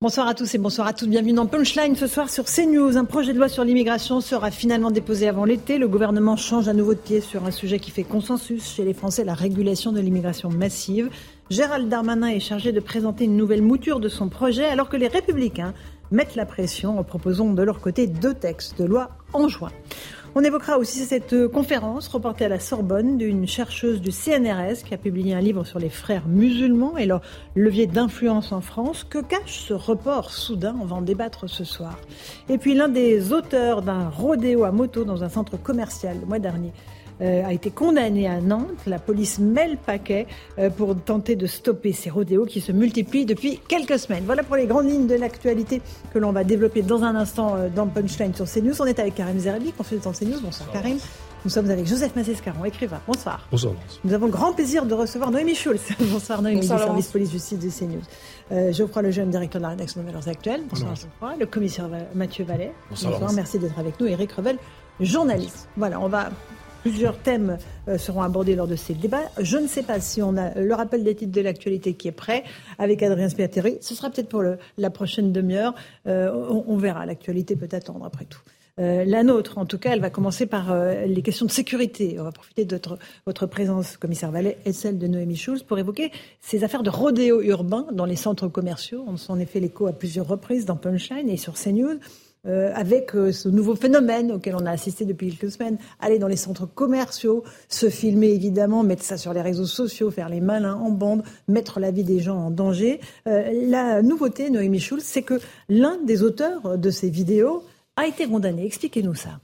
Bonsoir à tous et bonsoir à toutes. Bienvenue dans Punchline ce soir sur CNews. Un projet de loi sur l'immigration sera finalement déposé avant l'été. Le gouvernement change à nouveau de pied sur un sujet qui fait consensus chez les Français, la régulation de l'immigration massive. Gérald Darmanin est chargé de présenter une nouvelle mouture de son projet alors que les républicains mettent la pression en proposant de leur côté deux textes de loi en juin. On évoquera aussi cette conférence reportée à la Sorbonne d'une chercheuse du CNRS qui a publié un livre sur les frères musulmans et leur levier d'influence en France. Que cache ce report soudain On va en débattre ce soir. Et puis l'un des auteurs d'un rodéo à moto dans un centre commercial le mois dernier euh, a été condamné à Nantes. La police met le paquet euh, pour tenter de stopper ces rodéos qui se multiplient depuis quelques semaines. Voilà pour les grandes lignes de l'actualité que l'on va développer dans un instant euh, dans Punchline sur CNews. On est avec Karim Zerabi, consultant CNews. Bonsoir Karim. Nous sommes avec Joseph Massescaron, écrivain. Bonsoir. Bonsoir. Nous avons le grand plaisir de recevoir Noémie Schulz. Bonsoir Noémie Bonsoir, du service police justice de CNews. Euh, Geoffroy Lejeune, directeur de la rédaction de Valeurs Actuelles. Bonsoir Geoffroy. Le commissaire Mathieu Vallet. Bonsoir, Laurence. Merci d'être avec nous. Eric Revel, journaliste. Voilà, on va Plusieurs thèmes euh, seront abordés lors de ces débats. Je ne sais pas si on a le rappel des titres de l'actualité qui est prêt avec Adrien Spiateri. Ce sera peut-être pour la prochaine demi-heure. Euh, on, verra. L'actualité peut attendre après tout. Euh, la nôtre, en tout cas, elle va commencer par les questions de sécurité. On va profiter de votre, votre présence, commissaire Vallet, et celle de Noémie Schulz pour évoquer ces affaires de rodéo urbain dans les centres commerciaux. On s'en est fait l'écho à plusieurs reprises dans Punchline et sur CNews. Euh, avec euh, ce nouveau phénomène auquel on a assisté depuis quelques semaines, aller dans les centres commerciaux, se filmer évidemment, mettre ça sur les réseaux sociaux, faire les malins en bande, mettre la vie des gens en danger. Euh, la nouveauté, Noémie Schulz, c'est que l'un des auteurs de ces vidéos a été condamné. Expliquez-nous ça.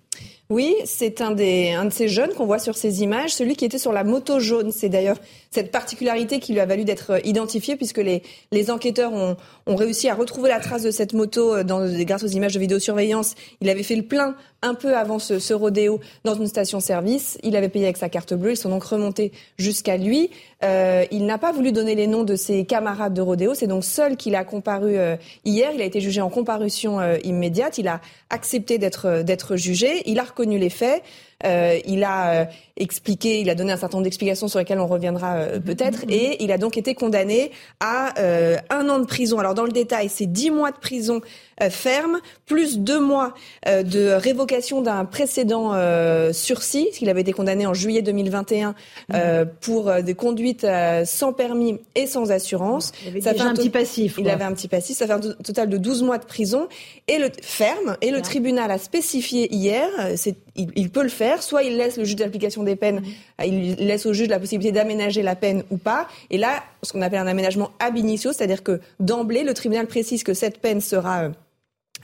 Oui, c'est un, un de ces jeunes qu'on voit sur ces images, celui qui était sur la moto jaune. C'est d'ailleurs cette particularité qui lui a valu d'être identifié puisque les, les enquêteurs ont, ont réussi à retrouver la trace de cette moto euh, dans, grâce aux images de vidéosurveillance. Il avait fait le plein un peu avant ce, ce rodéo dans une station-service. Il avait payé avec sa carte bleue. Ils sont donc remontés jusqu'à lui. Euh, il n'a pas voulu donner les noms de ses camarades de rodéo. C'est donc seul qu'il a comparu euh, hier. Il a été jugé en comparution euh, immédiate. Il a accepté d'être euh, d'être jugé. Il a reconnu les faits. Euh, il a euh, expliqué, il a donné un certain nombre d'explications sur lesquelles on reviendra euh, peut-être, et il a donc été condamné à euh, un an de prison. Alors dans le détail, c'est dix mois de prison ferme, plus deux mois euh, de révocation d'un précédent euh, sursis, parce qu'il avait été condamné en juillet 2021 euh, pour euh, des conduites euh, sans permis et sans assurance. Il avait Ça déjà fait un petit passif. Il avait un petit passif, ça fait un to- total de 12 mois de prison et le ferme et le tribunal a spécifié hier, euh, c'est il, il peut le faire, soit il laisse le juge d'application des peines, euh, il laisse au juge la possibilité d'aménager la peine ou pas. Et là, ce qu'on appelle un aménagement ab initio, c'est-à-dire que d'emblée le tribunal précise que cette peine sera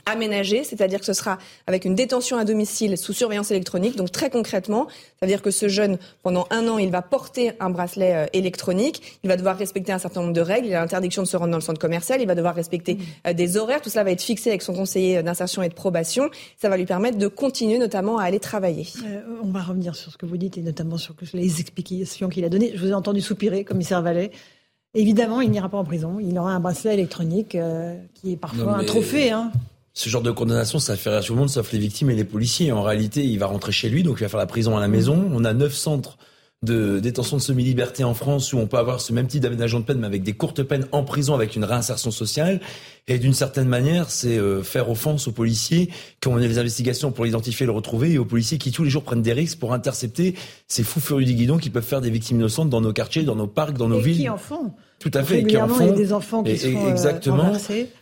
aménagée, c'est-à-dire que ce sera avec une détention à domicile sous surveillance électronique. Donc très concrètement, ça veut dire que ce jeune, pendant un an, il va porter un bracelet euh, électronique, il va devoir respecter un certain nombre de règles, il a l'interdiction de se rendre dans le centre commercial, il va devoir respecter euh, des horaires, tout cela va être fixé avec son conseiller euh, d'insertion et de probation. Ça va lui permettre de continuer notamment à aller travailler. Euh, on va revenir sur ce que vous dites et notamment sur les explications qu'il a données. Je vous ai entendu soupirer, commissaire Vallet. Évidemment, il n'ira pas en prison. Il aura un bracelet électronique euh, qui est parfois Non, un trophée. Hein. Ce genre de condamnation, ça fait rire tout le monde, sauf les victimes et les policiers. En réalité, il va rentrer chez lui, donc il va faire la prison à la maison. On a neuf centres de détention de semi-liberté en France où on peut avoir ce même type d'aménagement de peine, mais avec des courtes peines en prison, avec une réinsertion sociale. Et d'une certaine manière, c'est euh, faire offense aux policiers qui ont mené les investigations pour l'identifier et le retrouver, et aux policiers qui tous les jours prennent des risques pour intercepter ces fous furieux du guidon qui peuvent faire des victimes innocentes dans nos quartiers, dans nos parcs, dans nos et villes. qui en font? Tout à fait, qui en Régulièrement, il y a font. des enfants qui Et- font euh, exactement.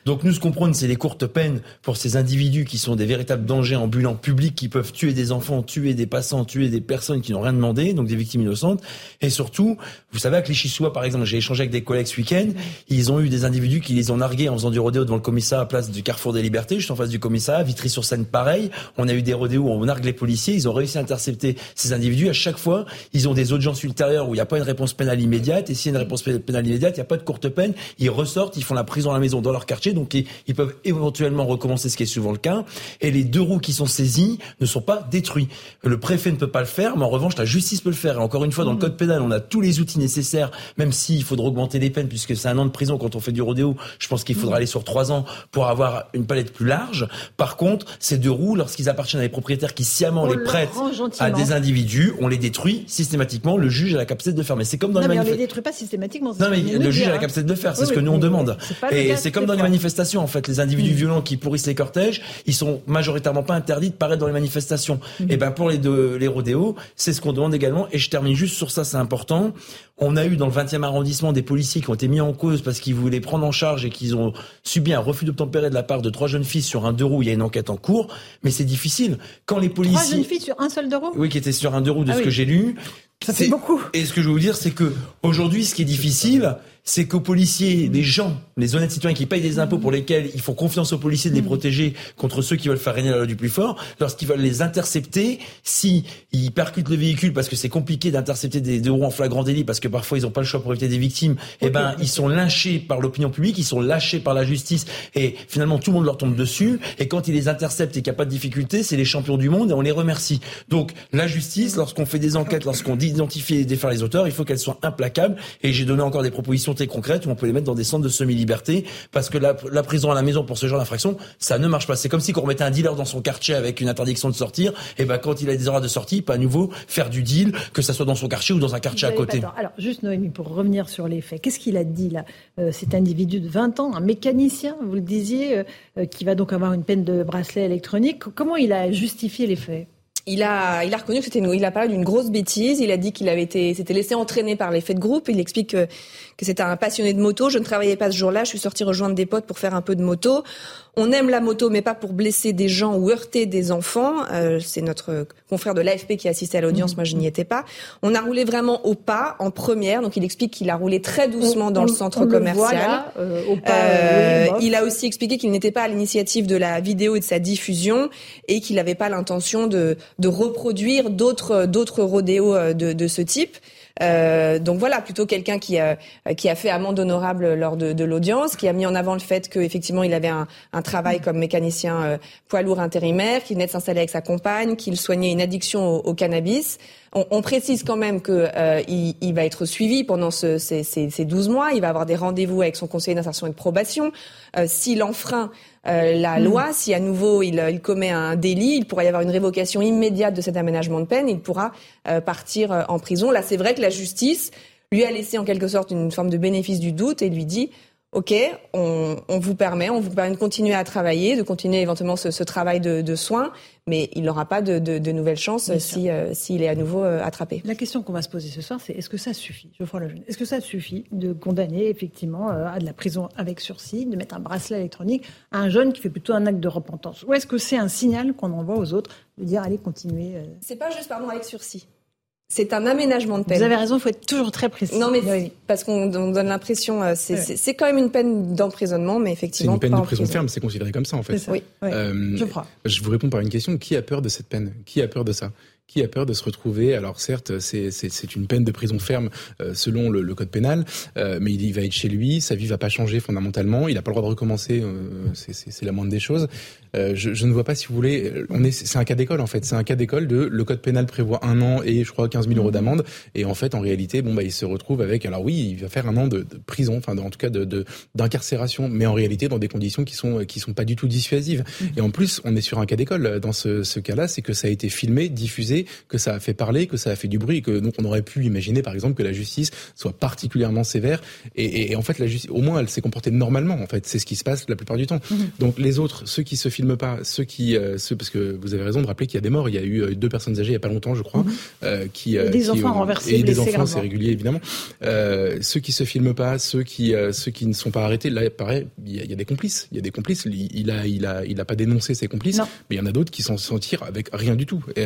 Donc nous, ce qu'on prône, c'est les courtes peines pour ces individus qui sont des véritables dangers ambulants publics, qui peuvent tuer des enfants, tuer des passants, tuer des personnes qui n'ont rien demandé, donc des victimes innocentes. Et surtout, vous savez, à Clichy-sous-Bois, par exemple, j'ai échangé avec des collègues ce week-end. Ils ont eu des individus qui les ont nargués en faisant du rodéo devant le commissariat à place du Carrefour des Libertés, juste en face du commissariat. Vitry-sur-Seine, pareil. On a eu des rodéos où on nargue les policiers. Ils ont réussi à intercepter ces individus. À chaque fois, ils ont des audiences ultérieures où il n'y a pas une réponse pénale immédiate. Et s'il y a une réponse pénale immédiate, il n'y a pas de courte peine. Ils ressortent, ils font la prison à la maison dans leur quartier. Donc, ils, ils peuvent éventuellement recommencer, ce qui est souvent le cas. Et les deux roues qui sont saisies ne sont pas détruits. Le préfet ne peut pas le faire, mais en revanche, la justice peut le faire. Et encore une fois, dans le mmh. code pénal, on a tous les outils nécessaires, même s'il faudra augmenter les peines, puisque c'est un an de prison quand on fait du rodéo. Je pense qu'il faudra mmh. aller sur trois ans pour avoir une palette plus large. Par contre, ces deux roues, lorsqu'ils appartiennent à des propriétaires qui sciemment les prêtent à des individus, on les détruit systématiquement. Le juge a la capacité de le faire. Mais c'est comme dans non, les manifestations. on les détruit pas systématiquement. Non, mais le juge a la capacité de le faire. C'est ce que nous on demande. Et c'est comme dans les manifestations, en fait. Les individus mmh. violents qui pourrissent les cortèges, ils sont majoritairement pas interdits de paraître dans les manifestations. Et ben pour les deux, les rodéos, c'est ce qu'on demande également. Et je termine juste sur ça, c'est important. On a eu dans le 20e arrondissement des policiers qui ont été mis en cause parce qu'ils voulaient prendre en charge et qu'ils ont subi un refus d'obtempérer de la part de trois jeunes filles sur un deux roues. Il y a une enquête en cours, mais c'est difficile. Quand les policiers... Trois jeunes filles sur un seul deux roues? Oui, qui étaient sur un deux roues de ah ce que j'ai lu. Ça fait beaucoup. Et ce que je veux vous dire, c'est que aujourd'hui, ce qui est difficile, c'est qu'aux policiers, des gens, les honnêtes citoyens qui payent des impôts pour lesquels il faut confiance aux policiers de les mm. protéger contre ceux qui veulent faire régner la loi du plus fort, lorsqu'ils veulent les intercepter, si ils percutent le véhicule parce que c'est compliqué d'intercepter des deux roues en flagrant délit parce que parfois ils n'ont pas le choix pour éviter des victimes, eh ben ils sont lynchés par l'opinion publique, ils sont lâchés par la justice et finalement tout le monde leur tombe dessus et quand ils les interceptent et qu'il n'y a pas de difficulté, c'est les champions du monde et on les remercie. Donc la justice, lorsqu'on fait des enquêtes, lorsqu'on identifie et défend les auteurs, il faut qu'elle soit implacable et j'ai donné encore des propositions concrètes où on peut les mettre dans des centres de semi-liberté parce que la, prison à la maison pour ce genre d'infraction, ça ne marche pas. C'est comme si on remettait un dealer dans son quartier avec une interdiction de sortir, et ben quand il a des horaires de sortie, pas à nouveau faire du deal, que ça soit dans son quartier ou dans un quartier à côté. Alors juste Noémie, pour revenir sur les faits, qu'est-ce qu'il a dit là? Euh, Cet individu de 20 ans, un mécanicien, vous le disiez, euh, qui va donc avoir une peine de bracelet électronique. Comment il a justifié les faits? Il a, il a reconnu que c'était, il a parlé d'une grosse bêtise. Il a dit qu'il avait été, s'était laissé entraîner par l'effet de groupe. Il explique que, que c'était un passionné de moto. Je ne travaillais pas ce jour-là. Je suis sorti rejoindre des potes pour faire un peu de moto. On aime la moto, mais pas pour blesser des gens ou heurter des enfants. Euh, c'est notre confrère de l'AFP qui a assisté à l'audience. Moi, je n'y étais pas. On a roulé vraiment au pas, en première. Donc, il explique qu'il a roulé très doucement dans le centre commercial. Euh, au pas, euh, il a aussi expliqué qu'il n'était pas à l'initiative de la vidéo et de sa diffusion et qu'il n'avait pas l'intention de, de reproduire d'autres d'autres rodéos euh, de, de ce type. Euh, donc voilà, plutôt quelqu'un qui a, qui a fait amende honorable lors de, de l'audience, qui a mis en avant le fait qu'effectivement il avait un, un, travail comme mécanicien euh, poids lourd intérimaire, qu'il venait de s'installer avec sa compagne, qu'il soignait une addiction au, au cannabis. On, on, précise quand même qu'il euh, il, va être suivi pendant ce, ces, ces, ces, 12 mois. Il va avoir des rendez-vous avec son conseiller d'insertion et de probation. Euh, S'il enfreint euh, la hmm. loi, si à nouveau il, il, commet un délit, il pourra y avoir une révocation immédiate de cet aménagement de peine. Il pourra euh, partir euh, en prison. Là, c'est vrai que la justice lui a laissé en quelque sorte une forme de bénéfice du doute et lui dit OK, on, on, vous permet, on vous permet de continuer à travailler, de continuer éventuellement ce, ce travail de, de, soins, mais il n'aura pas de, de, de, nouvelles chances si euh, s'il est à nouveau euh, attrapé. La question qu'on va se poser ce soir, c'est est-ce que ça suffit, Geoffroy Lejeune Est-ce que ça suffit de condamner effectivement euh, à de la prison avec sursis, de mettre un bracelet électronique à un jeune qui fait plutôt un acte de repentance? Ou est-ce que c'est un signal qu'on envoie aux autres de dire allez continuez C'est pas juste pardon avec sursis. C'est un aménagement de peine. Vous avez raison, il faut être toujours très précis. Non, mais parce qu'on donne l'impression, euh, c'est quand même une peine d'emprisonnement, mais effectivement. C'est une peine de prison ferme, c'est considéré comme ça en fait. Oui, euh, je crois. Je vous réponds par une question qui a peur de cette peine? Qui a peur de ça? Qui a peur de se retrouver Alors certes, c'est une peine de prison ferme euh, selon le, le, code pénal, euh, mais il, va être chez lui, sa vie va pas changer fondamentalement, il n'a pas le droit de recommencer, euh, c'est la moindre des choses. Euh, je, je, ne vois pas si vous voulez, on est, c'est un cas d'école en fait, c'est un cas d'école de le code pénal prévoit un an et je crois 15 000 euros d'amende, et en fait en réalité, bon bah il se retrouve avec, alors oui, il va faire un an de, de prison, enfin en tout cas de d'incarcération, mais en réalité dans des conditions qui sont qui sont pas du tout dissuasives. Mmh. Et en plus, on est sur un cas d'école dans ce, ce cas-là, c'est que ça a été filmé, diffusé que ça a fait parler, que ça a fait du bruit, que donc on aurait pu imaginer par exemple que la justice soit particulièrement sévère. Et, et, en fait, la justice, au moins, elle s'est comportée normalement. En fait, c'est ce qui se passe la plupart du temps. Mhm. Donc les autres, ceux qui se filment pas, ceux qui, euh, ceux, parce que vous avez raison de rappeler qu'il y a des morts. Il y a eu euh, deux personnes âgées il y a pas longtemps, je crois, mhm. euh, qui et des enfants renversés, et des enfants, c'est régulier évidemment. ceux qui se filment pas, ceux qui, ceux qui ne sont pas arrêtés, là, pareil, il y, a, il y a des complices. Il y a des complices. Il, a, il a, il a pas dénoncé ses complices, mais il y en a d'autres qui s'en tirent avec rien du tout. Et,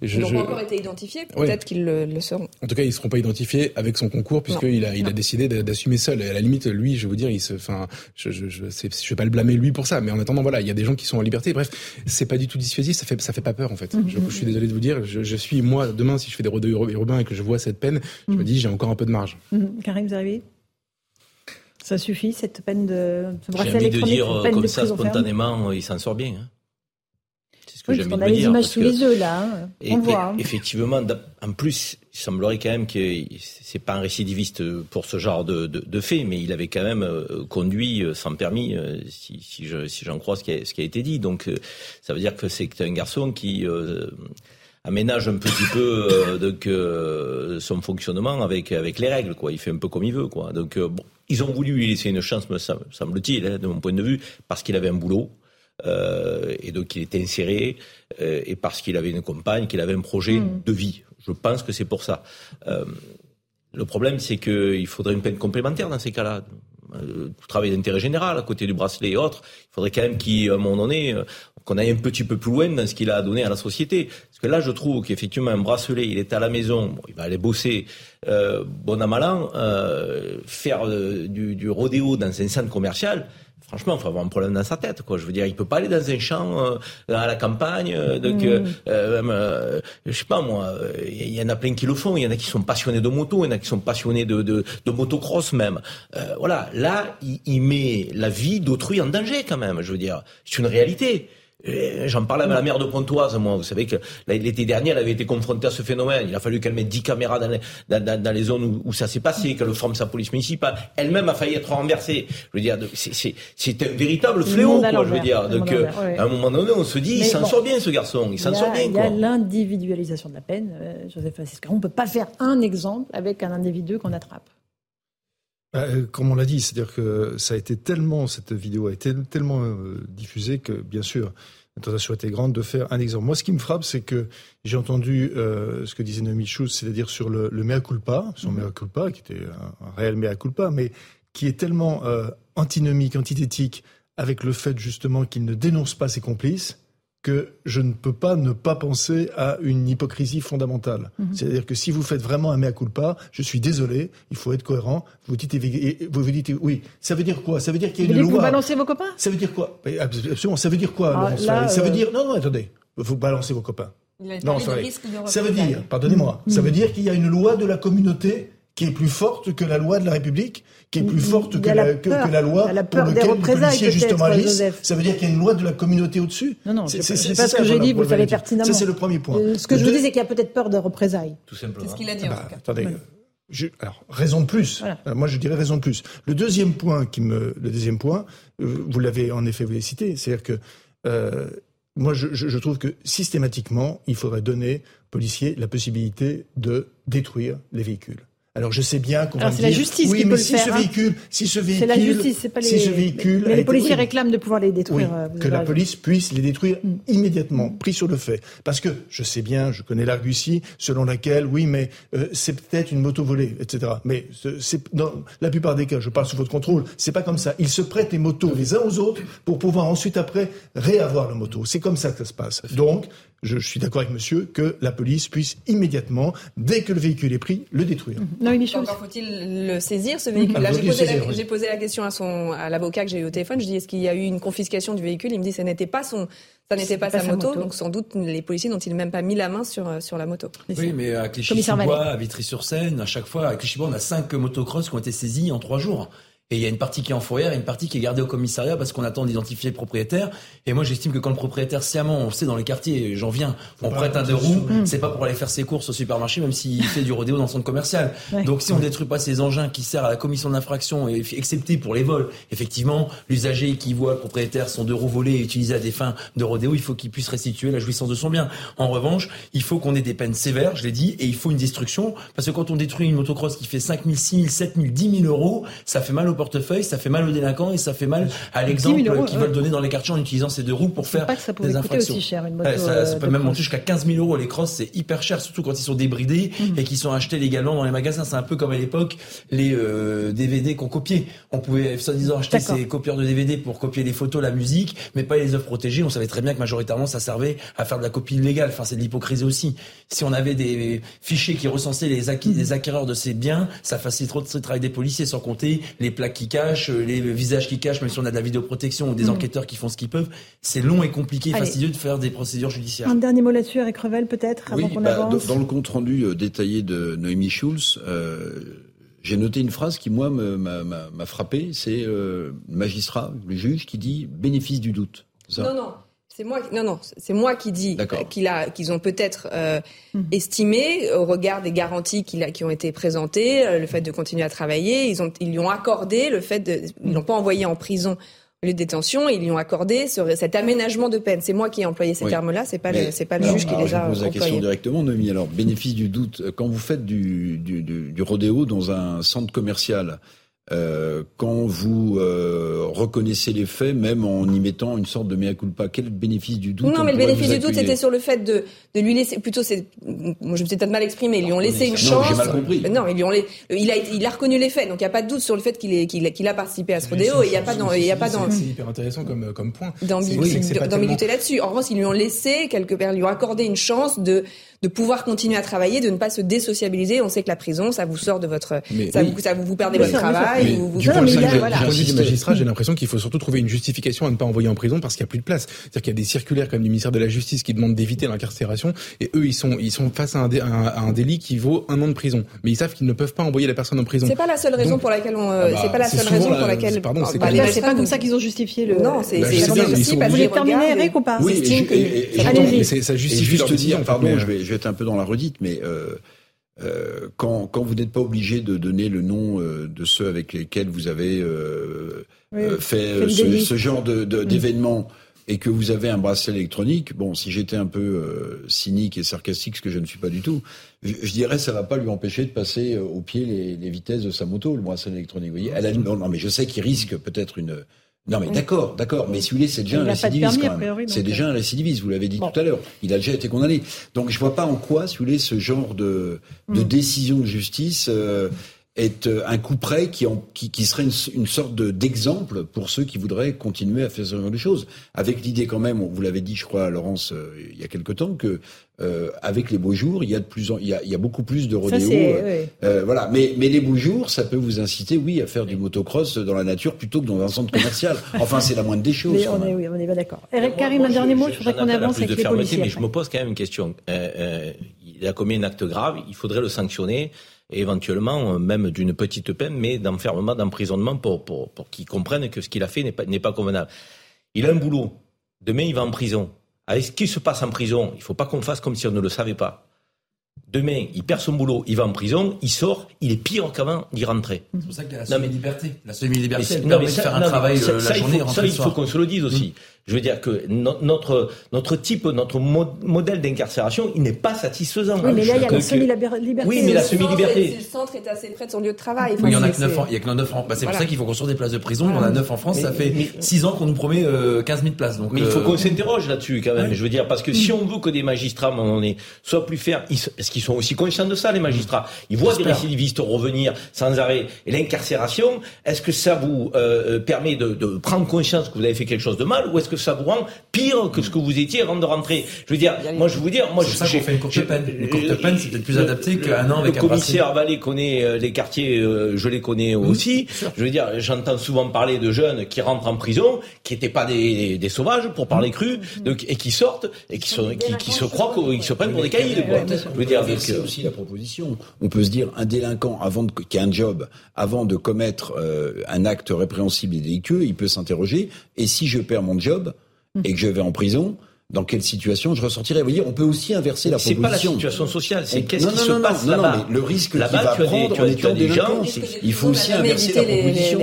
Je, ils n'ont pas encore été identifiés. Peut-être qu'ils le, seront. En tout cas, ils ne seront pas identifiés avec son concours puisqu'il a, il a décidé d'assumer seul. Et à la limite, lui, je veux dire, il se, enfin, je, je, je, je vais pas le blâmer lui pour ça. Mais en attendant, voilà, il y a des gens qui sont en liberté. Bref, c'est pas du tout dissuasif. Ça fait, ça fait pas peur en fait. Mm-hmm. je, suis désolé de vous dire. Je, suis moi demain si je fais des rodéos urbains et que je vois cette peine, je me mm-hmm. dis j'ai encore un peu de marge. Mm-hmm. Karim Zerbi ça suffit, cette peine de ce J'ai envie de dire, comme ça, spontanément, il s'en sort bien. Hein. Ce que j'ai envie de dire. les sous les yeux, là. Hein. On voit. Hein. Effectivement, en plus, il semblerait quand même que c'est pas un récidiviste pour ce genre de, de, de fait, mais il avait quand même euh, conduit euh, sans permis, euh, si, si, je, si j'en crois ce qui, a, ce qui a été dit. Donc, ça veut dire que c'est un garçon qui aménage un petit peu euh, donc, euh, son fonctionnement avec avec les règles quoi. Il fait un peu comme il veut quoi. Donc euh, bon, ils ont voulu lui laisser une chance, me semble-t-il, hein, de mon point de vue, parce qu'il avait un boulot. Et donc il était inséré et parce qu'il avait une compagne, qu'il avait un projet mm. de vie. Je pense que c'est pour ça. le problème, c'est qu'il faudrait une peine complémentaire dans ces cas-là euh, travail d'intérêt général à côté du bracelet et autres. Il faudrait quand même qu'à un moment donné, euh, qu'on aille un petit peu plus loin dans ce qu'il a donné à la société. Parce que là, je trouve qu'effectivement, un bracelet, il est à la maison, bon, il va aller bosser, euh, bon à mal euh, faire euh, du, du rodéo dans un centre commercial, franchement, il faut avoir un problème dans sa tête, quoi. Je veux dire, il peut pas aller dans un champ euh, à la campagne. Euh, donc, mm. euh, je sais pas moi, il y, en a plein qui le font. Il y en a qui sont passionnés de moto, il y en a qui sont passionnés de, de, de motocross même. voilà, là, il, il met la vie d'autrui en danger quand même. Je veux dire, c'est une réalité. J'en parlais avec la maire de Pontoise, moi. Vous savez que l'été dernier, elle avait été confrontée à ce phénomène. Il a fallu qu'elle mette 10 caméras dans les, dans, dans les zones où, ça s'est passé, qu'elle forme sa police municipale. Elle-même a failli être renversée. Je veux dire, c'est un véritable fléau, quoi, je veux dire. Donc, euh, à un moment donné, on se dit, il s'en sort bien, ce garçon. Il s'en sort bien, Il y a l'individualisation de la peine, euh, Joseph On ne peut pas faire un exemple avec un individu qu'on attrape. Bah, euh, comme on l'a dit, c'est-à-dire que ça a été tellement, cette vidéo a été tellement euh, diffusée que, bien sûr, la tentation était grande de faire un exemple. Moi, ce qui me frappe, c'est que j'ai entendu euh, ce que disait Noémie Schultz, c'est-à-dire sur le, le mea culpa, son mhm. mea culpa, qui était un, réel mea culpa, mais qui est tellement antinomique, antithétique avec le fait justement qu'il ne dénonce pas ses complices que je ne peux pas ne pas penser à une hypocrisie fondamentale. Mhm. C'est-à-dire que si vous faites vraiment un mea culpa, je suis désolé, il faut être cohérent. Vous dites, vous vous dites oui. Ça veut dire quoi? Ça veut dire qu'il y a une loi. Vous balancez vos copains Ça veut dire quoi? Absolument. Ça veut dire quoi, ah, Ça veut euh, dire non, non, attendez. Vous balancez vos copains. Non, ça veut dire, pardonnez-moi, ça veut dire qu'il y a une loi de la communauté qui est plus forte que la loi de la République, qui est plus forte que la, que, la, loi la pour laquelle les policiers justement agissent. Ça veut dire qu'il y a une loi de la communauté au-dessus? Non, non, c'est pas ce que j'ai dit, vous le savez pertinemment. Ça, c'est le premier point. Euh, ce que je vous dis, c'est qu'il y a peut-être peur de représailles. Tout simplement. C'est ce qu'il a dit, en bah, tout cas? Attendez. Je, alors, raison de plus. Euh, moi, je dirais raison de plus. Le deuxième point qui me, le deuxième point, euh, vous l'avez en effet vous l'avez cité, c'est-à-dire que euh, moi, je, je, trouve que systématiquement, il faudrait donner aux policiers la possibilité de détruire les véhicules. Alors je sais bien qu'on va dire, la justice oui, qui mais peut si le ce faire, hein. véhicule, si ce véhicule, c'est la justice, c'est pas les, si ce véhicule, mais, les policiers réclament de pouvoir les détruire. Oui, euh, que la police puisse les détruire mm. immédiatement, pris sur le fait. Parce que je sais bien, je connais l'argutie selon laquelle, oui, mais euh, c'est peut-être une moto volée, etc. Mais c'est dans la plupart des cas, je parle sous votre contrôle, c'est pas comme ça. Ils se prêtent les motos les uns aux autres pour pouvoir ensuite après réavoir la moto. C'est comme ça que ça se passe. Donc je, suis d'accord avec monsieur que la police puisse immédiatement, dès que le véhicule est pris, le détruire. Non, Encore faut-il le saisir, ce véhicule-là ah, J'ai posé, la question à, son, à l'avocat que j'ai eu au téléphone. Je dis est-ce qu'il y a eu une confiscation du véhicule? Il me dit que ce n'était pas son. Ça n'était pas, sa, moto, donc sans doute les policiers n'ont-ils même pas mis la main sur, sur la moto? Oui, mais à Clichy-sous-Bois, à Vitry-sur-Seine, à chaque fois, à Clichy-sous-Bois, on a cinq motocross qui ont été saisis en trois jours. Et il y a une partie qui est en fourrière et une partie qui est gardée au commissariat parce qu'on attend d'identifier le propriétaire. Et moi, j'estime que quand le propriétaire sciemment, on sait dans les quartiers, j'en viens, on prête un deux roues, c'est pas pour aller faire ses courses au supermarché, même s'il fait du rodéo dans son centre commercial. Donc si on détruit pas ces engins qui servent à la commission d'infraction, excepté pour les vols, effectivement, l'usager qui voit le propriétaire son deux roues volées et utilisées à des fins de rodéo, il faut qu'il puisse restituer la jouissance de son bien. En revanche, il faut qu'on ait des peines sévères, je l'ai dit, et il faut une destruction, parce que quand on détruit une motocross qui fait 5 000, 6 000, 7 000, 10 000 euros, ça fait mal au portefeuille, ça fait mal aux délinquants et ça fait mal à l'exemple qu'ils veulent donner dans les quartiers en utilisant ces deux roues pour faire pas que ça des infractions. Aussi cher, une moto ça, ça peut même monter jusqu'à 15 000 euros. Les crosses, c'est hyper cher, surtout quand ils sont débridés mmh. et qu'ils sont achetés légalement dans les magasins. C'est un peu comme à l'époque les euh, DVD qu'on copiait. On pouvait soi-disant acheter ces copieurs de DVD pour copier les photos, la musique, mais pas les œuvres protégées. On savait très bien que majoritairement ça servait à faire de la copie illégale. Enfin, c'est de l'hypocrisie aussi. Si on avait des fichiers qui recensaient les, acquis, les acquéreurs de ces biens, ça faciliterait le travail des policiers, sans compter les plaques qui cachent, les visages qui cachent, même si on a de la vidéoprotection ou des mmh. enquêteurs qui font ce qu'ils peuvent. C'est long et compliqué et fastidieux de faire des procédures judiciaires. Un dernier mot là-dessus, Eric Revel, peut-être, avant qu'on bah, avance. Dans le compte rendu euh, détaillé de Noémie Schulz, euh, j'ai noté une phrase qui, moi, m'a frappé. C'est euh, le magistrat, le juge, qui dit bénéfice du doute. Non, non. C'est moi, non, non, c'est moi qui dis qu'il a, qu'ils ont peut-être euh, mhm. estimé, au regard des garanties a, qui ont été présentées, euh, le fait de continuer à travailler, ils ont, ils lui ont accordé le fait de, ils l'ont pas envoyé en prison au lieu de détention, ils lui ont accordé ce, cet aménagement de peine. C'est moi qui ai employé ces termes-là, c'est pas, c'est pas le juge qui les a employés. Je pose la question directement, Noémie. Alors, bénéfice du doute, quand vous faites du, du, du, du rodéo dans un centre commercial, euh, quand vous euh, reconnaissez les faits, même en y mettant une sorte de mea culpa, quel bénéfice du doute Non, mais le bénéfice du doute, c'était sur le fait de, de lui laisser. Plutôt, c'est, moi, je me suis peut-être mal exprimé. Ils lui ont laissé une chance. Non, j'ai mal compris. Non, ils lui ont, il a, il a reconnu les faits, donc il n'y a pas de doute sur le fait qu'il est, qu'il, a participé à ce rodéo. Il n'y a pas dans, il y a pas dans. C'est hyper intéressant comme, comme point. D'ambiguïté là-dessus. En revanche, ils lui ont laissé quelque part, ils lui ont accordé une chance de de pouvoir continuer à travailler, de ne pas se désociabiliser. On sait que la prison, ça vous sort de votre, ça, vous, ça, vous, perdez votre travail. vous, du point de magistrat, j'ai l'impression qu'il faut surtout trouver une justification à ne pas envoyer en prison parce qu'il n'y a plus de place. C'est-à-dire qu'il y a des circulaires comme du ministère de la Justice qui demandent d'éviter l'incarcération et eux, ils sont, ils sont face à un, un, délit qui vaut un an de prison. Mais ils savent qu'ils ne peuvent pas envoyer la personne en prison. C'est pas la seule raison pour laquelle on, euh, ah bah, c'est pas la seule raison pour laquelle. Pardon, c'est bah, pas comme ça qu'ils ont justifié le. Non, c'est, c'est, Vous voulez terminer, Eric, ou pas? Oui, Ça justifie pardon, je vais être un peu dans la redite mais euh, euh, quand, quand, vous n'êtes pas obligé de donner le nom euh, de ceux avec lesquels vous avez fait ce, genre mm. d'événement et que vous avez un bracelet électronique, bon, si j'étais un peu cynique et sarcastique, ce que je ne suis pas du tout, je, dirais ça va pas lui empêcher de passer au pied les, les, vitesses de sa moto, le bracelet électronique. Vous voyez, elle non, non, mais je sais qu'il risque peut-être une non mais d'accord, d'accord, mais si vous voulez, c'est déjà un récidiviste quand même. C'est déjà un euh, récidiviste, vous l'avez dit tout à l'heure. Il a déjà été condamné. Donc je vois pas en quoi, si vous voulez, ce genre de, de hmm. décision de justice euh, est euh, un coup près qui, qui, qui serait une, sorte d'exemple pour ceux qui voudraient continuer à faire ce genre de choses. Avec l'idée quand même, vous l'avez dit, je crois, à Laurence, euh, il y a quelque temps, que euh, avec les beaux jours, il y a de plus en, il y a, il y a beaucoup plus de rodéo. Euh, voilà, mais mais les beaux jours, ça peut vous inciter, oui, à faire du motocross dans la nature plutôt que dans un centre commercial. enfin, c'est la moindre des choses. Mais on est, oui, on est pas d'accord. Eric Karim, un dernier mot. Je voudrais qu'on avance avec les policiers. Mais je me pose quand même une question. il a commis un acte grave, il faudrait le sanctionner et éventuellement euh, même d'une petite peine, mais d'enfermement, d'emprisonnement pour, pour, pour qu'il comprenne que ce qu'il a fait n'est pas, n'est pas convenable. Il a un boulot. Demain, il va en prison. Avec ce qui se passe en prison, il ne faut pas qu'on fasse comme si on ne le savait pas. Demain, il perd son boulot, il va en prison, il sort, il est pire qu'avant d'y rentrer. C'est pour ça qu'il y a la semi-liberté. La semi-liberté, permet de faire un travail euh, la journée il faut, ça, il faut qu'on se le dise aussi. Je veux dire que notre, notre type, notre modèle d'incarcération, il n'est pas satisfaisant. Oui, mais là, il y a la semi-liberté. Oui, mais la semi-liberté. Le centre est assez près de son lieu de travail. oui, il y en a que 9 ans. Il y a que 9 ans. Bah, c'est pour ça qu'il faut construire des places de prison. On en a 9 en France. ça fait 6 ans qu'on nous promet 15 euh, 000 places. Donc, mais il faut euh, qu'on s'interroge là-dessus, quand même. Je veux dire, parce que si on veut que des magistrats, à un moment donné, soient plus fermes, est-ce qu'ils sont aussi conscients de ça, les magistrats? Ils voient des récidivistes revenir sans arrêt. Et l'incarcération, est-ce que ça vous euh, permet de, de prendre conscience que vous avez fait quelque chose de mal, ou est-ce que ça vous rend pire que ce que vous étiez avant de rentrer. Je veux dire, moi je veux dire, moi je ça qu'on fait une courte peine. Une courte peine, c'est peut-être plus adapté qu'un an avec un Le commissaire Vallée connaît euh, les quartiers, euh, je les connais aussi. Je veux dire, j'entends souvent parler de jeunes qui rentrent en prison, qui n'étaient pas des, des, sauvages pour parler mmh. cru, donc, et qui sortent et qui, sont, qui, qui se croient qu'ils se prennent pour des caïds. Je veux dire, c'est aussi la proposition. On peut se dire un délinquant avant de, qui a un job, avant de commettre euh, un acte répréhensible et délictueux, il peut s'interroger. Et si je perds mon job, et que je vais en prison, dans quelle situation je ressortirais. Vous voyez, on peut aussi inverser la proposition. C'est pas la situation sociale, c'est qu'est-ce qui se passe là-bas. le risque qu'il va prendre en étant délinquant, il faut aussi inverser la proposition.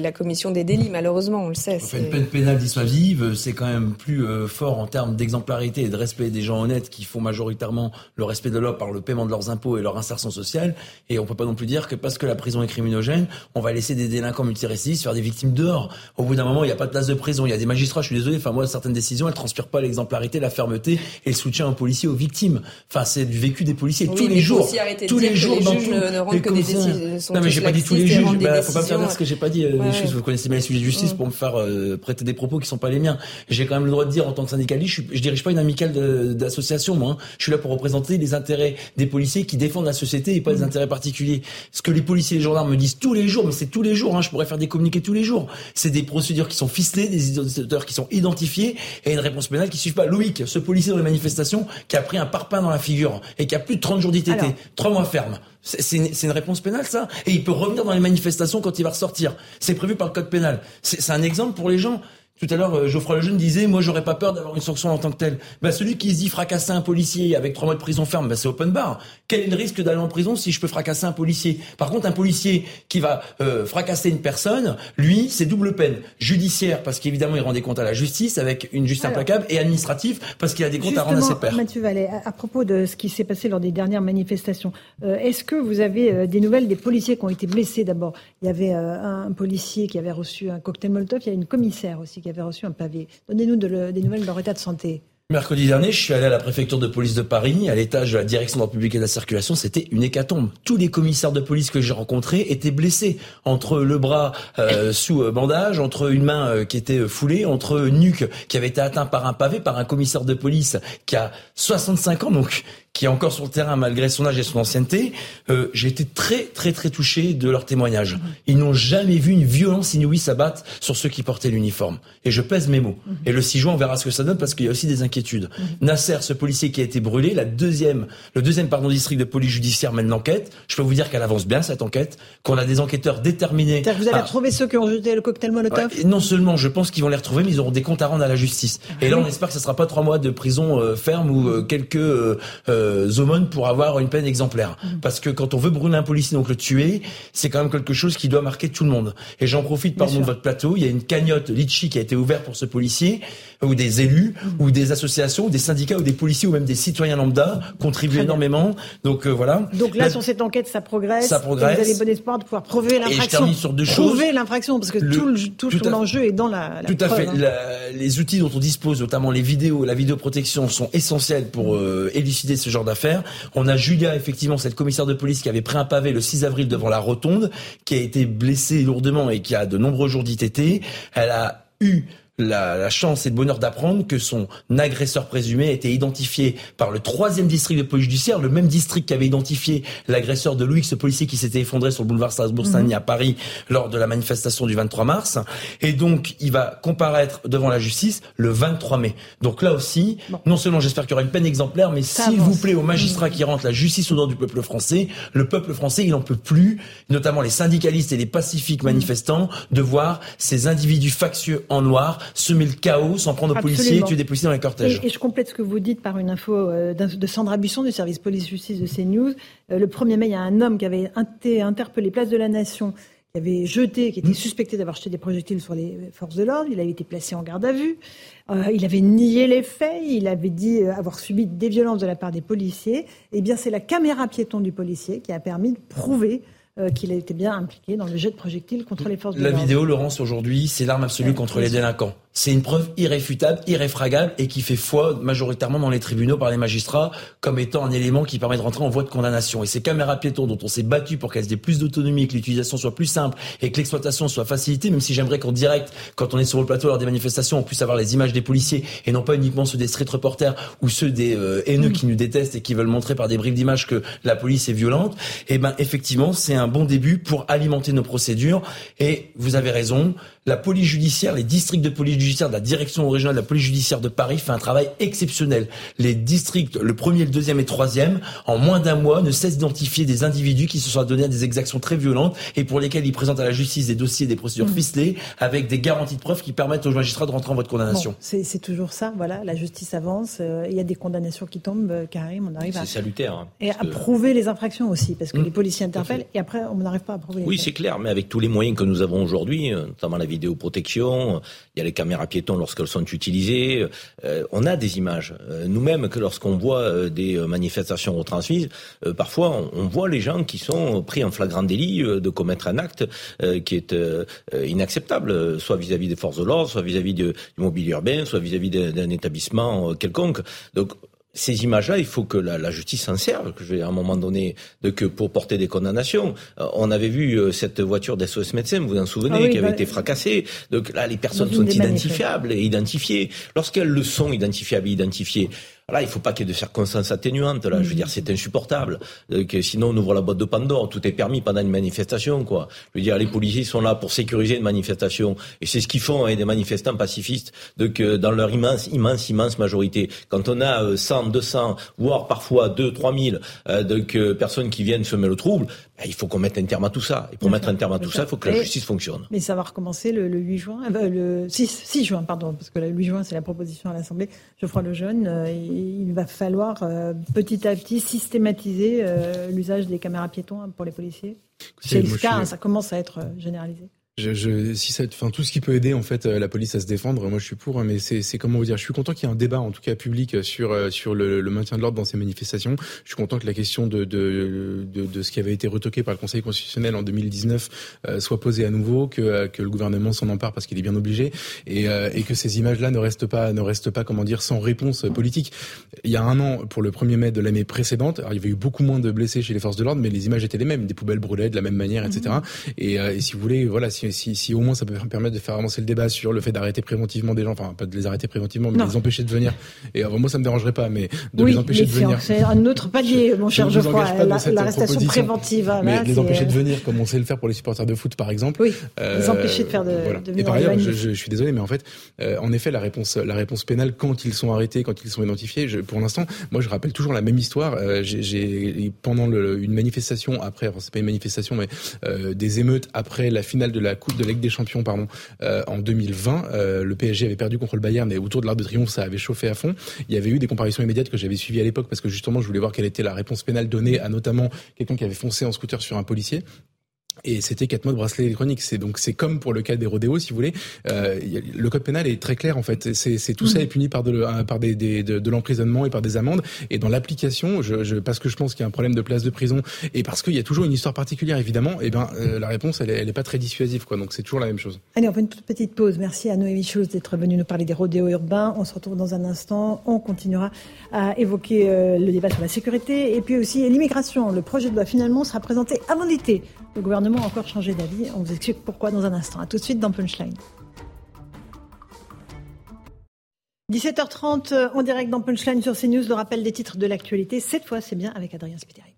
la commission des délits, malheureusement, on le sait. Enfin, une peine pénale dissuasive, c'est quand même plus euh, fort en termes d'exemplarité et de respect des gens honnêtes qui font majoritairement le respect de l'ordre par le paiement de leurs impôts et leur insertion sociale. Et on peut pas non plus dire que parce que la prison est criminogène, on va laisser des délinquants multirécidivistes faire des victimes dehors. Au bout d'un moment, il n'y a pas de place de prison. Il y a des magistrats, je suis désolé, enfin moi, certaines décisions, elles transpirent pas l'exemplarité, la fermeté et le soutien aux policiers, aux victimes. Enfin, c'est du vécu des policiers tous les jours. Tous les jours dans juges ne, rendent que des décisions. Non, mais j'ai pas dit tous les juges. Bah, faut pas me faire dire ce que j'ai pas dit. Euh, Vous connaissez bien les sujets de justice pour me faire euh, prêter des propos qui sont pas les miens. J'ai quand même le droit de dire en tant que syndicaliste, je, je dirige pas une amicale d'association, moi. Hein. Je suis là pour représenter les intérêts des policiers qui défendent la société et pas des intérêts particuliers. Ce que les policiers et les gendarmes me disent tous les jours, mais c'est tous les jours. Hein, je pourrais faire des communiqués tous les jours. C'est des procédures qui sont ficelées, des auteurs qui sont identifiés et une réponse pénale qui suit pas. Loïc, ce policier dans les manifestations, qui a pris un parpaing dans la figure et qui a plus de 30 jours d'ITT, trois mois ferme. C'est une, une, réponse pénale, ça? Et il peut revenir dans les manifestations quand il va ressortir. C'est prévu par le code pénal. C'est un exemple pour les gens. Tout à l'heure, euh, Geoffroy Lejeune disait, moi, j'aurais pas peur d'avoir une sanction en tant que telle. Bah, celui qui se dit fracasser un policier avec trois mois de prison ferme, bah, c'est open bar. Quel est le risque d'aller en prison si je peux fracasser un policier? Par contre, un policier qui va euh, fracasser une personne, lui, c'est double peine. Judiciaire, parce qu'évidemment, il rend des comptes à la justice avec une justice implacable, et administratif, parce qu'il a des comptes à rendre à ses pairs. Mathieu Vallet, à, propos de ce qui s'est passé lors des dernières manifestations, euh, est-ce que vous avez des nouvelles des policiers qui ont été blessés d'abord? Il y avait un policier qui avait reçu un cocktail Molotov, il y a une commissaire aussi qui avait reçu un pavé. Donnez-nous des nouvelles de leur état de santé. Mercredi dernier, je suis allé à la préfecture de police de Paris, à l'étage de la direction de la public et de la circulation. C'était une hécatombe. Tous les commissaires de police que j'ai rencontrés étaient blessés. Entre le bras euh, sous euh, bandage, entre une main euh, qui était foulée, entre nuque qui avait été atteint par un pavé, par un commissaire de police qui a 65 ans, donc qui est encore sur le terrain malgré son âge et son ancienneté, euh, j'ai été très très très touché de leurs témoignages. Ils n'ont jamais vu une violence inouïe s'abattre sur ceux qui portaient l'uniforme. Et je pèse mes mots. Mhm. Et le 6 juin, on verra ce que ça donne parce qu'il y a aussi des inquiétudes. Mhm. Nasser, ce policier qui a été brûlé, la deuxième, le deuxième pardon district de police judiciaire mène l'enquête. Je peux vous dire qu'elle avance bien cette enquête, qu'on a des enquêteurs déterminés. Vous avez retrouvé ceux qui ont jeté le cocktail Molotov Non seulement, je pense qu'ils vont les retrouver, mais ils auront des comptes à rendre à la justice. Ah et là, on espère que ce sera pas trois mois de prison euh, ferme ou euh, quelques euh, euh pour avoir une peine exemplaire. Mm. Parce que quand on veut brûler un policier, donc le tuer, c'est quand même quelque chose qui doit marquer tout le monde. Et j'en profite, pardon, de votre plateau, il y a une cagnotte litchi qui a été ouverte pour ce policier, ou des élus, ou des associations, ou des syndicats, ou des policiers, ou même des citoyens lambda contribuent énormément. Donc euh, voilà. Donc là, sur cette enquête, ça progresse. Ça progresse. vous avez bon espoir de pouvoir prouver l'infraction. Et je termine sur deux choses. Prouver l'infraction, parce que tout, l'enjeu est dans la, la Tout à fait. Hein. les outils dont on dispose, notamment les vidéos, la vidéoprotection, sont essentiels pour euh, élucider ce genre d'affaires. On a Julia, effectivement, cette commissaire de police qui avait pris un pavé le 6 avril devant la rotonde, qui a été blessée lourdement et qui a de nombreux jours d'ITT. Elle a eu la, chance et le bonheur d'apprendre que son agresseur présumé a été identifié par le troisième district de police judiciaire, le même district qui avait identifié l'agresseur de Louis, ce policier qui s'était effondré sur le boulevard Strasbourg-Saint-Denis mhm. à Paris lors de la manifestation du 23 mars. Et donc, il va comparaître devant la justice le 23 mai. Donc là aussi, non seulement j'espère qu'il y aura une peine exemplaire, mais s'il vous plaît aux magistrats qui rentrent la justice au nom du peuple français, le peuple français, il n'en peut plus, notamment les syndicalistes et les pacifiques manifestants, de voir ces individus factieux en noir semer le chaos, s'en prendre aux policiers et tuer des policiers dans les cortèges. Et, je complète ce que vous dites par une info euh, de Sandra Busson du service police-justice de CNews. Euh, le 1er mai, il y a un homme qui avait été interpellé place de la Nation qui avait jeté, qui était mmh. suspecté d'avoir jeté des projectiles sur les forces de l'ordre. Il avait été placé en garde à vue. Euh, il avait nié les faits. Il avait dit avoir subi des violences de la part des policiers. Eh bien, c'est la caméra piéton du policier qui a permis de prouver euh, qu'il a été bien impliqué dans le jet de projectiles contre les forces de l'ordre. La vidéo, Laurence, aujourd'hui, c'est l'arme absolue contre les délinquants. C'est une preuve irréfutable, irréfragable et qui fait foi majoritairement dans les tribunaux par les magistrats comme étant un élément qui permet de rentrer en voie de condamnation. Et ces caméras piétons dont on s'est battu pour qu'elles aient plus d'autonomie, que l'utilisation soit plus simple et que l'exploitation soit facilitée, même si j'aimerais qu'en direct, quand on est sur le plateau lors des manifestations, on puisse avoir les images des policiers et non pas uniquement ceux des street reporters ou ceux des euh, haineux qui nous détestent et qui veulent montrer par des briques d'images que la police est violente. Et eh ben effectivement, c'est un bon début pour alimenter nos procédures. Et vous avez raison, la police judiciaire, les districts de police judiciaire de la direction régionale de la police judiciaire de Paris fait un travail exceptionnel. Les districts, le premier, le deuxième et le troisième, en moins d'un mois, ne cessent d'identifier des individus qui se sont donnés à des exactions très violentes et pour lesquels ils présentent à la justice des dossiers, des procédures mmh. ficelées avec des garanties de preuves qui permettent aux magistrats de rentrer en votre condamnation. c'est toujours ça, voilà. La justice avance, euh, il y a des condamnations qui tombent, euh, Karim, on arrive à. C'est salutaire. Hein, et à prouver les infractions aussi, parce que mmh. les policiers interpellent et après on n'arrive pas à prouver. Oui, c'est clair, mais avec tous les moyens que nous avons aujourd'hui, euh, notamment la vidéoprotection, il y a les caméras piétons lorsqu'elles sont utilisées, on a des images. Nous-mêmes, que lorsqu'on voit des manifestations retransmises, parfois on, voit les gens qui sont pris en flagrant délit de commettre un acte qui est inacceptable, soit vis-à-vis des forces de l'ordre, soit vis-à-vis du mobilier urbain, soit vis-à-vis d'un établissement quelconque. Ces images-là, il faut que la, justice s'en serve, que je vais à un moment donné, de, que pour porter des condamnations. Euh, on avait vu euh, cette voiture d'SOS médecin, vous vous en souvenez, ah qui avait bah, été fracassée. Donc là, les personnes sont identifiables et identifiées. Lorsqu'elles le sont identifiables et identifiées, Là, il faut pas qu'il y ait de circonstances atténuantes. Là, je veux dire, c'est insupportable. Euh, que sinon, on ouvre la boîte de Pandore. Tout est permis pendant une manifestation, quoi. Je veux dire, les policiers sont là pour sécuriser une manifestation, et c'est ce qu'ils font avec hein, des manifestants pacifistes. Donc, dans leur immense, immense, immense majorité, quand on a 100, 200, voire parfois 2, 3000 euh, donc, personnes qui viennent semer le trouble, il faut qu'on mette un terme à tout ça. Et pour mettre un terme à tout ça, il faut que la justice fonctionne. Mais ça va recommencer le, 8 juin, euh, le 6, 6, juin, pardon, parce que le 8 juin, c'est la proposition à l'Assemblée. Geoffroy Lejeune, euh, il va falloir euh, petit à petit systématiser l'usage des caméras piétons pour les policiers. C'est le cas, ça commence à être généralisé. Je, je, si ça, enfin tout ce qui peut aider en fait euh, la police à se défendre, moi je suis pour. Hein, mais c'est, comment vous dire, je suis content qu'il y ait un débat en tout cas public euh, sur euh, sur le, le maintien de l'ordre dans ces manifestations. Je suis content que la question de de, de, de ce qui avait été retoqué par le Conseil constitutionnel en 2019 soit posée à nouveau, que que le gouvernement s'en empare parce qu'il est bien obligé et et que ces images-là ne restent pas ne restent pas comment dire sans réponse politique. Il y a un an pour le 1er mai de l'année précédente, alors il y avait eu beaucoup moins de blessés chez les forces de l'ordre, mais les images étaient les mêmes, des poubelles brûlées de la même manière, etc. Mmh. Et, et si vous voulez, voilà, si si, si, au moins ça peut permettre de faire avancer le débat sur le fait d'arrêter préventivement des gens, enfin pas de les arrêter préventivement, mais de les empêcher de venir. Et avant moi ça me dérangerait pas, mais de les empêcher de venir. C'est un autre palier, mon cher Geoffroy, l'arrestation préventive. Hein, mais les empêcher de venir, comme on sait le faire pour les supporters de foot par exemple. Oui. les empêcher de faire de, venir. Et par ailleurs, je, suis désolé, mais en fait, euh, en effet, la réponse, la réponse pénale quand ils sont arrêtés, quand ils sont identifiés, pour l'instant, moi je rappelle toujours la même histoire. Euh, j'ai pendant une manifestation après, enfin c'est pas une manifestation, mais euh, des émeutes après la finale de la Coupe de Ligue des Champions, pardon, euh, en 2020. Euh, le PSG avait perdu contre le Bayern, mais autour de l'Arc de Triomphe, ça avait chauffé à fond. Il y avait eu des comparaisons immédiates que j'avais suivies à l'époque parce que justement, je voulais voir quelle était la réponse pénale donnée à notamment quelqu'un qui avait foncé en scooter sur un policier. Et c'était quatre mois de bracelet électronique. C'est donc c'est comme pour le cas des rodéos, si vous voulez. Euh, le code pénal est très clair en fait. C'est tout ça mm. est puni par de par des, des de, de l'emprisonnement et par des amendes. Et dans l'application, je, je, parce que je pense qu'il y a un problème de place de prison et parce qu'il y a toujours une histoire particulière évidemment. Et eh ben euh, la réponse elle elle est pas très dissuasive quoi. Donc c'est toujours la même chose. Allez, on fait une toute petite pause. Merci à Noémie Schulz d'être venue nous parler des rodéos urbains. On se retrouve dans un instant. On continuera à évoquer euh, le débat sur la sécurité et puis aussi l'immigration. Le projet de loi finalement sera présenté avant l'été. Le gouvernement encore changé d'avis. On vous explique pourquoi dans un instant. A tout de suite dans Punchline. 17h30 euh, en direct dans Punchline sur CNews, le rappel des titres de l'actualité. Cette fois, c'est bien avec Adrien Spiteri.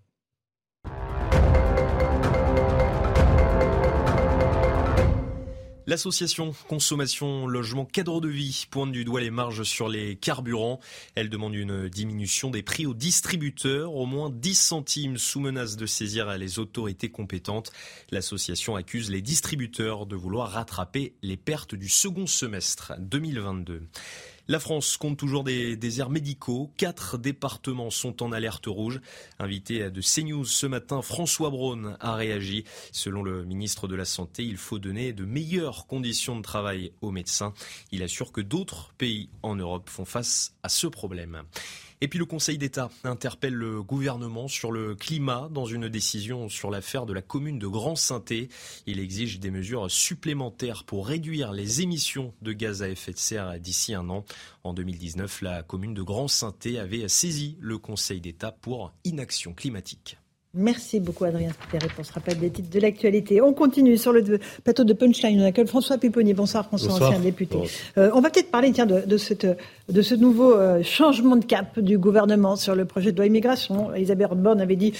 L'association Consommation Logement Cadre de Vie pointe du doigt les marges sur les carburants. Elle demande une diminution des prix aux distributeurs, au moins 10 centimes sous menace de saisir les autorités compétentes. L'association accuse les distributeurs de vouloir rattraper les pertes du second semestre 2022. La France compte toujours des déserts médicaux. Quatre départements sont en alerte rouge. Invité de CNews ce matin, François Braun a réagi. Selon le ministre de la Santé, il faut donner de meilleures conditions de travail aux médecins. Il assure que d'autres pays en Europe font face à ce problème. Et puis le Conseil d'État interpelle le gouvernement sur le climat dans une décision sur l'affaire de la commune de Grand-Sainté. Il exige des mesures supplémentaires pour réduire les émissions de gaz à effet de serre d'ici un an. En 2019, la commune de Grand-Sainté avait saisi le Conseil d'État pour inaction climatique. Merci beaucoup Adrien Spiteri pour ce rappel des titres de l'actualité. On continue sur le plateau de Punchline. On accueille François Pipponi. Bonsoir François, ancien député. Euh, on va peut-être parler tiens, de, de, cette, de ce nouveau euh, changement de cap du gouvernement sur le projet de loi immigration. Elisabeth Borne avait dit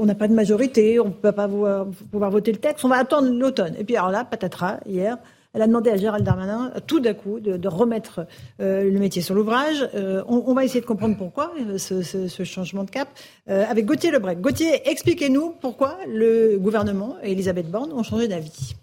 on n'a pas de majorité, on ne peut pas pouvoir voter le texte, on va attendre l'automne. Et puis alors là, patatras, hier, elle a demandé à Gérald Darmanin, tout d'un coup, de, remettre euh, le métier sur l'ouvrage. Euh, on, va essayer de comprendre pourquoi euh, ce, changement de cap avec Gauthier Lebret. Gauthier, expliquez-nous pourquoi le gouvernement et Elisabeth Borne ont changé d'avis.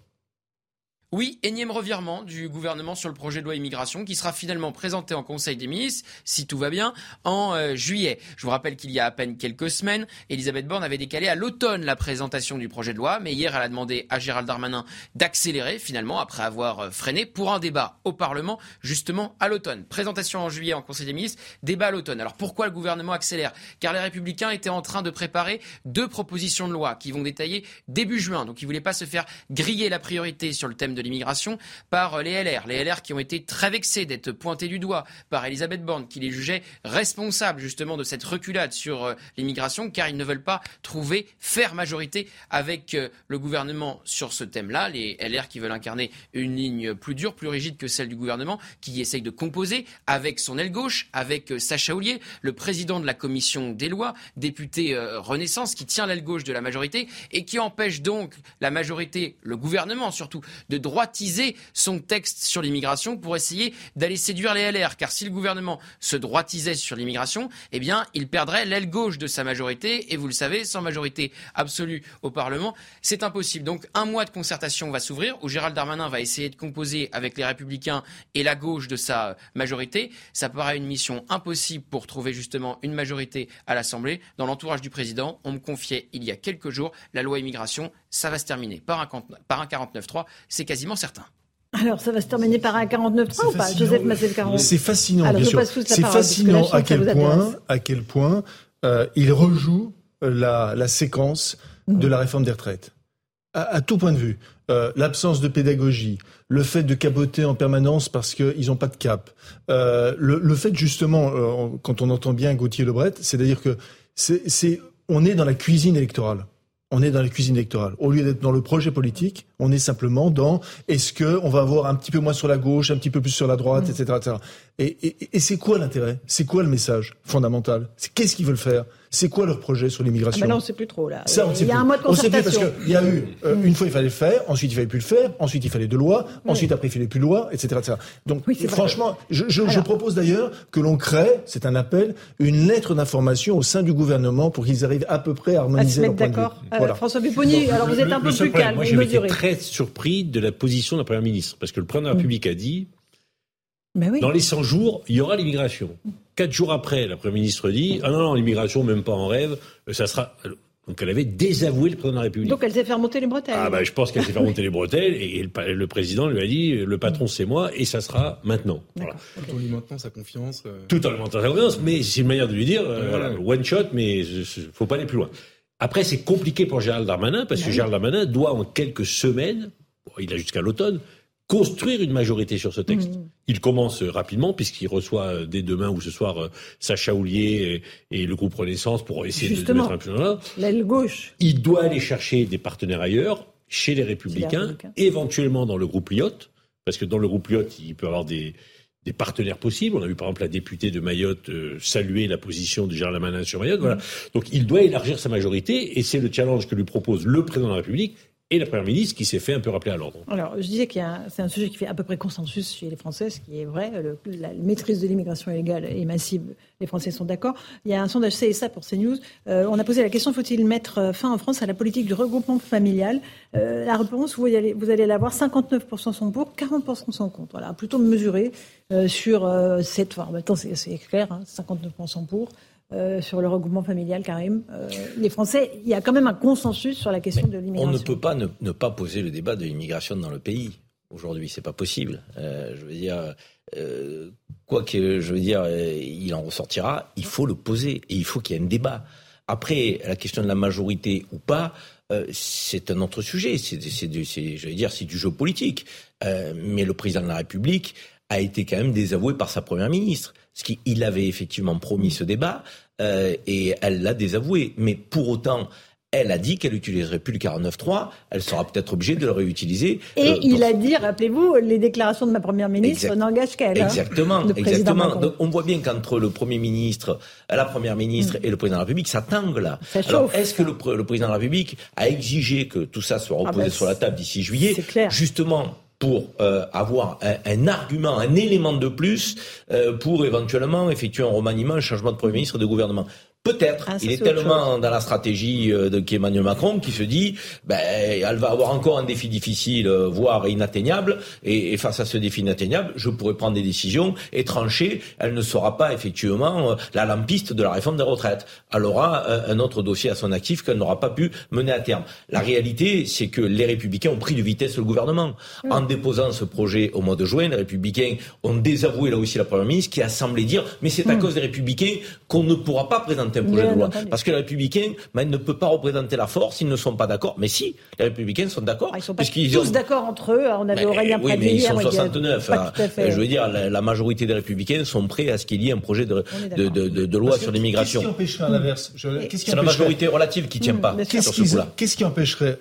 Oui, énième revirement du gouvernement sur le projet de loi immigration qui sera finalement présenté en Conseil des ministres, si tout va bien, en euh, juillet. Je vous rappelle qu'il y a à peine quelques semaines, Elisabeth Borne avait décalé à l'automne la présentation du projet de loi, mais hier elle a demandé à Gérald Darmanin d'accélérer finalement après avoir euh, freiné pour un débat au Parlement justement à l'automne. Présentation en juillet en Conseil des ministres, débat à l'automne. Alors pourquoi le gouvernement accélère? Car les républicains étaient en train de préparer deux propositions de loi qui vont détailler début juin, donc ils ne voulaient pas se faire griller la priorité sur le thème de l'immigration par les LR. Les LR qui ont été très vexés d'être pointés du doigt par Elisabeth Borne, qui les jugeait responsables justement de cette reculade sur euh, l'immigration, car ils ne veulent pas trouver faire majorité avec euh, le gouvernement sur ce thème-là. Les LR qui veulent incarner une ligne plus dure, plus rigide que celle du gouvernement, qui essaye de composer avec son aile gauche, avec euh, Sacha Houlier, le président de la commission des lois, député Renaissance, qui tient l'aile gauche de la majorité et qui empêche donc la majorité, le gouvernement surtout, de droitiser son texte sur l'immigration pour essayer d'aller séduire les LR. Car si le gouvernement se droitisait sur l'immigration, eh bien, il perdrait l'aile gauche de sa majorité. Et vous le savez, sans majorité absolue au Parlement, c'est impossible. Donc, un mois de concertation va s'ouvrir où Gérald Darmanin va essayer de composer avec les Républicains et la gauche de sa majorité. Ça paraît une mission impossible pour trouver justement une majorité à l'Assemblée. Dans l'entourage du président, on me confiait il y a quelques jours la loi immigration, ça va se terminer par un, par un 49-3. C'est quasiment certain. Alors, ça va se terminer par un 49-3 ou pas Joseph C'est fascinant, bien sûr. C'est fascinant à quel, point, à quel point euh, il rejoue la, la séquence mm. de la réforme des retraites. À, tout point de vue. Euh, l'absence de pédagogie, le fait de caboter en permanence parce qu'ils n'ont pas de cap, euh, le, le, fait justement, euh, quand on entend bien Gauthier Lebret, c'est-à-dire que c'est, on est dans la cuisine électorale on est dans la cuisine électorale. Au lieu d'être dans le projet politique, on est simplement dans est-ce que on va avoir un petit peu moins sur la gauche, un petit peu plus sur la droite, etc., mm. etc. Et, et c'est quoi l'intérêt? C'est quoi le message fondamental? Qu'est-ce qu'ils veulent faire? C'est quoi leur projet sur l'immigration ah ben on ne sait plus trop là. il y a un mois de concertation. On sait plus parce qu'il y a eu euh, mm. une fois il fallait le faire, ensuite il fallait plus le faire, ensuite il fallait deux lois, ensuite après il fallait plus de lois, etc., etc. Donc franchement, je, je, propose d'ailleurs que l'on crée, c'est un appel, une lettre d'information au sein du gouvernement pour qu'ils arrivent à peu près à harmoniser à leur point de vue. Euh, voilà. François Pupponi, alors vous êtes un peu plus calme. Moi j'ai été très surpris de la position de la première ministre parce que le président de la mm. République a dit oui. Dans les 100 jours, il y aura l'immigration. Quatre jours après, la Première ministre dit Ah non, non, l'immigration, même pas en rêve, ça sera. Donc elle avait désavoué le président de la République. Donc elle s'est fait remonter les bretelles. Ah bah je pense qu'elle s'est fait remonter les bretelles et le, président lui a dit le patron c'est moi et ça sera maintenant. Voilà. Tout en lui maintenant sa confiance. Euh. Tout en lui maintenant sa confiance, mais c'est une manière de lui dire euh, one shot, mais faut pas aller plus loin. Après c'est compliqué pour Gérald Darmanin parce que Gérald Darmanin doit en quelques semaines, il a jusqu'à l'automne, construire une majorité sur ce texte. Mmh. Il commence rapidement puisqu'il reçoit euh, dès demain ou ce soir euh, Sacha Houlier et, le groupe Renaissance pour essayer de, mettre un peu là. L'aile gauche. Il doit aller chercher des partenaires ailleurs, chez les Républicains, éventuellement dans le groupe Lyotte, parce que dans le groupe Lyotte, il peut avoir des, des partenaires possibles. On a vu par exemple la députée de Mayotte euh, saluer la position de Gérald Manin sur Mayotte. Voilà. Mmh. Donc il doit élargir sa majorité et c'est le challenge que lui propose le président de la République et la Première ministre qui s'est fait un peu rappeler à l'ordre. Alors, je disais que c'est un sujet qui fait à peu près consensus chez les Français, ce qui est vrai. la maîtrise de l'immigration illégale est massive. Les Français sont d'accord. Il y a un sondage CSA pour CNews. Euh, on a posé la question faut-il mettre fin en France à la politique du regroupement familial? Euh, La réponse, vous allez, vous allez l'avoir 59% sont pour, 40% sont contre. Voilà, plutôt mesuré euh, sur cette. Enfin, maintenant, c'est clair, 59% hein, pour. Euh, sur le regroupement familial, Karim. Euh, les Français, il y a quand même un consensus sur la question de l'immigration. On ne peut pas ne, pas poser le débat de l'immigration dans le pays. Aujourd'hui, c'est pas possible. Euh, je veux dire, quoi que je veux dire, il en ressortira. Il faut le poser et il faut qu'il y ait un débat. Après, la question de la majorité ou pas, c'est un autre sujet. C'est, je veux dire, c'est du jeu politique. mais le président de la République a été quand même désavoué par sa première ministre. Ce qu'il avait effectivement promis ce débat euh, et elle l'a désavoué. Mais pour autant, elle a dit qu'elle n'utiliserait plus le 49.3. Elle sera peut-être obligée de le réutiliser. Et euh, il a dit, rappelez-vous, les déclarations de ma première ministre n'engagent qu'elle. Hein, exactement, exactement. Donc, on voit bien qu'entre le premier ministre, la première ministre mm. et le président de la République, ça tangue là. Alors, est-ce que le, président de la République a exigé que tout ça soit reposé ah ben, sur la table d'ici juillet, justement pour euh, avoir un, argument, un élément de plus euh, pour éventuellement effectuer un remaniement, un changement de Premier ministre et de gouvernement. Peut-être. Ah, il est, tellement dans la stratégie euh, de qu'Emmanuel Macron qui se dit, ben, elle va avoir encore un défi difficile, euh, voire inatteignable, et, face à ce défi inatteignable, je pourrais prendre des décisions et trancher. Elle ne sera pas effectivement euh, la lampiste de la réforme des retraites. Elle aura un autre dossier à son actif qu'elle n'aura pas pu mener à terme. La réalité, c'est que les Républicains ont pris de vitesse le gouvernement en déposant ce projet au mois de juin. Les Républicains ont désavoué là aussi la première ministre qui a semblé dire, mais c'est à hmm. cause des Républicains qu'on ne pourra pas présenter un projet de loi. Parce que les républicains, ben, ne peut pas représenter la force, ils ne sont pas d'accord. Mais si, les républicains sont d'accord. Ah, ils sont pas tous d'accord entre eux. On avait Aurélien Oui, mais ils sont 69. Hein. Je veux dire, la, majorité des républicains sont prêts à ce qu'il y ait un projet de, de, de, de loi sur l'immigration. Qu'est-ce qui empêcherait à l'inverse C'est la majorité relative qui ne tient mmh, pas sur ce coup-là. Qu'est-ce qui empêcherait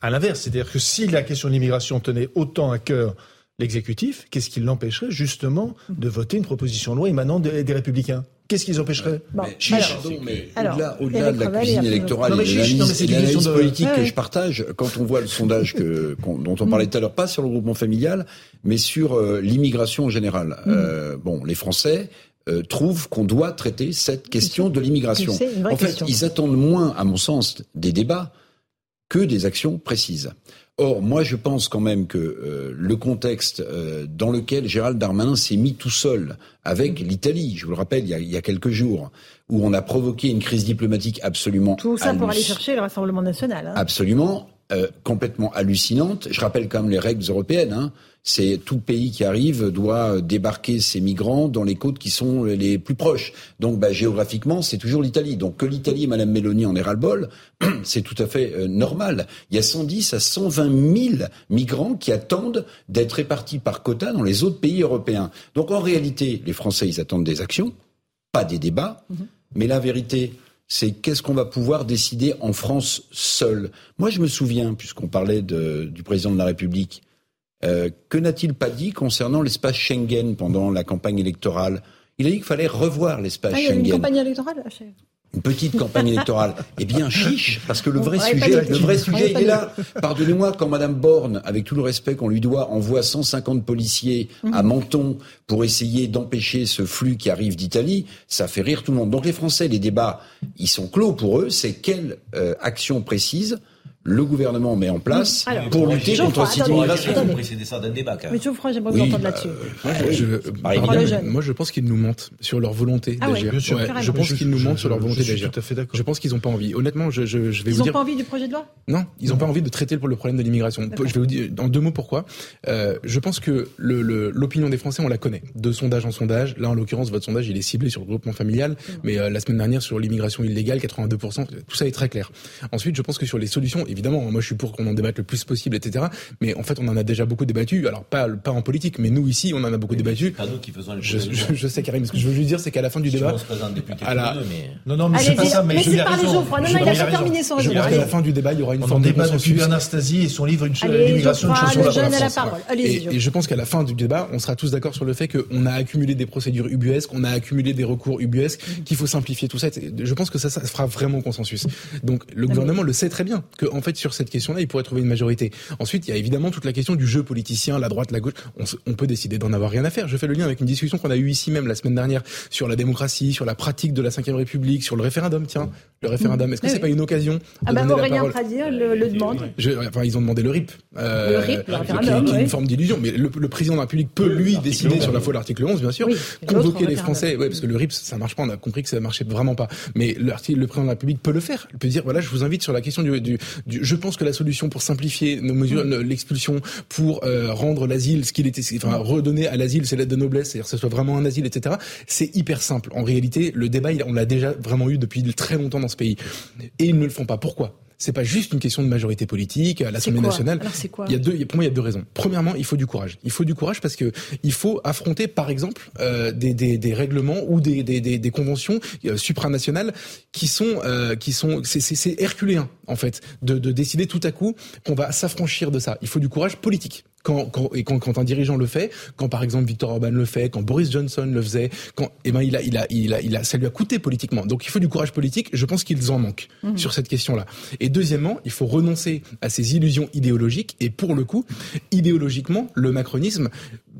à l'inverse C'est-à-dire que si la question de l'immigration tenait autant à cœur l'exécutif, qu'est-ce qui l'empêcherait justement de voter une proposition de loi émanant des, Républicains? Qu'est-ce qu'ils empêcherait au-delà, de la cuisine électorale et de l'analyse politique que je partage, quand on voit le sondage que, dont on parlait tout à l'heure, pas sur le groupement familial, mais sur euh, l'immigration en général. Mm. Euh, bon, les Français, euh, trouvent qu'on doit traiter cette question de l'immigration. En fait, ils attendent moins, à mon sens, des débats que des actions précises. Or, moi, je pense quand même que euh, le contexte euh, dans lequel Gérald Darmanin s'est mis tout seul avec l'Italie, je vous le rappelle, il y, a, il y, a, quelques jours, où on a provoqué une crise diplomatique absolument tout ça pour aller chercher le Rassemblement national. Hein. Absolument, euh, complètement hallucinante. Je rappelle quand même les règles européennes. Hein. C'est tout pays qui arrive doit débarquer ses migrants dans les côtes qui sont les plus proches. Donc bah, géographiquement, c'est toujours l'Italie. Donc que l'Italie Madame Mélanie en aient ras-le-bol, c'est tout à fait euh, normal. Il y a 110 à 120 000 migrants qui attendent d'être répartis par quota dans les autres pays européens. Donc en réalité, les Français, ils attendent des actions, pas des débats. Mm-hmm. Mais la vérité, c'est qu'est-ce qu'on va pouvoir décider en France seul. Moi, je me souviens, puisqu'on parlait du président de la République, euh, que n'a-t-il pas dit concernant l'espace Schengen pendant la campagne électorale? Il a dit qu'il fallait revoir l'espace Schengen. Ah, il y a une campagne électorale une petite campagne électorale. Eh bien, chiche, parce que le vrai sujet, le vrai sujet, il est là. Pardonnez-moi, quand Madame Borne, avec tout le respect qu'on lui doit, envoie 150 policiers à mhm. Menton pour essayer d'empêcher ce flux qui arrive d'Italie, ça fait rire tout le monde. Donc les Français, les débats, ils sont clos pour eux. C'est quelle euh, action précise le gouvernement met en place pour lutter contre cette immigration. précéder ça d'un débat. Mais Geoffroy, j'aimerais vous entendre là-dessus. Euh, moi, je, pense qu'ils nous mentent sur leur volonté ah d'agir. je pense qu'ils nous mentent sur leur volonté d'agir. Je pense qu'ils n'ont pas envie. Honnêtement, je, je, vais ils vous dire. Ils n'ont pas envie du projet de loi? Non, ils n'ont pas envie de traiter le problème de l'immigration. Je vais vous dire en deux mots pourquoi? Euh, je pense que l'opinion des Français, on la connaît. De sondage en sondage. Là, en l'occurrence, votre sondage, il est ciblé sur le groupement familial. Mais euh, la semaine dernière, sur l'immigration illégale, 82%, tout ça est très clair. Ensuite, je pense que sur les solutions, évidemment, moi je suis pour qu'on en débatte le plus possible, etc. Mais en fait, on en a déjà beaucoup débattu. Alors pas pas en politique, mais nous ici, on en a beaucoup débattu. Pas nous qui faisons je, je, je, sais Karim, ce que je veux lui dire, c'est qu'à la fin du débat, à la... non non mais c'est pas ça, mais laissez parler Geoffroy. Non non, il a pas terminé son raisonnement. À la fin du débat, il y aura une forme de consensus. depuis Bernard Stasi et son livre une l'immigration une la parole. Et je pense qu'à la fin du débat, on sera tous d'accord sur le fait qu'on a accumulé des procédures ubuesques, on a accumulé des recours ubuesques, qu'il faut simplifier tout ça. Je pense que ça, ça fera vraiment consensus. Donc le gouvernement le sait très bien que en fait sur cette question-là, il pourrait trouver une majorité. Ensuite, il y a évidemment toute la question du jeu politicien, la droite, la gauche. On, peut décider d'en avoir rien à faire. Je fais le lien avec une discussion qu'on a eue ici même la semaine dernière sur la démocratie, sur la pratique de la Cinquième République, sur le référendum. Tiens, le référendum. Est-ce que c'est pas une occasion de ah bah, donner la parole le, le demande. enfin, ils ont demandé le RIP. Euh, le RIP, le référendum, qui, est une forme d'illusion. Mais le, président de la République peut lui décider sur la foi de l'article 11, bien sûr, convoquer les Français. Ouais, parce que le RIP, ça marche pas. On a compris que ça marchait vraiment pas. Mais le, le président de la République peut le faire. Il peut dire voilà, je vous invite sur la question du, du, du je pense que la solution pour simplifier nos mesures, l'expulsion pour euh, rendre l'asile ce qu'il était, enfin redonner à l'asile ses lettres de noblesse, c'est-à-dire que ce soit vraiment un asile, etc. C'est hyper simple. En réalité, le débat, on l'a déjà vraiment eu depuis très longtemps dans ce pays, et ils ne le font pas. Pourquoi? C'est pas juste une question de majorité politique à l'Assemblée nationale. Alors c'est quoi il y a deux, pour moi, il y a deux raisons. Premièrement, il faut du courage. Il faut du courage parce que il faut affronter, par exemple, euh, des, des, des, règlements ou des, des, des conventions euh, supranationales qui sont euh, qui sont c'est herculéen en fait de, de décider tout à coup qu'on va s'affranchir de ça. Il faut du courage politique quand, quand, et quand, quand, un dirigeant le fait, quand par exemple Victor Orban le fait, quand Boris Johnson le faisait, quand eh ben il a, il a, il a, il a, ça lui a coûté politiquement. Donc il faut du courage politique. Je pense qu'ils en manquent mmh. sur cette question-là. Et deuxièmement, il faut renoncer à ces illusions idéologiques. Et pour le coup, idéologiquement, le macronisme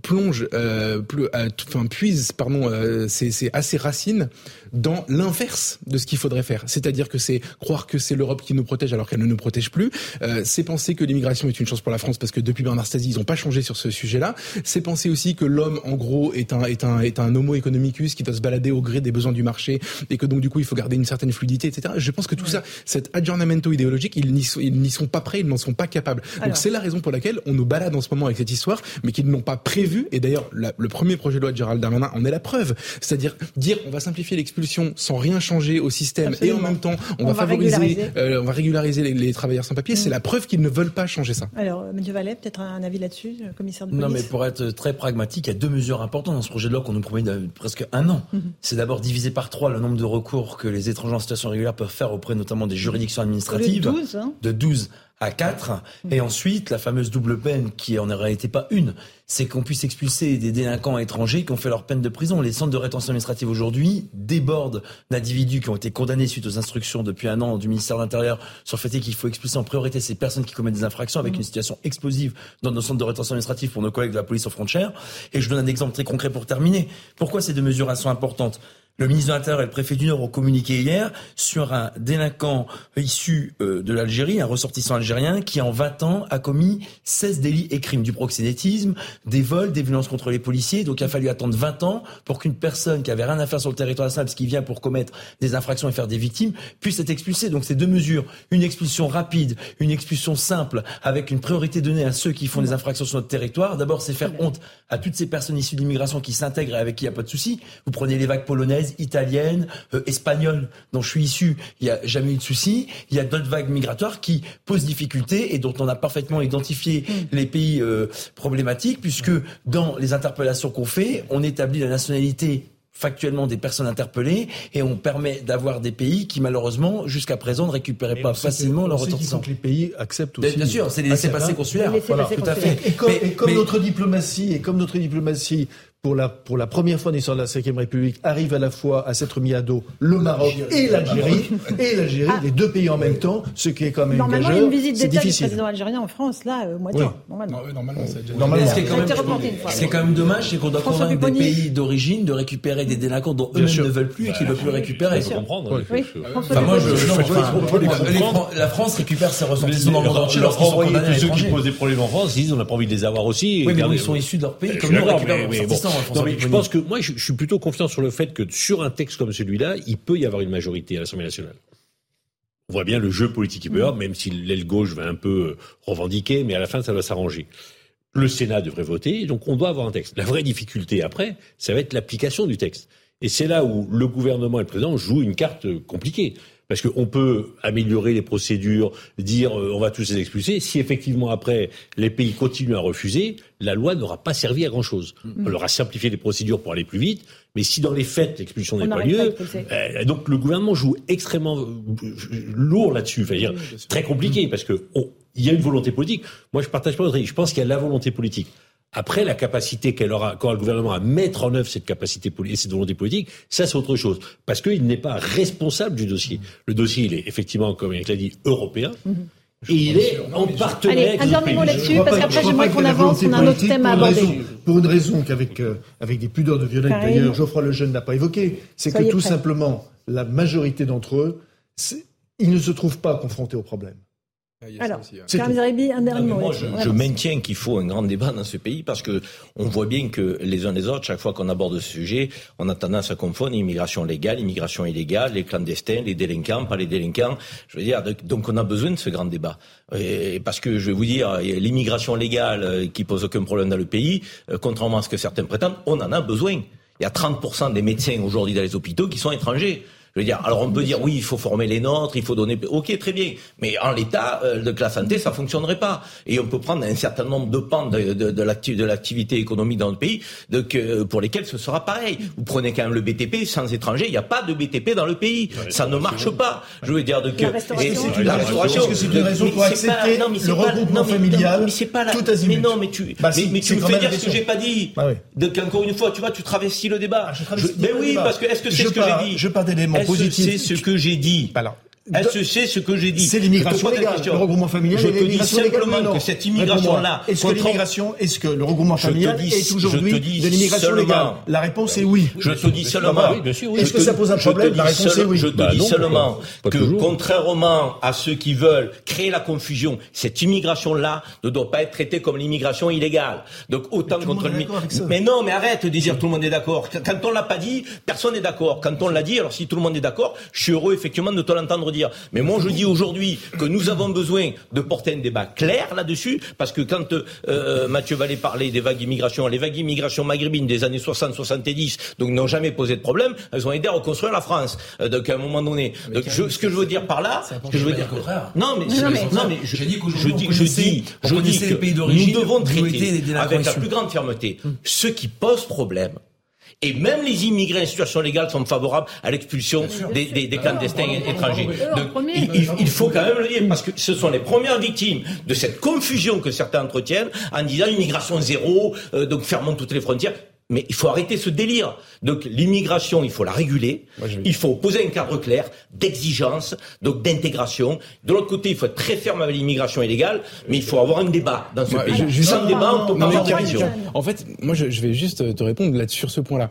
plonge, euh, plus, euh, enfin puise, pardon, euh, c'est assez racines dans l'inverse de ce qu'il faudrait faire. C'est-à-dire que c'est croire que c'est l'Europe qui nous protège alors qu'elle ne nous protège plus. Euh, c'est penser que l'immigration est une chance pour la France parce que depuis Bernard Stasi, ils n'ont pas changé sur ce sujet-là. C'est penser aussi que l'homme, en gros, est un, est un, est un homo economicus qui doit se balader au gré des besoins du marché et que donc du coup il faut garder une certaine fluidité, etc. Je pense que tout ça, cet aggiornamento idéologique, ils n'y sont, sont pas prêts, ils n'en sont pas capables. Donc c'est la raison pour laquelle on nous balade en ce moment avec cette histoire, mais qu'ils n'ont pas prévu. Et d'ailleurs, le premier projet de loi de Gérald Darmanin en est la preuve. C'est-à-dire dire on va simplifier l'expulsion sans rien changer au système et en même temps on, va, favoriser, euh, on va régulariser les, travailleurs sans papier. C'est mm. la preuve qu'ils ne veulent pas changer ça. Alors, Mathieu Vallet, peut-être un avis là-dessus, commissaire de police. Non, mais pour être très pragmatique, il y a deux mesures importantes dans ce projet de loi qu'on nous promet depuis presque un an. Mm-hmm. C'est d'abord diviser par trois le nombre de recours que les étrangers en situation régulière peuvent faire auprès notamment des juridictions administratives. De 12, hein. de 12 à 4. Et ensuite, la fameuse double peine, qui en réalité pas une, c'est qu'on puisse expulser des délinquants étrangers qui ont fait leur peine de prison. Les centres de rétention administrative aujourd'hui débordent d'individus qui ont été condamnés suite aux instructions depuis un an du ministère de l'Intérieur sur le fait qu'il faut expulser en priorité ces personnes qui commettent des infractions avec mmh. une situation explosive dans nos centres de rétention administrative pour nos collègues de la police aux frontières. Et je donne un exemple très concret pour terminer. Pourquoi ces deux mesures sont importantes? Le ministre de l'Intérieur et le préfet du Nord ont communiqué hier sur un délinquant issu euh, de l'Algérie, un ressortissant algérien, qui en 20 ans a commis 16 délits et crimes du proxénétisme, des vols, des violences contre les policiers. Donc il a fallu attendre 20 ans pour qu'une personne qui avait rien à faire sur le territoire national, parce qu'il vient pour commettre des infractions et faire des victimes, puisse être expulsé. Donc ces deux mesures, une expulsion rapide, une expulsion simple, avec une priorité donnée à ceux qui font des infractions sur notre territoire. D'abord, c'est faire honte à toutes ces personnes issues de l'immigration qui s'intègrent et avec qui il n'y a pas de souci. Vous prenez les vagues polonaises italienne, euh, espagnole, dont je suis issu, il n'y a jamais eu de souci. Il y a d'autres vagues migratoires qui posent difficulté et dont on a parfaitement identifié mm. les pays euh, problématiques, puisque dans les interpellations qu'on fait, on établit la nationalité factuellement des personnes interpellées et on permet d'avoir des pays qui malheureusement jusqu'à présent ne récupéraient pas facilement leur ressortissants. que les pays acceptent aussi. Bien sûr, c'est des laissés-passer consulaires. Voilà, tout à fait. Et comme, et comme notre diplomatie et comme notre diplomatie pour la, pour la première fois dans l'histoire de la Ve République, arrive à la fois à s'être mis à dos le Maroc et l'Algérie, et l'Algérie, les deux pays en même temps, ce qui est quand même Normalement, une visite d'État du président algérien en France, là, au mois de juin. Normalement. normalement, normalement. Ce qui est quand même, quand même dommage, c'est qu'on doit convaincre des pays d'origine de récupérer des délinquants dont eux-mêmes ne veulent plus et qu'ils ne veulent plus récupérer. Il faut comprendre. Oui. Enfin, moi, je, la France récupère ses ressortissants dans le monde entier lorsqu'ils sont condamnés Tous ceux qui posent des problèmes en France, ils disent on n'a pas envie de les avoir aussi. Oui, mais ils sont issus de leur pays, comme nous récupérons non, mais je pense que moi, je, suis plutôt confiant sur le fait que sur un texte comme celui-là, il peut y avoir une majorité à l'Assemblée nationale. On voit bien le jeu politique qui peut avoir, même si l'aile gauche va un peu euh, revendiquer, mais à la fin, ça va s'arranger. Le Sénat devrait voter, donc on doit avoir un texte. La vraie difficulté après, ça va être l'application du texte. Et c'est là où le gouvernement et le président jouent une carte compliquée. Parce qu'on peut améliorer les procédures, dire euh, on va tous les expulser. Si effectivement après les pays continuent à refuser, la loi n'aura pas servi à grand chose. Mm. On leur a simplifié les procédures pour aller plus vite, mais si dans les faits l'expulsion n'est pas lieu, euh, donc le gouvernement joue extrêmement euh, lourd là-dessus. Enfin, dire, très compliqué parce que il y a une volonté politique. Moi, je partage pas votre avis. Je pense qu'il y a la volonté politique. Après, la capacité qu'elle aura, quand le gouvernement à mettre en œuvre cette capacité politique, cette volonté politique, ça c'est autre chose. Parce qu'il n'est pas responsable du dossier. Le dossier, il est effectivement, comme il l'a dit, européen. Mhm. Et il est en partenariat. Allez, un dernier mot là-dessus, parce qu'après j'aimerais qu'on avance, on a un autre thème à aborder. pour une raison qu'avec euh, avec des pudeurs de Violette, d'ailleurs, Geoffroy Lejeune n'a pas évoqué, c'est que tout simplement, la majorité d'entre eux, ils ne se trouvent pas confrontés au problème. Ah, Alors, un dernier mot. je, maintiens qu'il faut un grand débat dans ce pays parce que on voit bien que les uns les autres, chaque fois qu'on aborde ce sujet, on a tendance à confondre immigration légale, immigration illégale, les clandestins, les délinquants, pas les délinquants. Je veux dire, donc on a besoin de ce grand débat. Et parce que je vais vous dire, l'immigration légale euh, qui pose aucun problème dans le pays, euh, contrairement à ce que certains prétendent, on en a besoin. Il y a 30% des médecins aujourd'hui dans les hôpitaux qui sont étrangers. Je veux dire, alors on peut dire oui, il faut former les nôtres, il faut donner. Ok, très bien. Mais en l'état euh, de la santé, ça fonctionnerait pas. Et on peut prendre un certain nombre de pans de, de, de l'activité économique dans le pays, de, pour lesquels ce sera pareil. Vous prenez quand même le BTP sans étrangers, il n'y a pas de BTP dans le pays. Ça ne marche pas. Je veux dire de que la restauration. Est-ce que c'est une raison pour accepter le regroupement familial Mais c'est pas la. Mais non, mais tu, bah, mais, tu me fais dire ce que j'ai pas dit. Bah Donc encore une fois, tu vois, tu travestis le débat. Ah, mais oui, parce que est-ce que c'est ce que j'ai dit Je parle d'éléments positifs. C'est ce que j'ai dit. Alors, est-ce que c'est ce que j'ai dit C'est l'immigration légale. Le regroupement familial. Je te dis simplement que cette immigration-là. Est-ce que l'immigration, est-ce que le regroupement familial est aujourd'hui de l'immigration légale? La réponse est oui. Je te dis seulement. Est-ce que ça pose un problème? La réponse est oui. Je te bah dis seulement que contrairement à ceux qui veulent créer la confusion, cette immigration-là ne doit pas être traitée comme l'immigration illégale. Donc autant contre le. Mais non, mais arrête de dire tout le monde est d'accord. Quand on l'a pas dit, personne n'est d'accord. Quand on l'a dit, alors si tout le monde est d'accord, je suis heureux effectivement de te l'entendre dire. Mais moi, je dis aujourd'hui que nous avons besoin de porter un débat clair là-dessus, parce que quand euh, Mathieu Vallée parlait des vagues d'immigration, les vagues d'immigration maghrébines des années 60-70, donc n'ont jamais posé de problème, elles ont aidé à reconstruire la France. Euh, donc à un moment donné, donc, je, ce que je veux dire par là, ce que je veux dire, non mais, non mais, non mais je, je dis, je dis, je dis, je dis que nous devons traiter avec la plus grande fermeté ce qui pose problème et même les immigrés en situation légale sont favorables à l'expulsion des, des, des, clandestins étrangers. il, il, faut quand même le dire, parce que ce sont les premières victimes de cette confusion que certains entretiennent en disant immigration zéro, euh, donc fermons toutes les frontières. Mais il faut arrêter ce délire. Donc l'immigration, il faut la réguler. Il faut poser un cadre clair d'exigence, donc d'intégration. De l'autre côté, il faut être très ferme avec l'immigration illégale, mais il faut avoir un débat dans ce pays. Je, Sans débat, on peut pas avoir de En fait, moi, je, vais juste te répondre là sur ce point-là.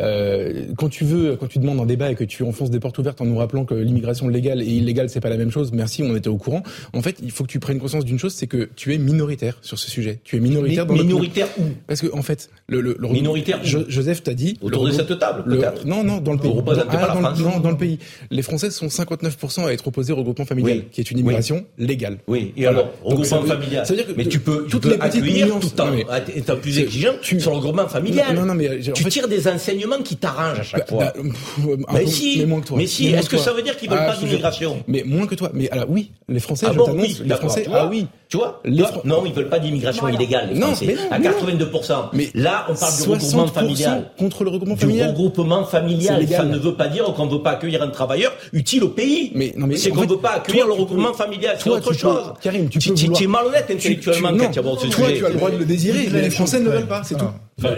Euh, quand tu veux, quand tu demandes un débat et que tu enfonces des portes ouvertes en nous rappelant que l'immigration légale et illégale c'est pas la même chose, merci, on était au courant. En fait, il faut que tu prennes conscience d'une chose, c'est que tu es minoritaire sur ce sujet. Tu es minoritaire dans minoritaire où Parce que en fait, le, le, minoritaire Joseph t'a dit autour de cette table. peut-être non, non, dans le pays. Ah, dans, non, dans le pays. Les Français sont 59% à être opposés au regroupement familial, qui est une immigration légale. Oui. Et alors, regroupement familial. Ça veut dire que mais tu peux, toutes les accueillir tout en étant plus exigeant sur le regroupement familial. Non, non, mais tu tires des enseignements qui t'arrangent à chaque bah, fois. Bah, mais si, mais moins que toi. Mais si, est-ce que ça veut dire qu'ils veulent ah, pas d'immigration Mais moins que toi. Mais alors oui, les Français, ah je t'annonce, les Français, ah oui. Tu vois Non, ils veulent pas d'immigration illégale, les Français. à 82%. Mais là, on parle du regroupement familial. Contre le regroupement familial. Du regroupement familial. Ça ne veut pas dire qu'on ne veut pas accueillir un travailleur utile au pays. Mais non, mais c'est qu'on ne veut pas accueillir le regroupement familial. C'est autre chose. Karim, tu es malhonnête intellectuellement quand tu abordes ce sujet. Toi, tu as le droit de le désirer, mais les Français ne veulent pas. C'est tout.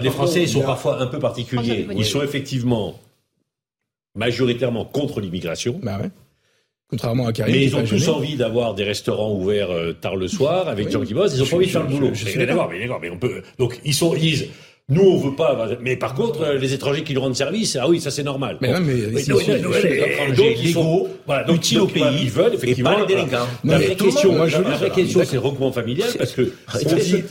Les Français, ils sont parfois un peu particuliers. Ils sont effectivement majoritairement contre l'immigration. Bah ouais. Contrairement à Karim. Mais ils ont tous envie d'avoir des restaurants ouverts euh, tard le soir avec des gens qui bossent. Ils ont pas envie de faire le boulot. Je, suis d'accord, mais mais on peut. Donc ils sont, ils disent, nous, on veut pas. Mais par contre, euh, les étrangers qui nous rendent service, ah oui, ça c'est normal. Mais non, mais, mais donc, ils sont voilà, donc, utiles au pays. Ils veulent effectivement. Et pas les délinquants. La vraie question, moi, je, la vraie question, c'est le regroupement familial, parce que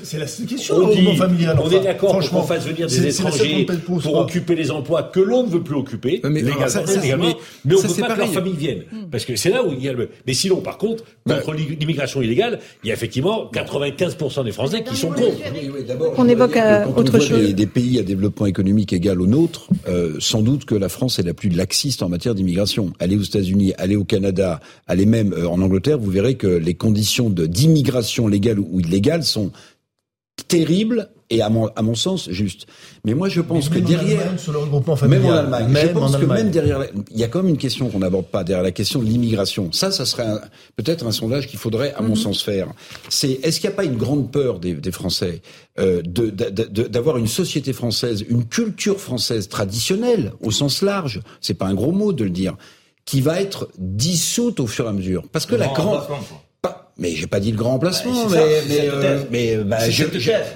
c'est la question. Familial. On est d'accord pour qu'on fasse venir des étrangers pour occuper les emplois que l'on ne veut plus occuper légalement, mais on ne veut pas que leur famille vienne, parce que c'est là où il y a le. Mais sinon, par contre, bah, contre l'immigration illégale, il y a effectivement 95% des Français qui sont contre. On évoque euh, autre chose des, pays à développement économique égal au nôtre, euh, sans doute que la France est la plus laxiste en matière d'immigration. Allez aux États-Unis, allez au Canada, allez même euh, en Angleterre, vous verrez que les conditions d'immigration légale ou illégale sont terribles et à mon, à mon sens juste. Mais moi je pense que derrière, même en Allemagne, je pense que même derrière, il y a quand même une question qu'on n'aborde pas derrière la question de l'immigration. Ça, ça serait peut-être un sondage qu'il faudrait, à mon mhm. sens, faire. C'est est-ce qu'il n'y a pas une grande peur des, des Français euh, d'avoir une société française, une culture française traditionnelle au sens large. C'est pas un gros mot de le dire qui va être dissoute au fur et à mesure? Parce que la grande, mais j'ai pas dit le grand emplacement, bah, mais mais, euh, mais, bah, je,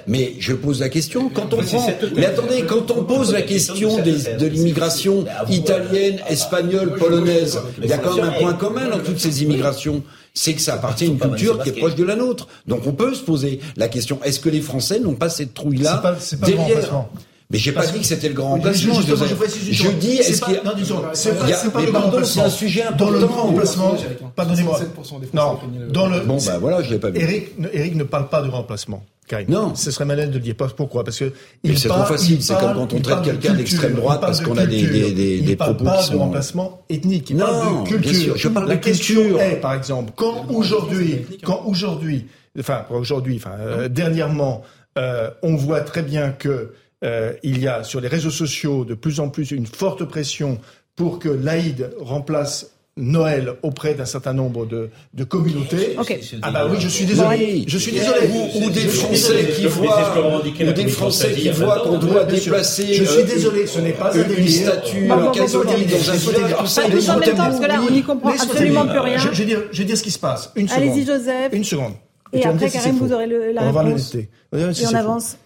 mais je pose la question quand on prend. Mais attendez, quand on pose la question des, de l'immigration italienne, espagnole, polonaise, il y a quand même un point commun dans toutes ces immigrations c'est que ça appartient à une culture qui est proche de la nôtre. Donc on peut se poser la question est-ce que les Français n'ont pas cette trouille-là derrière mais j'ai pas dit que c'était le grand remplacement. Je, je, je, dis, est-ce qu'il y a... Non, disons, c'est pas, pas le grand remplacement. C'est un sujet important. Dans le grand remplacement, pardonnez-moi. Non, dans le... Bon, bah voilà, je l'ai pas vu. Eric, Eric ne parle pas de remplacement. Non. Ce serait malin de le dire. Pourquoi? Parce que c'est trop facile. C'est comme quand on traite quelqu'un d'extrême droite parce qu'on a des, des, des, des propos pas qui sont. de remplacement ethnique. Il non, parle de culture. Bien sûr. Je parle La de question culture. est, par exemple, quand aujourd'hui, quand aujourd'hui, enfin aujourd'hui, enfin euh, dernièrement, euh, on voit très bien que euh, il y a sur les réseaux sociaux de plus en plus une forte pression pour que l'Aïd remplace Noël auprès d'un certain nombre de, de communautés. Ok. Ah bah oui, je suis désolé. Je suis désolé. Ou, ou des Français qui voient, ou des Français qui voient 20 qu'on doit déplacer. Je suis euh, désolé, ce n'est pas un une délire. statue bon, catholique dans un laisse-moi village. dire. tout ça, Pas des tous en même temps, gens parce que là, on n'y comprend absolument plus rien. Je, je, vais dire, je vais dire ce qui se passe. Une seconde. Allez-y, Joseph. Une seconde. Et après, Karim, vous aurez la réponse. On va voir Et on avance.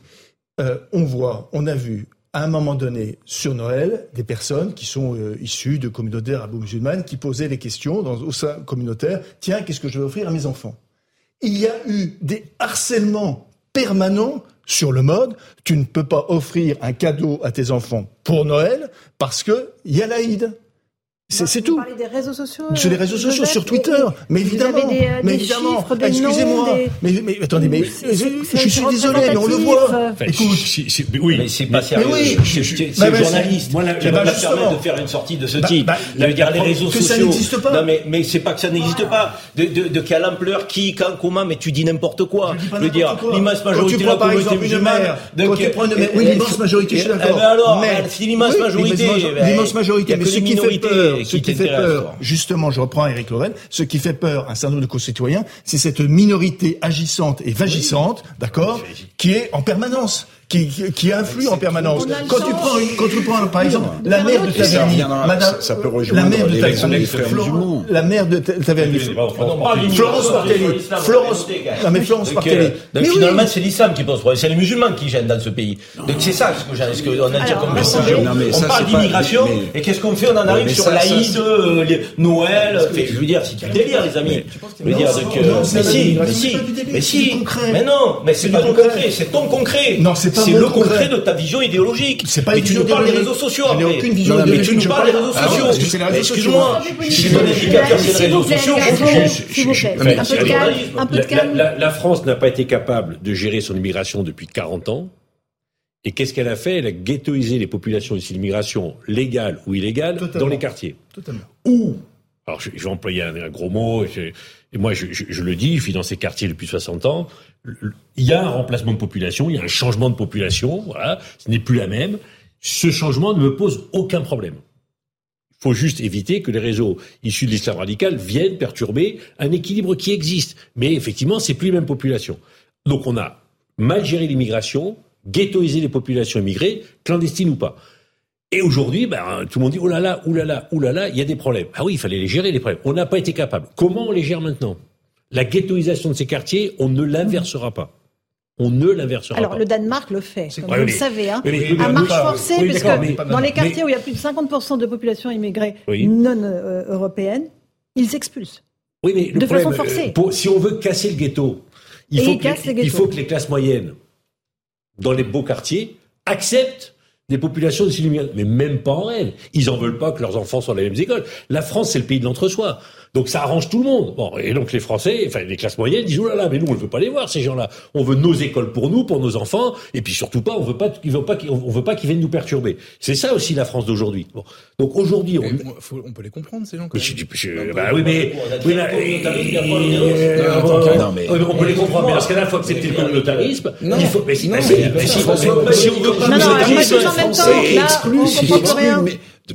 Euh, on voit, on a vu à un moment donné sur Noël des personnes qui sont euh, issues de communautés arabo-musulmanes qui posaient les questions dans, au sein communautaire. Tiens, qu'est-ce que je vais offrir à mes enfants? Il y a eu des harcèlements permanents sur le mode. Tu ne peux pas offrir un cadeau à tes enfants pour Noël parce que y a l'Aïd. C'est Vous tout. parlez des réseaux sociaux Sur les euh, réseaux sociaux, sur Twitter. et- Mais vous évidemment. avez des, euh, mais des évidemment. Excusez-moi. des- Mais, mais attendez, mais je, suis désolé, mais on le voit. Enfin, Écoute, si- si- mais oui. Mais c'est pas sérieux. oui, C'est- bah, bah, journaliste. Moi, je eh ben, pas justement. permettre de faire une sortie de ce Bah, type. bah, je veux dire, les réseaux que ça sociaux. n'existe pas. Non, mais, mais c'est pas que ça n'existe pas. De, de, de quelle ampleur, qui, quand, comment, mais tu dis n'importe quoi. Je veux dire, l'immense Quand majorité tu de la prends, par communauté exemple, une musulmane. quand tu prends une mère- euh, oui, l'immense majorité, je suis eh d'accord. ben alors, Mais- euh, c'est l'immense majorité. l'immense- ben, L'immense majorité. y a Mais ce qui fait peur, ce qui fait peur, justement, je reprends Eric Lorraine, ce qui fait peur à un certain nombre de concitoyens, c'est cette minorité agissante et vagissante, d'accord, qui est en permanence. Qui, qui, qui influe en permanence. Quand tu prends, une, quand tu prends, par exemple, la mère de. Ça madame, ça peut la rejoindre mère de musulmans. la mère de Taverny, Florence Partelli. Florence, non mais Florence euh, donc finalement, c'est l'islam qui pose problème. C'est les musulmans qui gênent dans ce pays. Donc c'est ça ce que j'ai- ce qu'on a dit comme on parle d'immigration et qu'est-ce qu'on fait On en arrive sur l'Aïd, euh, les- Noël. Je veux dire, c'est du délire, les amis. Je veux dire, donc, mais si, mais si, mais si, concret. mais non, mais c'est pas du concret, c'est ton concret. Non, c'est pas C'est le concret. de ta vision idéologique. C'est pas mais tu nous parles des idéologique. réseaux sociaux. Je n'ai aucune vision Non, mais idéologique, tu nous parles des réseaux Ah sociaux. parce que c'est les réseaux Mais Excuse-moi, je suis ton indicateur, vous réseaux sociaux. S'il vous plaît. Un peu de calme, un La, France n'a pas été capable de gérer son immigration depuis 40 ans. Et qu'est-ce qu'elle a fait? Elle a ghettoisé les populations ici, l'immigration légale ou illégale, Totalement. dans les quartiers. Totalement. Ou, alors je, je vais employer un, un gros mot, je- et moi je, je- je le dis, je vis dans ces quartiers depuis 60 ans, il y a un remplacement de population, il y a un changement de population, voilà, ce n'est plus la même. Ce changement ne me pose aucun problème. Il faut juste éviter que les réseaux issus de l'islam radical viennent perturber un équilibre qui existe. Mais effectivement, c'est plus les mêmes populations. Donc on a mal géré l'immigration, ghettoisé les populations immigrées, clandestines ou pas. Et aujourd'hui, ben, tout le monde dit, oh là là, oh là là, oh là là, il y a des problèmes. Ah oui, il fallait les gérer, les problèmes. On n'a pas été capable. Comment on les gère maintenant? La ghettoisation de ces quartiers, on ne l'inversera pas. On ne l'inversera Alors, pas. le Danemark le fait, comme vous mais- le savez. Hein. Mais- à marche forcée, oui, d'accord, mais- dans les quartiers où il y a plus de 50% de population immigrée Oui. non euh, européenne, ils expulsent. Oui, mais le de façon forcée. pour- si on veut casser le ghetto, il faut, que les, cassent les ghettos. il faut que les classes moyennes, dans les beaux quartiers, acceptent des populations de. Mais même pas en rêve. Ils en veulent pas que leurs enfants soient dans les mêmes écoles. La France, c'est le pays de l'entre-soi. Donc ça arrange tout le monde. Bon, et donc les Français, enfin les classes moyennes disent oh là là, mais nous on ne veut pas les voir ces gens-là. On veut nos écoles pour nous, pour nos enfants, et puis surtout pas, on veut pas, ils veulent pas, qu'ils- on veut pas qu'ils viennent nous perturber. C'est ça aussi la France d'aujourd'hui. Bon, donc aujourd'hui, on, on peut les comprendre, ces gens. quand mais je, je- bah oui, mais, oui, là, non, mais- on peut les comprendre, mais dans ce cas-là, il faut accepter le communautarisme. Il faut, mais si, on veut pas Non, non, exclu,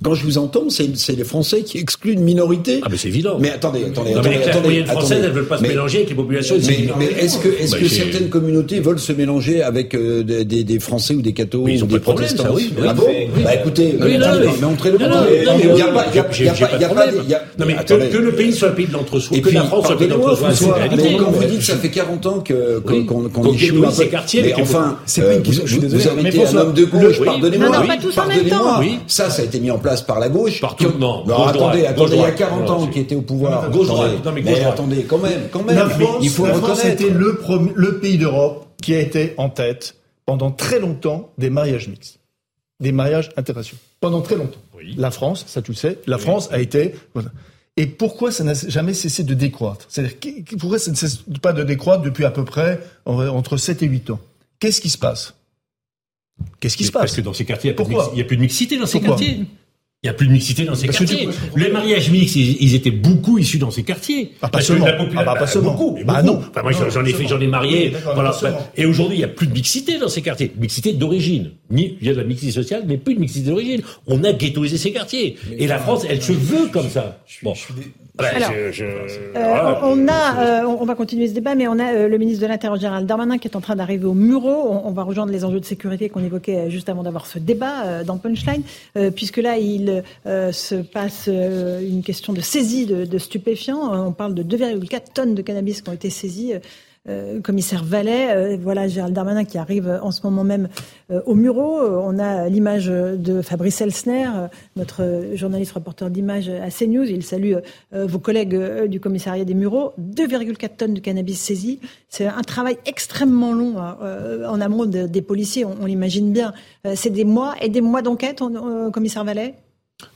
quand je vous entends, c'est c'est les Français qui excluent une minorité. Ah, mais c'est évident. Mais attendez, attendez, non, mais les attendez, classes attendez, moyennes françaises, attendez. elles veulent pas se Mais- mélanger avec les populations des Mais, mais est-ce que, est-ce Bah, que certaines communautés veulent se mélanger avec euh, des, des, des Français ou des cathos Mais ils ou ont des pas de problème, protestants? ça, oui. Ah bon? Bah écoutez, Oui, mais, non, mais- mais montrez-le Il y a oui, pas, il y a, pas, pas il y a de pas, problème. il y a- Non, mais attendez. que, le pays soit un pays de l'entre-soi, Et que la France soit un pays de l'entre-soi, mais quand vous dites ça fait 40 ans que, Oui. qu'on échoue ces quartiers Mais enfin, C'est pas une euh, question, je suis désolé. Mais été un homme de gauche, pardonnez-moi. Non, non, oui, pas tous en même pardonnez-moi. temps. Oui. Ça, ça a été mis en place par la gauche. Partout, non, attendez, droite, attendez, il y a droite. 40 ans qui était au pouvoir. Gauche droite. Non, mais gauche attendez, quand même, quand même. La France, il faut la France était le, premier- le pays d'Europe qui a été en tête pendant très longtemps des mariages mixtes, des mariages interraciaux. Pendant très longtemps. Oui. La France, ça tu le sais, la France a été. voilà. et pourquoi ça n'a jamais cessé de décroître? C'est-à-dire, pourquoi ça ne cesse pas de décroître depuis à peu près entre 7 et 8 ans? Qu'est-ce qui se passe? Qu'est-ce qui se passe? Parce que dans ces quartiers, il n'y a, plus de mixité dans ces quartiers. Il n'y a plus de mixité dans ces quartiers. les mariages mixtes, ils, étaient beaucoup issus dans ces quartiers. Ah, pas seulement. Ah, bah, pas seulement. Beaucoup, bah, non. Enfin, moi, j'en ai fait, j'en ai marié. Voilà. Et aujourd'hui, il n'y a plus de mixité dans ces quartiers. Mixité d'origine. Il y a de la mixité sociale, mais plus de mixité d'origine. On a ghettoisé ces quartiers. Et la France, elle se veut comme ça. Bon. Alors, euh, on a, euh, on va continuer ce débat, mais on a euh, le ministre de l'Intérieur Gérald Darmanin qui est en train d'arriver au Muro. On, va rejoindre les enjeux de sécurité qu'on évoquait juste avant d'avoir ce débat dans Punchline, puisque là il se passe une question de saisie de, de stupéfiants. On parle de 2,4 tonnes de cannabis qui ont été saisies euh, commissaire Vallet, euh, voilà Gérald Darmanin qui arrive en ce moment même euh, au Muro. On a l'image de Fabrice Elsner, notre journaliste reporter d'image à CNews. Il salue vos collègues du commissariat des Mureaux. 2,4 tonnes de cannabis saisies. C'est un travail extrêmement long en amont des policiers, on, l'imagine bien. C'est des mois et des mois d'enquête, commissaire Vallet?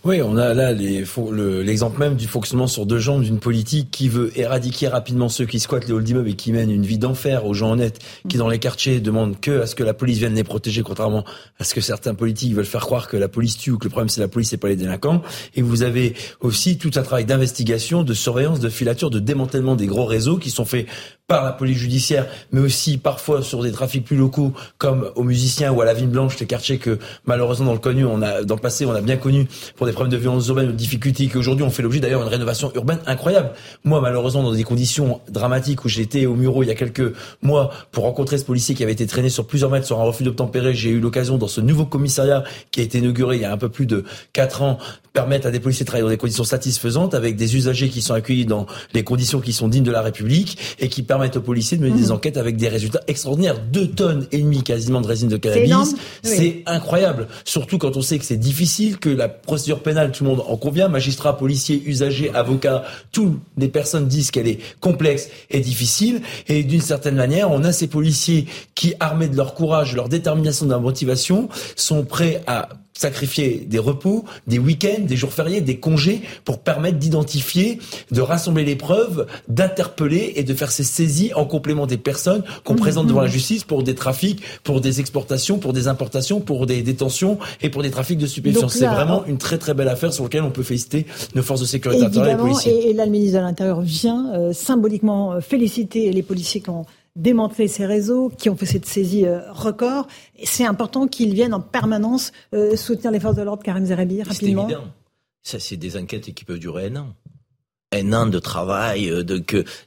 Oui, on a là l'exemple même du fonctionnement sur deux jambes d'une politique qui veut éradiquer rapidement ceux qui squattent les halls d'immeubles et qui mènent une vie d'enfer aux gens honnêtes, qui dans les quartiers demandent que à ce que la police vienne les protéger, contrairement à ce que certains politiques veulent faire croire que la police tue ou que le problème c'est la police et pas les délinquants. Et vous avez aussi tout un travail d'investigation, de surveillance, de filature, de démantèlement des gros réseaux qui sont faits par la police judiciaire, mais aussi parfois sur des trafics plus locaux, comme aux musiciens ou à la Ville Blanche, les quartiers que malheureusement dans le connu, on a dans le passé, on a bien connu pour des problèmes de violence urbaine ou de difficultés, qu'aujourd'hui on fait l'objet d'ailleurs d'une rénovation urbaine incroyable. Moi, malheureusement, dans des conditions dramatiques où j'étais au Muro il y a quelques mois pour rencontrer ce policier qui avait été traîné sur plusieurs mètres sur un refus d'obtempérer, j'ai eu l'occasion dans ce nouveau commissariat qui a été inauguré il y a un peu plus de quatre ans permettre à des policiers de travailler dans des conditions satisfaisantes avec des usagers qui sont accueillis dans les conditions qui sont dignes de la République et qui permettent aux policiers de mener des mhm. enquêtes avec des résultats extraordinaires. Deux tonnes et demie quasiment de résine de cannabis. C'est incroyable. Surtout quand on sait que c'est difficile, que la procédure pénale, tout le monde en convient, magistrats, policiers, usagers, avocats, toutes les personnes disent qu'elle est complexe et difficile. Et d'une certaine manière, on a ces policiers qui, armés de leur courage, de leur détermination, de leur motivation, sont prêts à sacrifier des repos, des week-ends, des jours fériés, des congés pour permettre d'identifier, de rassembler les preuves, d'interpeller et de faire ces saisies en complément des personnes qu'on présente devant la mhm. justice pour des trafics, pour des exportations, pour des importations, pour des détentions et pour des trafics de stupéfiants. C'est vraiment une très très belle affaire sur laquelle on peut féliciter nos forces de sécurité intérieure et les policiers. Et, là, le ministre de l'Intérieur vient euh, symboliquement euh, féliciter les policiers qui ont démanteler ces réseaux, qui ont fait cette saisie euh, record. C'est important qu'ils viennent en permanence euh, soutenir les forces de l'ordre, Karim Zerabi, rapidement. C'est évident. Ça, c'est des enquêtes qui peuvent durer un an un an de travail, euh, de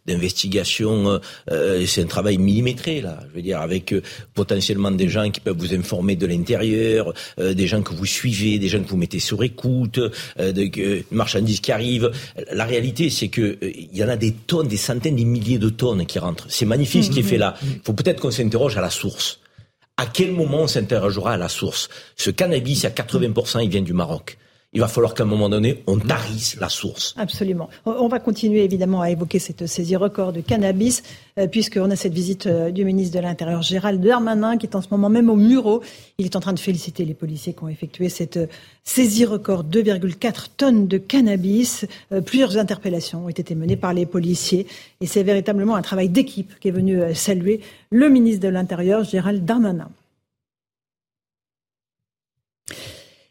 d'investigation. Euh, euh, c'est un travail millimétré là. Je veux dire avec potentiellement des gens qui peuvent vous informer de l'intérieur, des gens que vous suivez, des gens que vous mettez sur écoute, de marchandises qui arrivent. La réalité, c'est que il y en a des tonnes, des centaines, des milliers de tonnes qui rentrent. C'est magnifique ce qui est fait là. Il faut peut-être qu'on s'interroge à la source. À quel moment on s'interrogera à la source? Ce cannabis, à 80%, il vient du Maroc il va falloir qu'à un moment donné, on tarisse la source. Absolument. On va continuer évidemment à évoquer cette saisie record de cannabis, euh, puisqu'on a cette visite euh, du ministre de l'Intérieur Gérald Darmanin, qui est en ce moment même au Muro. Il est en train de féliciter les policiers qui ont effectué cette euh, saisie record 2,4 tonnes de cannabis. Plusieurs interpellations ont été menées par les policiers, et c'est véritablement un travail d'équipe qui est venu saluer le ministre de l'Intérieur Gérald Darmanin.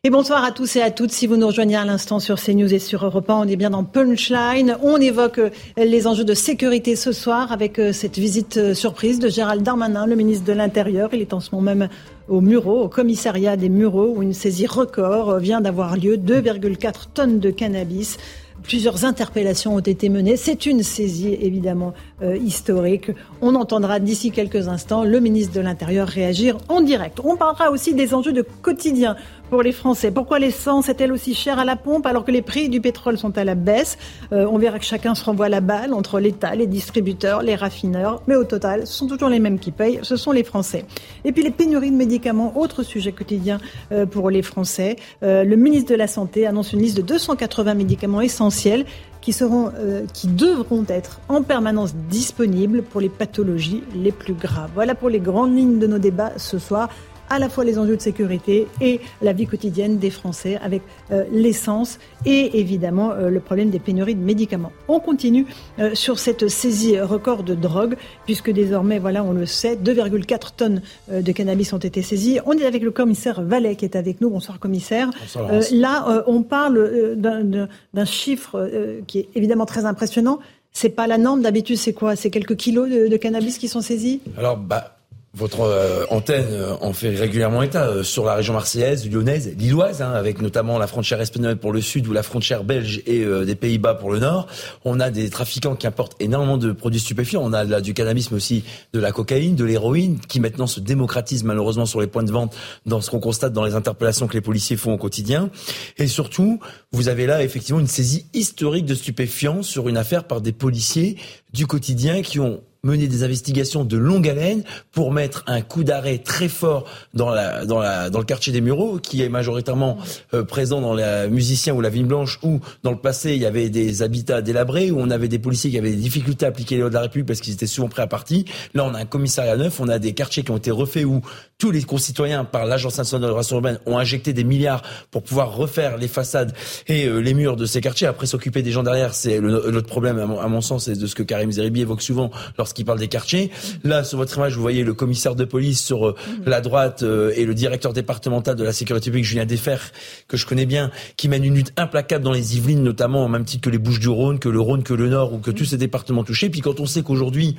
Et bonsoir à tous et à toutes. Si vous nous rejoignez à l'instant sur CNews et sur Europe 1, on est bien dans Punchline. On évoque euh, les enjeux de sécurité ce soir avec euh, cette visite euh, surprise de Gérald Darmanin, le ministre de l'Intérieur. Il est en ce moment même au Mureau, au commissariat des Mureaux, où une saisie record vient d'avoir lieu. 2,4 tonnes de cannabis. Plusieurs interpellations ont été menées. C'est une saisie évidemment historique. On entendra d'ici quelques instants le ministre de l'Intérieur réagir en direct. On parlera aussi des enjeux de quotidien pour les Français. Pourquoi l'essence est-elle aussi chère à la pompe alors que les prix du pétrole sont à la baisse? Euh, On verra que chacun se renvoie la balle entre l'État, les distributeurs, les raffineurs. Mais au total, ce sont toujours les mêmes qui payent, ce sont les Français. Et puis les pénuries de médicaments, autre sujet quotidien euh, pour les Français. Euh, le ministre de la Santé annonce une liste de 280 médicaments essentiels qui, seront, qui devront être en permanence disponibles pour les pathologies les plus graves. Voilà pour les grandes lignes de nos débats ce soir à la fois les enjeux de sécurité et la vie quotidienne des Français avec euh, l'essence et évidemment euh, le problème des pénuries de médicaments. On continue euh, sur cette saisie record de drogue puisque désormais, voilà, on le sait, 2,4 tonnes de cannabis ont été saisies. On est avec le commissaire Vallet qui est avec nous. Bonsoir commissaire. là, on parle d'un chiffre qui est évidemment très impressionnant. C'est pas la norme d'habitude, c'est quoi? C'est quelques kilos de, de, cannabis qui sont saisis? Alors, bah, votre euh, antenne euh, en fait régulièrement état euh, sur la région marseillaise, lyonnaise, lilloise, hein, avec notamment la frontière espagnole pour le sud ou la frontière belge et des Pays-Bas pour le nord. On a des trafiquants qui apportent énormément de produits stupéfiants. On a du cannabis, mais aussi de la cocaïne, de l'héroïne, qui maintenant se démocratise malheureusement sur les points de vente dans ce qu'on constate dans les interpellations que les policiers font au quotidien. Et surtout, vous avez là effectivement une saisie historique de stupéfiants sur une affaire par des policiers du quotidien qui ont mener des investigations de longue haleine pour mettre un coup d'arrêt très fort dans la dans la dans le quartier des Mureaux qui est majoritairement euh, présent dans les musiciens ou la Vigne Blanche où dans le passé il y avait des habitats délabrés où on avait des policiers qui avaient des difficultés à appliquer les lois de la République parce qu'ils étaient souvent prêts à partir. Là on a un commissariat neuf, on a des quartiers qui ont été refaits où tous les concitoyens par l'agence nationale de relation urbaine ont injecté des milliards pour pouvoir refaire les façades et euh, les murs de ces quartiers. Après s'occuper des gens derrière, c'est notre problème à mon, sens et de ce que Karim Zeribi évoque souvent qui parle des quartiers. Là, sur votre image, vous voyez le commissaire de police sur euh, la droite euh, et le directeur départemental de la sécurité publique, Julien Defer, que je connais bien, qui mène une lutte implacable dans les Yvelines, notamment, au même titre que les Bouches-du-Rhône, que le Rhône, que le Nord, ou que tous ces départements touchés. Puis quand on sait qu'aujourd'hui,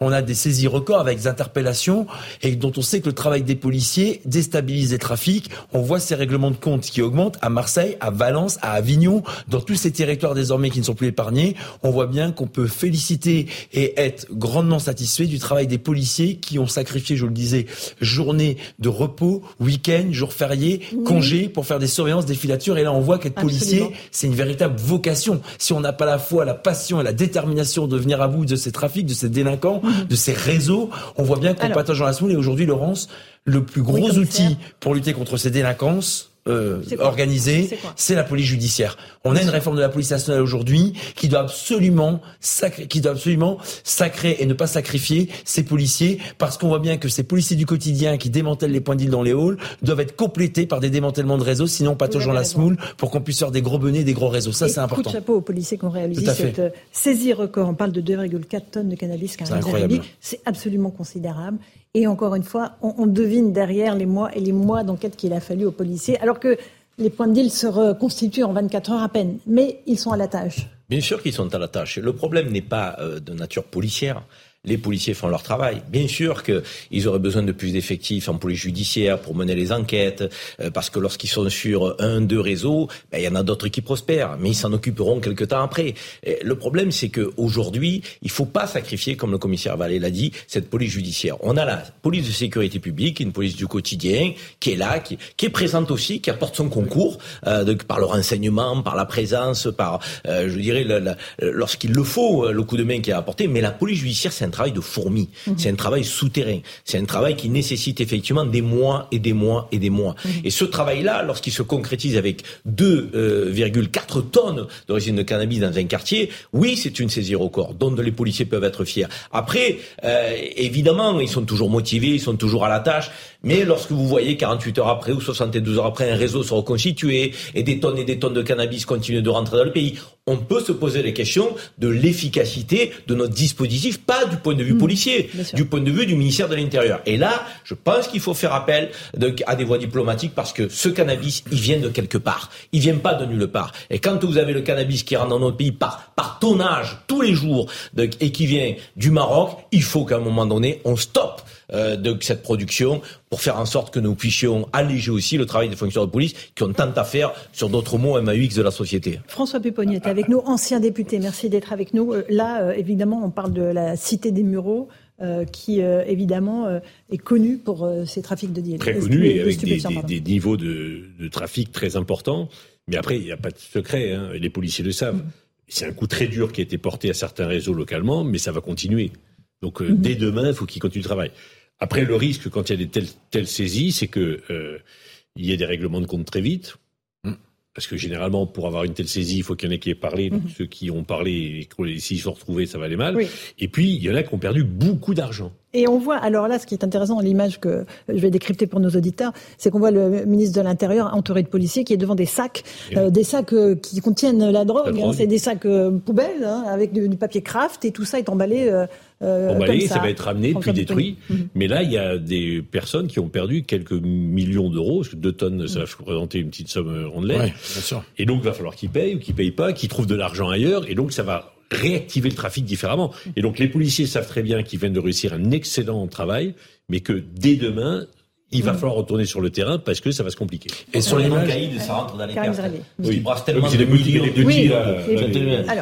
on a des saisies records avec des interpellations, et dont on sait que le travail des policiers déstabilise les trafics, on voit ces règlements de compte qui augmentent à Marseille, à Valence, à Avignon, dans tous ces territoires désormais qui ne sont plus épargnés. On voit bien qu'on peut féliciter et être grand grandement satisfait du travail des policiers qui ont sacrifié, je le disais, journée de repos, week-end, jours fériés, congés pour faire des surveillances, des filatures. Et là, on voit qu'être policier, c'est une véritable vocation. Si on n'a pas la foi, la passion et la détermination de venir à bout de ces trafics, de ces délinquants, mhm. de ces réseaux, on voit bien qu'on partage dans la. Et aujourd'hui, Laurence, le plus gros outil pour lutter contre ces délinquances, euh, organisée, c'est la police judiciaire. On a une réforme de la police nationale aujourd'hui qui doit absolument sacrer, qui doit absolument sacrer et ne pas sacrifier ces policiers parce qu'on voit bien que ces policiers du quotidien qui démantèlent les points d'île dans les halls doivent être complétés par des démantèlements de réseaux, sinon pas toujours la smoule pour qu'on puisse faire des gros bonnets, des gros réseaux. Ça, c'est important. Coup de chapeau aux policiers qui ont réalisé cette euh, saisie record. On parle de 2,4 tonnes de cannabis. C'est absolument considérable. Et encore une fois, on, devine derrière les mois et les mois d'enquête qu'il a fallu aux policiers, alors que les points de deal se reconstituent en 24 heures à peine. Mais ils sont à la tâche. Bien sûr qu'ils sont à la tâche. Le problème n'est pas euh, de nature policière les policiers font leur travail. Bien sûr qu'ils auraient besoin de plus d'effectifs en police judiciaire pour mener les enquêtes, euh, parce que lorsqu'ils sont sur un, deux réseaux, ben, il y en a d'autres qui prospèrent, mais ils s'en occuperont quelque temps après. le problème, c'est qu'aujourd'hui, il ne faut pas sacrifier, comme le commissaire Vallée l'a dit, cette police judiciaire. On a la police de sécurité publique, une police du quotidien, qui est là, qui, est présente aussi, qui apporte son concours, euh, par le renseignement, par la présence, par, euh, je dirais, lorsqu'il le faut, le coup de main qui est apporté. Mais la police judiciaire, c'est un travail de fourmi. Mhm. C'est un travail souterrain. C'est un travail qui nécessite effectivement des mois et des mois et des mois. Mhm. Et ce travail-là, lorsqu'il se concrétise avec 2,4 tonnes d'origine de cannabis dans un quartier, oui, c'est une saisie record dont les policiers peuvent être fiers. Après, euh, évidemment, ils sont toujours motivés, ils sont toujours à la tâche. Mais lorsque vous voyez 48 heures après ou 72 heures après un réseau se reconstituer et des tonnes et des tonnes de cannabis continuent de rentrer dans le pays, on peut se poser les questions de l'efficacité de notre dispositif, pas du point de vue mmh, policier, du point de vue du ministère de l'Intérieur. Et là, je pense qu'il faut faire appel à des voies diplomatiques parce que ce cannabis, il vient de quelque part. Il vient pas de nulle part. Et quand vous avez le cannabis qui rentre dans notre pays par, par tonnage tous les jours et qui vient du Maroc, il faut qu'à un moment donné, on stoppe euh, de cette production pour faire en sorte que nous puissions alléger aussi le travail des fonctionnaires de police qui ont tant à faire sur d'autres mots MAUX de la société. François Pupponi est avec nous, ancien député. Merci d'être avec nous. Euh, là, euh, évidemment, on parle de la cité des Mureaux. qui évidemment est connue pour ses trafics de deal. Très connue et avec des, niveaux de, trafic très importants. Mais après, il n'y a pas de secret, hein, les policiers le savent. C'est un coup très dur qui a été porté à certains réseaux localement, mais ça va continuer. Donc mm-hmm. dès demain, il faut qu'ils continuent le travail. Après, le risque quand il y a des telles, telles saisies, c'est que euh, il y ait des règlements de compte très vite. Mm. Parce que généralement, pour avoir une telle saisie, il faut qu'il y en ait qui aient parlé. Donc, mm-hmm. ceux qui ont parlé et s'ils sont retrouvés, ça va aller mal. Et puis, il y en a qui ont perdu beaucoup d'argent. Et on voit, alors là, ce qui est intéressant dans l'image que je vais décrypter pour nos auditeurs, c'est qu'on voit le ministre de l'Intérieur entouré de policiers qui est devant des sacs, euh, des sacs euh, qui contiennent la drogue. Hein. c'est des sacs euh, poubelles hein, avec du, papier craft et tout ça est emballé. Emballé, ça. va être ramené puis détruit. Mhm. Mais là, il y a des personnes qui ont perdu quelques millions d'euros, parce que deux tonnes, ça va représenter une petite somme. Ouais, bien sûr. Et donc, il va falloir qu'ils payent ou qu'ils payent pas, qu'ils trouvent de l'argent ailleurs. Et donc, ça va réactiver le trafic différemment. Et donc les policiers savent très bien qu'ils viennent de réussir un excellent travail, mais que dès demain, il va mm. falloir retourner sur le terrain parce que ça va se compliquer. Et sur l'image, ça rentre dans les cartes. Oui. tellement de millions de petits.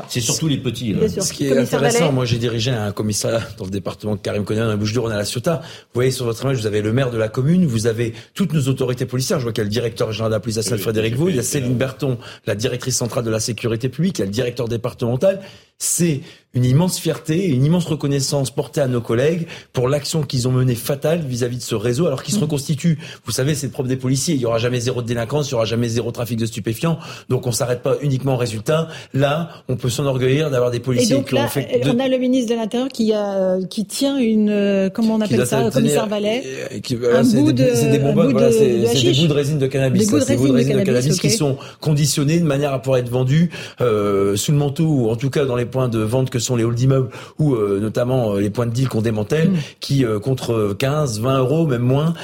C'est surtout les petits. Ce qui est intéressant, moi j'ai dirigé un commissariat dans le département de Karim Konan, dans la bouche on à la Ciotat. Vous voyez sur votre image, vous avez le maire de la commune, vous avez toutes nos autorités policières. Je vois qu'il y a le directeur général de la police nationale, Frédéric Vaux, il y a Céline Berton, la directrice centrale de la sécurité publique, il y a le directeur départemental. C'est une immense fierté et une immense reconnaissance portée à nos collègues pour l'action qu'ils ont menée fatale vis-à-vis de ce réseau alors qu'il se reconstitue. Vous savez, c'est le propre des policiers. Il y aura jamais zéro de délinquance, il y aura jamais zéro trafic de stupéfiants. Donc on s'arrête pas uniquement au résultat. Là, on peut s'enorgueillir d'avoir des policiers qui ont fait. On a le ministre de l'Intérieur qui a qui tient une euh, comment on appelle ça, commissaire Vallet. de c'est des bonbonnes, voilà, c'est des bouts de résine de cannabis. Des bouts de résine, de, cannabis, qui sont conditionnés de manière à pouvoir être vendus euh, sous le manteau ou en tout cas dans les points de vente que sont les halls d'immeubles ou euh, notamment euh, les points de deal qu'on démantèle, mm. qui euh, contre 15, 20 euros, même moins,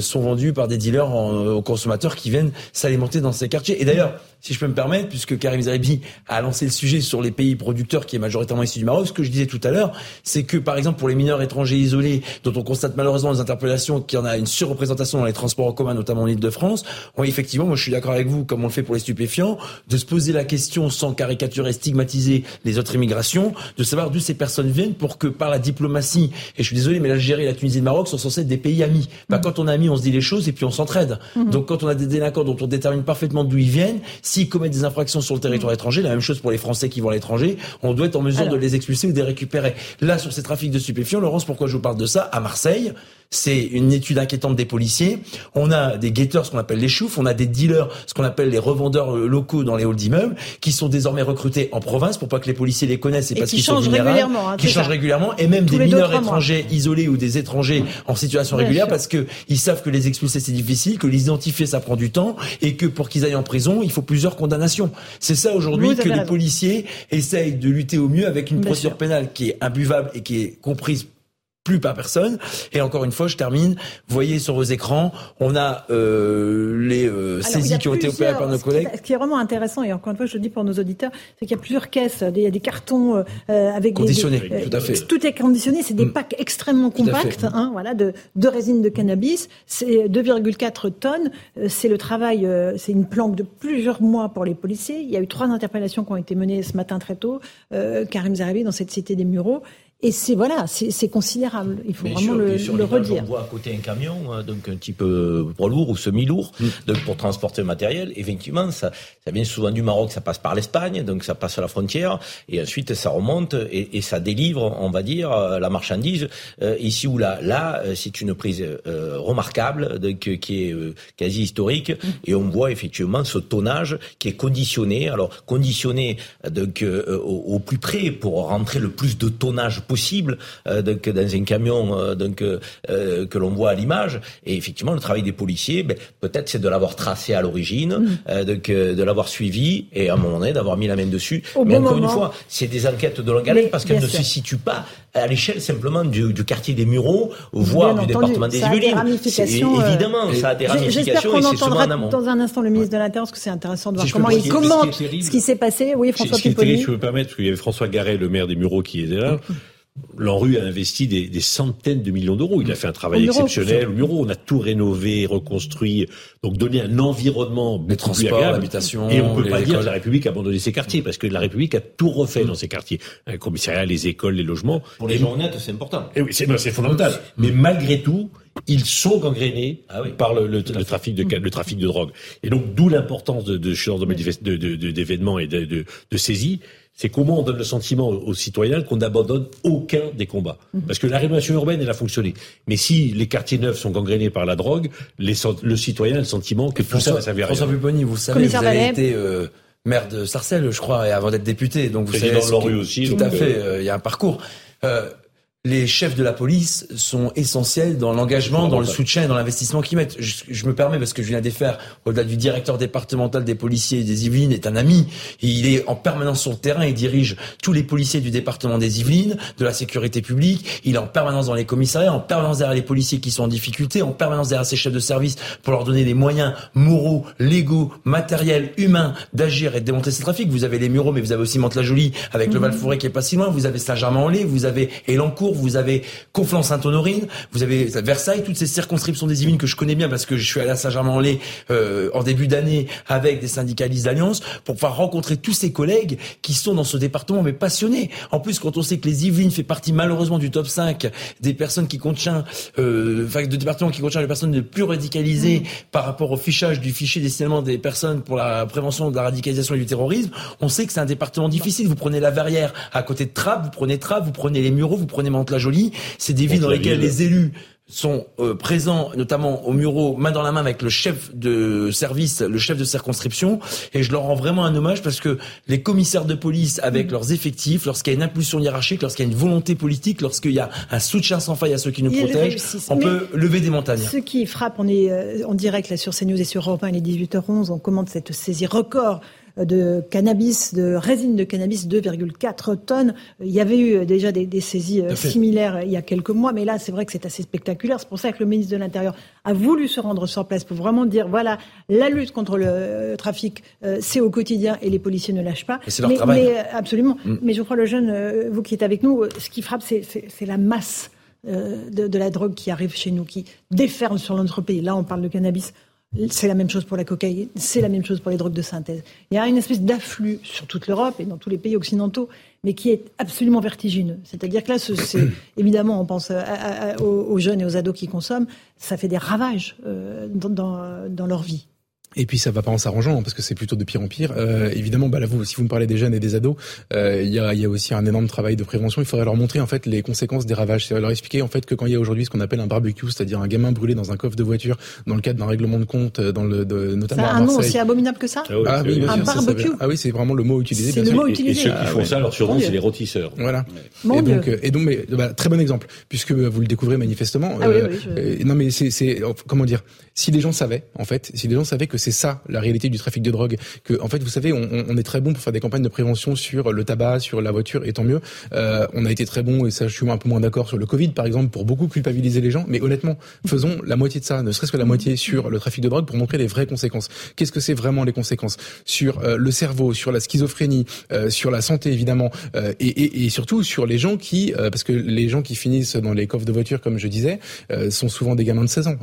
sont vendus par des dealers aux consommateurs qui viennent s'alimenter dans ces quartiers. Et d'ailleurs, si je peux me permettre, puisque Karim Zeribi a lancé le sujet sur les pays producteurs qui est majoritairement issu du Maroc, ce que je disais tout à l'heure, c'est que par exemple pour les mineurs étrangers isolés, dont on constate malheureusement les interpellations qu'il y en a une surreprésentation dans les transports en commun, notamment en Ile-de-France, oui, effectivement, moi je suis d'accord avec vous, comme on le fait pour les stupéfiants, de se poser la question sans caricaturer, stigmatiser les autres immigrations, de savoir d'où ces personnes viennent pour que par la diplomatie, et je suis désolé, mais l'Algérie la Tunisie et le Maroc sont censés être des pays amis. Quand on est amis, on se dit les choses et puis on s'entraide. Mmh. Donc quand on a des délinquants dont on détermine parfaitement d'où ils viennent, s'ils commettent des infractions sur le territoire mm. étranger. La même chose pour les Français qui vont à l'étranger. On doit être en mesure de les expulser ou de les récupérer. Là, sur ces trafics de stupéfiants, Laurence, pourquoi je vous parle de ça? À Marseille, c'est une étude inquiétante des policiers. On a des guetteurs, ce qu'on appelle les choufs, on a des dealers, ce qu'on appelle les revendeurs euh, locaux dans les halls d'immeubles, qui sont désormais recrutés en province pour pas que les policiers les connaissent et, parce qu'ils sont vulnérables, hein, qui changent régulièrement, et même des mineurs étrangers isolés ou des étrangers en situation régulière parce que ils savent que les expulser c'est difficile, que les identifier ça prend du temps et que pour qu'ils aillent en prison il faut plusieurs condamnations. C'est ça aujourd'hui que les policiers essayent de lutter au mieux avec une procédure pénale qui est imbuvable et qui est comprise plus par personne. Et encore une fois, je termine. Vous voyez sur vos écrans, on a euh, les euh, saisies qui ont été opérées par nos collègues. ce qui est vraiment intéressant, et encore une fois, je le dis pour nos auditeurs, c'est qu'il y a plusieurs caisses, il y a des cartons euh, avec conditionnés. Des, tout à fait. Tout est conditionné. C'est des mm. packs extrêmement compacts, hein, voilà, de, de résine de cannabis. C'est 2,4 tonnes. C'est le travail, c'est une planque de plusieurs mois pour les policiers. Il y a eu trois interpellations qui ont été menées ce matin très tôt. Karim Zarabi dans cette cité des Mureaux. Et c'est voilà, c'est considérable. Il faut vraiment le, le redire. On voit à côté un camion, hein, donc un type poids lourd ou semi-lourd, mm. donc pour transporter le matériel. Effectivement, ça, ça vient souvent du Maroc, ça passe par l'Espagne, donc ça passe à la frontière, et ensuite ça remonte et, et ça délivre, on va dire, euh, la marchandise euh, ici ou là. Là, euh, c'est une prise remarquable, donc qui est quasi historique, mm. et on voit effectivement ce tonnage qui est conditionné. Alors conditionné donc au, au plus près pour rentrer le plus de tonnage possible possible euh, donc, dans un camion euh, donc, euh, que l'on voit à l'image. Et effectivement, le travail des policiers, ben, peut-être c'est de l'avoir tracé à l'origine, mm. donc, de l'avoir suivi et à un moment donné d'avoir mis la main dessus. Mais encore une fois, c'est des enquêtes de longue haleine parce qu'elles ne se situent pas à l'échelle simplement du, du, quartier des Mureaux, voire du département des Yvelines. Évidemment, ça a des ramifications et c'est souvent en amont. Dans un instant, le ministre de l'Intérieur, parce que c'est intéressant de voir comment il commente ce qui s'est passé. Oui, François Pupponi. Je peux me permettre, parce qu'il y avait François Garret, le maire des Mureaux, qui était là. L'ANRU a investi des, des, centaines de millions d'euros. Il a fait un travail exceptionnel au bureau. On a tout rénové, reconstruit, donc donné un environnement les transports, l'habitation. Et on peut pas dire que la République a abandonné ses quartiers parce que la République a tout refait dans ses quartiers, un commissariat, les écoles, les logements. Pour les gens honnêtes, c'est important. Et oui, c'est fondamental. Mais malgré tout, ils sont gangrénés ah par le, le, trafic de le trafic de drogue. Et donc d'où l'importance de, de, de, d'événements et de, de, de saisies c'est comment on donne le sentiment aux citoyens qu'on n'abandonne aucun des combats. Mhm. Parce que la rénovation urbaine, elle a fonctionné. Mais si les quartiers neufs sont gangrénés par la drogue, le citoyen a le sentiment que tout ça va servir à rien. François Pupponi, vous savez, vous avez été euh, maire de Sarcelles, je crois, et avant d'être député. Donc vous savez... dans rue aussi. Tout à fait, euh, il y a un parcours. Euh, les chefs de la police sont essentiels dans l'engagement, dans le soutien et dans l'investissement qu'ils mettent. Je, me permets, parce que je viens de faire, au-delà du directeur départemental des policiers des Yvelines, est un ami. il est en permanence sur le terrain. Il dirige tous les policiers du département des Yvelines, de la sécurité publique. Il est en permanence dans les commissariats, en permanence derrière les policiers qui sont en difficulté, en permanence derrière ses chefs de service pour leur donner les moyens moraux, légaux, matériels, humains d'agir et de démonter ces trafics. Vous avez les Mureaux, mais vous avez aussi Mantes-la-Jolie avec le mhm. Val-Forêt qui est pas si loin. Vous avez Saint-Germain-en-Laye, vous avez Elancourt, vous avez Conflans-Sainte-Honorine, vous avez Versailles, toutes ces circonscriptions des Yvelines que je connais bien parce que je suis allé à Saint-Germain-en-Laye euh, en début d'année avec des syndicalistes d'Alliance pour pouvoir rencontrer tous ces collègues qui sont dans ce département mais passionnés. En plus, quand on sait que les Yvelines fait partie malheureusement du top 5 des personnes qui contient, euh, enfin de départements qui contient les personnes les plus radicalisées mmh. par rapport au fichage du fichier destinement des personnes pour la prévention de la radicalisation et du terrorisme, on sait que c'est un département difficile. Vous prenez la Verrière à côté de Trappes, vous prenez Trappes, vous prenez les Mureaux, vous prenez Jolie, c'est des villes dans lesquelles les élus sont euh, présents, notamment au Mureaux, main dans la main avec le chef de service, le chef de circonscription, et je leur rends vraiment un hommage parce que les commissaires de police, avec leurs effectifs, lorsqu'il y a une impulsion hiérarchique, lorsqu'il y a une volonté politique, lorsqu'il y a un soutien sans faille à ceux qui nous protègent, on peut lever des montagnes. Ce qui frappe, on est euh, en direct là sur CNews et sur Europe 1, il est 18h11, on commente cette saisie record de cannabis, de résine de cannabis, 2,4 tonnes. Il y avait eu déjà des, des saisies euh, similaires il y a quelques mois, mais là, c'est vrai que c'est assez spectaculaire. C'est pour ça que le ministre de l'Intérieur a voulu se rendre sur place pour vraiment dire, voilà, la lutte contre le euh, trafic, euh, c'est au quotidien et les policiers ne lâchent pas. C'est leur mais, travail. Mais, absolument. Mm. Mais je crois, le jeune, vous qui êtes avec nous, ce qui frappe, c'est la masse de, de, la drogue qui arrive chez nous, qui déferle sur notre pays. Là, on parle de cannabis. C'est la même chose pour la cocaïne, c'est la même chose pour les drogues de synthèse. Il y a une espèce d'afflux sur toute l'Europe et dans tous les pays occidentaux, mais qui est absolument vertigineux. C'est-à-dire que là, c'est, évidemment, on pense aux, jeunes et aux ados qui consomment, ça fait des ravages euh, dans, dans leur vie. Et puis ça va pas en s'arrangeant parce que c'est plutôt de pire en pire. Euh, évidemment, bah là, vous, si vous me parlez des jeunes et des ados, euh, il y, a, y, a, aussi un énorme travail de prévention. Il faudrait leur montrer en fait les conséquences des ravages. C'est leur expliquer en fait que quand il y a aujourd'hui ce qu'on appelle un barbecue, c'est-à-dire un gamin brûlé dans un coffre de voiture dans le cadre d'un règlement de compte, euh, dans le de, notamment ça a un nom aussi abominable que ça. Ah oui, un barbecue. ah oui, c'est vraiment le mot utilisé. C'est le mot utilisé. Et, ceux qui font ça, leur surnom, c'est les rôtisseurs. Voilà. et donc, et donc, mais bah, très bon exemple puisque vous le découvrez manifestement. Ah oui, oui, non mais c'est comment dire si les gens savaient en fait, si les gens savaient que c'est ça la réalité du trafic de drogue. Que en fait, vous savez, on, on, est très bon pour faire des campagnes de prévention sur le tabac, sur la voiture, et tant mieux. Euh, on a été très bon, et ça, je suis un peu moins d'accord sur le Covid, par exemple, pour beaucoup culpabiliser les gens. Mais honnêtement, faisons la moitié de ça, ne serait-ce que la moitié sur le trafic de drogue, pour montrer les vraies conséquences. Qu'est-ce que c'est vraiment les conséquences? Sur euh, le cerveau, sur la schizophrénie, euh, sur la santé évidemment, euh, et, et, et, surtout sur les gens qui, parce que les gens qui finissent dans les coffres de voiture, comme je disais, sont souvent des gamins de 16 ans.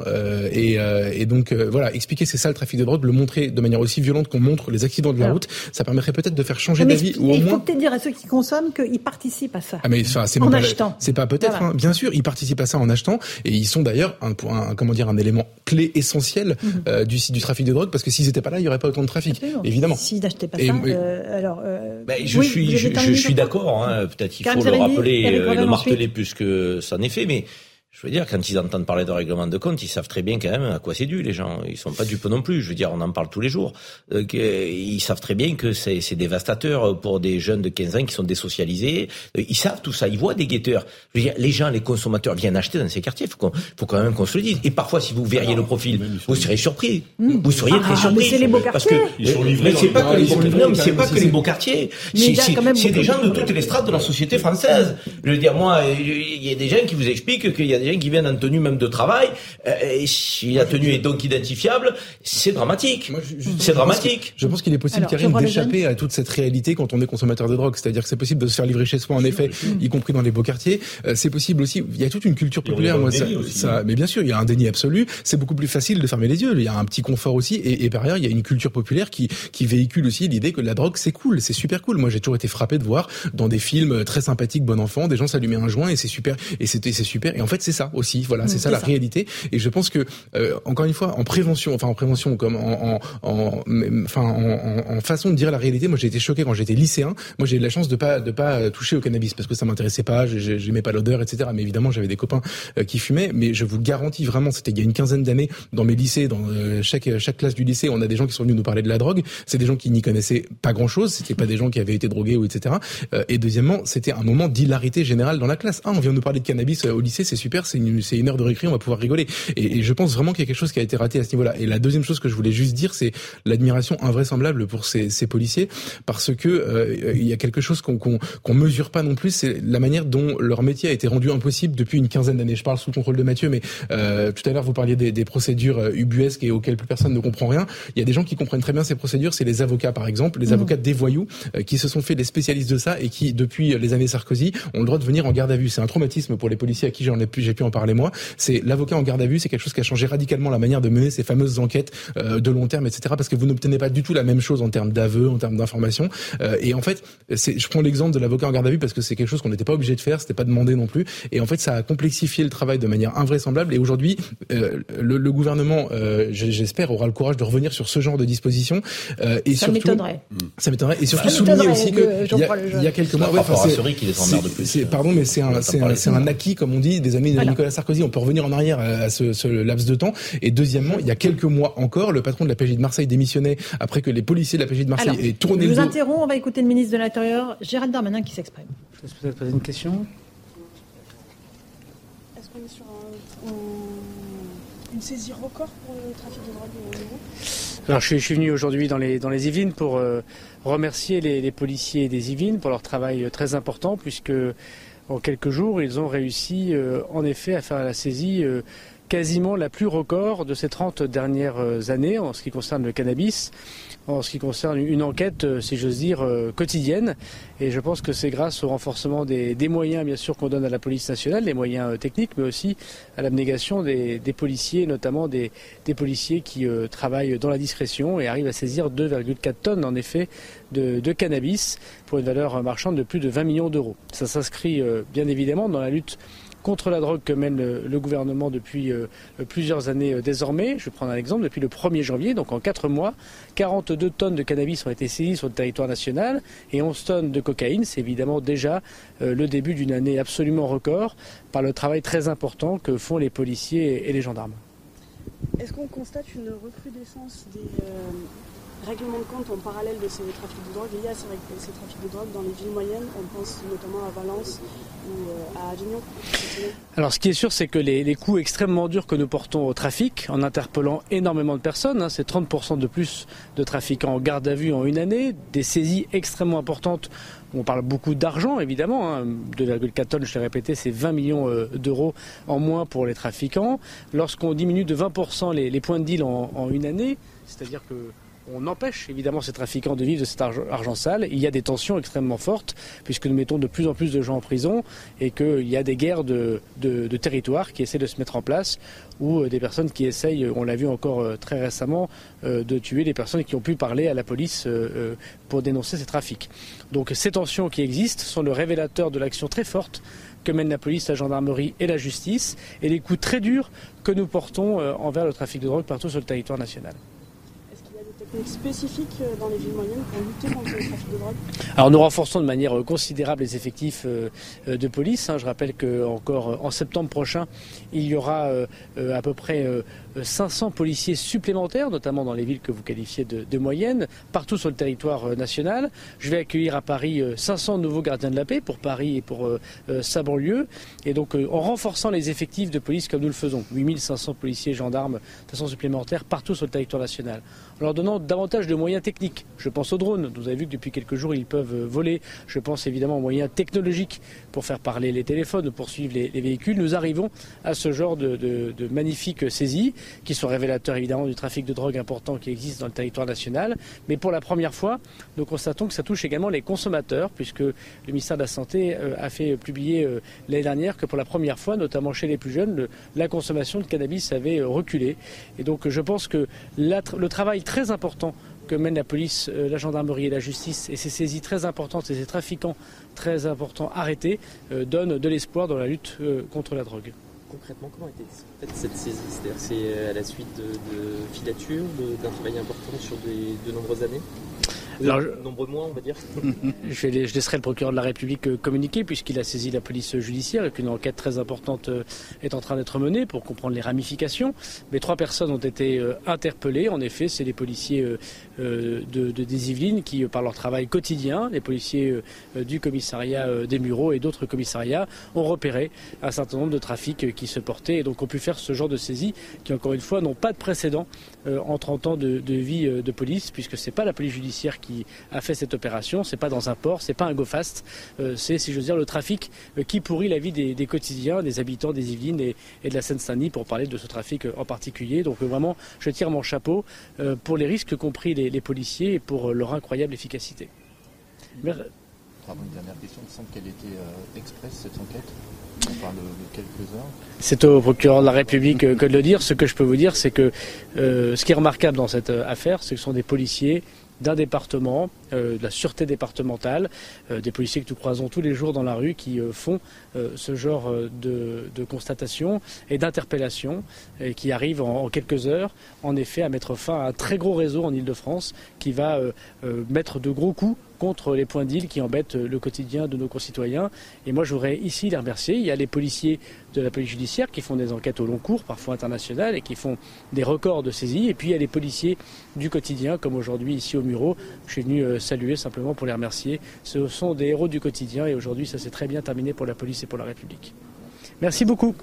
et, et donc voilà, expliquer c'est ça le trafic de drogue, le montrer de manière aussi violente qu'on montre les accidents de la route, ça permettrait peut-être de faire changer d'avis ou au Il faut peut-être dire à ceux qui consomment qu'ils participent à ça. Ah mais c'est en achetant. C'est pas peut-être, hein. bien sûr, ils participent à ça en achetant et ils sont d'ailleurs un, un, comment dire un élément clé essentiel mhm. euh, du, du trafic de drogue parce que s'ils n'étaient pas là, il y aurait pas autant de trafic, évidemment. S'ils n'achetaient pas ça, euh, alors. Euh, ben, je, suis, je, suis d'accord. Hein, peut-être il faut le rappeler, le marteler plus que ça n'est fait, mais je veux dire, quand ils entendent parler de règlement de compte, ils savent très bien quand même à quoi c'est dû, les gens. Ils sont pas dupes non plus. Je veux dire, on en parle tous les jours. Euh, ils savent très bien que c'est dévastateur pour des jeunes de 15 ans qui sont désocialisés. Euh, ils savent tout ça. Ils voient des guetteurs. Je veux dire, les gens, les consommateurs viennent acheter dans ces quartiers. Faut, faut quand même qu'on se le dise. Et parfois, si vous verriez le profil, vous serez surpris. Hmm. Vous seriez très ah, surpris. c'est les beaux quartiers. Parce que ils sont livrés. C'est pas, que les, beaux, c'est pas que les beaux quartiers. C'est des gens de toutes les strates de la société française. Je veux dire, moi, il y a des gens qui vous expliquent qu'il y a des gens qui viennent en tenue même de travail, euh, et si la tenue est donc identifiable, c'est dramatique. C'est dramatique. Je pense qu'il est possible, Karine, d'échapper à toute cette réalité quand on est consommateur de drogue. C'est-à-dire que c'est possible de se faire livrer chez soi, en effet, y compris dans les beaux quartiers. Euh, c'est possible aussi. Il y a toute une culture populaire. Moi, ça, mais bien sûr, il y a un déni absolu. C'est beaucoup plus facile de fermer les yeux. Il y a un petit confort aussi. Et, et par ailleurs, il y a une culture populaire qui, qui véhicule aussi l'idée que la drogue, c'est cool, c'est super cool. Moi, j'ai toujours été frappé de voir dans des films très sympathiques, bon enfant, des gens s'allumer un joint et c'est super. Et c'était, c'est super. Et en fait, c'est c'est ça aussi. Voilà, c'est mm, ça la réalité. Et je pense que encore une fois, en prévention, enfin en prévention, comme en, en, enfin en, en, façon de dire la réalité. Moi, j'ai été choqué quand j'étais lycéen. Moi, j'ai eu la chance de pas de pas toucher au cannabis parce que ça m'intéressait pas, j'aimais pas l'odeur, etc. Mais évidemment, j'avais des copains qui fumaient. Mais je vous garantis vraiment, c'était il y a une quinzaine d'années dans mes lycées, dans chaque chaque classe du lycée, on a des gens qui sont venus nous parler de la drogue. C'est des gens qui n'y connaissaient pas grand chose. C'était pas des gens qui avaient été drogués ou etc. et deuxièmement, c'était un moment d'hilarité générale dans la classe. Ah, on vient nous parler de cannabis au lycée, c'est super, c'est une, une heure de récré, on va pouvoir rigoler. Et, et je pense vraiment qu'il y a quelque chose qui a été raté à ce niveau-là. Et la deuxième chose que je voulais juste dire, c'est l'admiration invraisemblable pour ces, ces, policiers, parce que euh, il y a quelque chose qu'on qu'on mesure pas non plus, c'est la manière dont leur métier a été rendu impossible depuis une quinzaine d'années. Je parle sous le contrôle de Mathieu, mais euh, tout à l'heure vous parliez des, des procédures euh, ubuesques et auxquelles plus personne ne comprend rien. Il y a des gens qui comprennent très bien ces procédures, c'est les avocats par exemple, les mmh. avocats des voyous euh, qui se sont fait les spécialistes de ça et qui depuis les années Sarkozy ont le droit de venir en garde à vue. C'est un traumatisme pour les policiers à qui j'en ai pu j'ai pu en parler moi. C'est l'avocat en garde à vue, c'est quelque chose qui a changé radicalement la manière de mener ces fameuses enquêtes euh, de long terme, etc. Parce que vous n'obtenez pas du tout la même chose en termes d'aveux, en termes d'informations. Euh, et en fait, je prends l'exemple de l'avocat en garde à vue parce que c'est quelque chose qu'on n'était pas obligé de faire, c'était pas demandé non plus. Et en fait, ça a complexifié le travail de manière invraisemblable. Et aujourd'hui, euh, le, le, gouvernement, j'espère, aura le courage de revenir sur ce genre de dispositions. et ça m'étonnerait. Ça m'étonnerait. Et surtout souligner aussi que il y, a quelques mois, ouais, enfin, c'est pardon, mais c'est un, c'est un, un, acquis, comme on dit, des années Nicolas Sarkozy. On peut revenir en arrière à ce, ce laps de temps. Et deuxièmement, il y a quelques mois encore, le patron de la PJ de Marseille démissionnait après que les policiers de la PJ de Marseille aient tourné le dos. Je vous interromps, on va écouter le ministre de l'Intérieur, Gérald Darmanin, qui s'exprime. Je vais peut-être poser une question? Est-ce qu'on est sur une saisie record pour le trafic de drogue niveau alors, je, suis venu aujourd'hui dans les, dans les Yvelines pour euh, remercier les, les, policiers des Yvelines pour leur travail très important, puisque en quelques jours, ils ont réussi euh, en effet à faire la saisie euh, quasiment la plus record de ces 30 dernières euh, années en ce qui concerne le cannabis, en ce qui concerne une enquête, euh, si j'ose dire, euh, quotidienne. Et je pense que c'est grâce au renforcement des, moyens, bien sûr, qu'on donne à la police nationale, les moyens techniques, mais aussi à l'abnégation des, policiers, notamment des, policiers qui travaillent dans la discrétion et arrivent à saisir 2,4 tonnes, en effet, de, de, cannabis pour une valeur marchande de plus de 20 millions d'euros. Ça s'inscrit bien évidemment dans la lutte contre la drogue que mène le, gouvernement depuis euh, plusieurs années euh, désormais. Je vais prendre un exemple. Depuis le 1er janvier, donc en 4 mois, 42 tonnes de cannabis ont été saisies sur le territoire national et 11 tonnes de cocaïne. C'est évidemment déjà euh, le début d'une année absolument record par le travail très important que font les policiers et les gendarmes. Est-ce qu'on constate une recrudescence des règlement de compte en parallèle de ces trafics de drogue, il y a ces, trafics de drogue dans les villes moyennes, on pense notamment à Valence ou euh, à Avignon. Alors ce qui est sûr, c'est que les, les, coûts extrêmement durs que nous portons au trafic, en interpellant énormément de personnes, hein, c'est 30% de plus de trafiquants en garde à vue en une année, des saisies extrêmement importantes on parle beaucoup d'argent, évidemment. Hein. 2,4 tonnes, je l'ai répété, c'est 20 millions euh, d'euros en moins pour les trafiquants. Lorsqu'on diminue de 20% les, points de deal en une année, c'est-à-dire que on empêche évidemment ces trafiquants de vivre de cet argent, sale. Il y a des tensions extrêmement fortes puisque nous mettons de plus en plus de gens en prison et qu'il y a des guerres de, de, territoire qui essaient de se mettre en place ou euh, des personnes qui essayent, on l'a vu encore euh, très récemment, euh, de tuer des personnes qui ont pu parler à la police pour dénoncer ces trafics. Donc ces tensions qui existent sont le révélateur de l'action très forte que mène la police, la gendarmerie et la justice et les coups très durs que nous portons envers le trafic de drogue partout sur le territoire national spécifiques euh, dans les villes moyennes pour lutter contre le trafic de drogue Alors nous renforçons de manière euh, considérable les effectifs euh, de police. Hein. Je rappelle qu'encore en septembre prochain, il y aura à peu près 500 policiers supplémentaires, notamment dans les villes que vous qualifiez de, de moyennes, partout sur le territoire national. Je vais accueillir à Paris 500 nouveaux gardiens de la paix pour Paris et pour sa banlieue. Et donc en renforçant les effectifs de police comme nous le faisons, 8500 policiers gendarmes de façon supplémentaire partout sur le territoire national en leur donnant davantage de moyens techniques. Je pense aux drones. Vous avez vu que depuis quelques jours, ils peuvent euh, voler. Je pense évidemment aux moyens technologiques pour faire parler les téléphones, pour suivre les, véhicules. Nous arrivons à ce genre de, magnifiques saisies qui sont révélateurs évidemment du trafic de drogue important qui existe dans le territoire national. Mais pour la première fois, nous constatons que ça touche également les consommateurs puisque le ministère de la Santé euh, a fait publier euh, l'année dernière que pour la première fois, notamment chez les plus jeunes, la consommation de cannabis avait reculé. Et donc je pense que le travail très important que mènent la police, euh, la gendarmerie et la justice et ces saisies très importantes et ces trafiquants très importants arrêtés euh, donnent de l'espoir dans la lutte euh, contre la drogue. Concrètement, comment été faite cette saisie? C'est à la suite de filatures, d'un travail important sur de nombreuses années? Alors, nombreux mois, on va dire. je, laisserai le procureur de la République euh, communiquer puisqu'il a saisi la police judiciaire et qu'une enquête très importante euh, est en train d'être menée pour comprendre les ramifications. Mais trois personnes ont été euh, interpellées. En effet, c'est les policiers de, de, des Yvelines qui, par leur travail quotidien, les policiers du commissariat des Mureaux et d'autres commissariats ont repéré un certain nombre de trafics qui se portaient et donc ont pu faire ce genre de saisie qui, encore une fois, n'ont pas de précédent en 30 ans de, vie de police puisque c'est pas la police judiciaire qui a fait cette opération. C'est pas dans un port, c'est pas un go fast. Euh, c'est, si veux dire, le trafic euh, qui pourrit la vie des, quotidiens, des habitants des Yvelines et, de la Seine-Saint-Denis pour parler de ce trafic euh, en particulier. Donc vraiment, je tire mon chapeau pour les risques qu'ont pris les, policiers et pour leur incroyable efficacité. Pardon, une dernière question. Il semble qu'elle était express, cette enquête. On parle de, quelques heures. C'est au procureur de la République que de le dire. Ce que je peux vous dire, c'est que ce qui est remarquable dans cette affaire, c'est que ce sont des policiers d'un département, euh, de la sûreté départementale, euh, des policiers que nous croisons tous les jours dans la rue qui euh, font ce genre de, de, constatation et d'interpellation et qui arrivent en, quelques heures, en effet, à mettre fin à un très gros réseau en Ile-de-France qui va mettre de gros coups contre les points d'île qui embêtent le quotidien de nos concitoyens. Et moi, je ici les remercier. Il y a les policiers de la police judiciaire qui font des enquêtes au long cours, parfois internationales, et qui font des records de saisie. Et puis, il y a les policiers du quotidien, comme aujourd'hui ici au Muro. Je suis venu euh, saluer simplement pour les remercier. Ce sont des héros du quotidien, et aujourd'hui, ça s'est très bien terminé pour la police et pour la République. Merci beaucoup.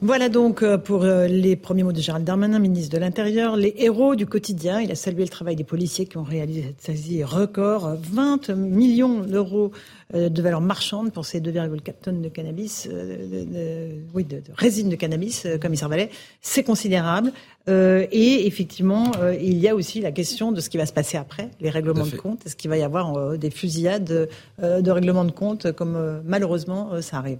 Voilà donc euh, pour euh, les premiers mots de Gérald Darmanin, ministre de l'Intérieur, les héros du quotidien. Il a salué le travail des policiers qui ont réalisé cette saisie record, 20 millions d'euros euh, de valeur marchande pour ces 2,4 tonnes de cannabis, de, oui, de, résine de cannabis, commissaire Vallet. C'est considérable. et effectivement, il y a aussi la question de ce qui va se passer après, les règlements de compte. Est-ce qu'il va y avoir des fusillades de règlements de compte, comme malheureusement ça arrive?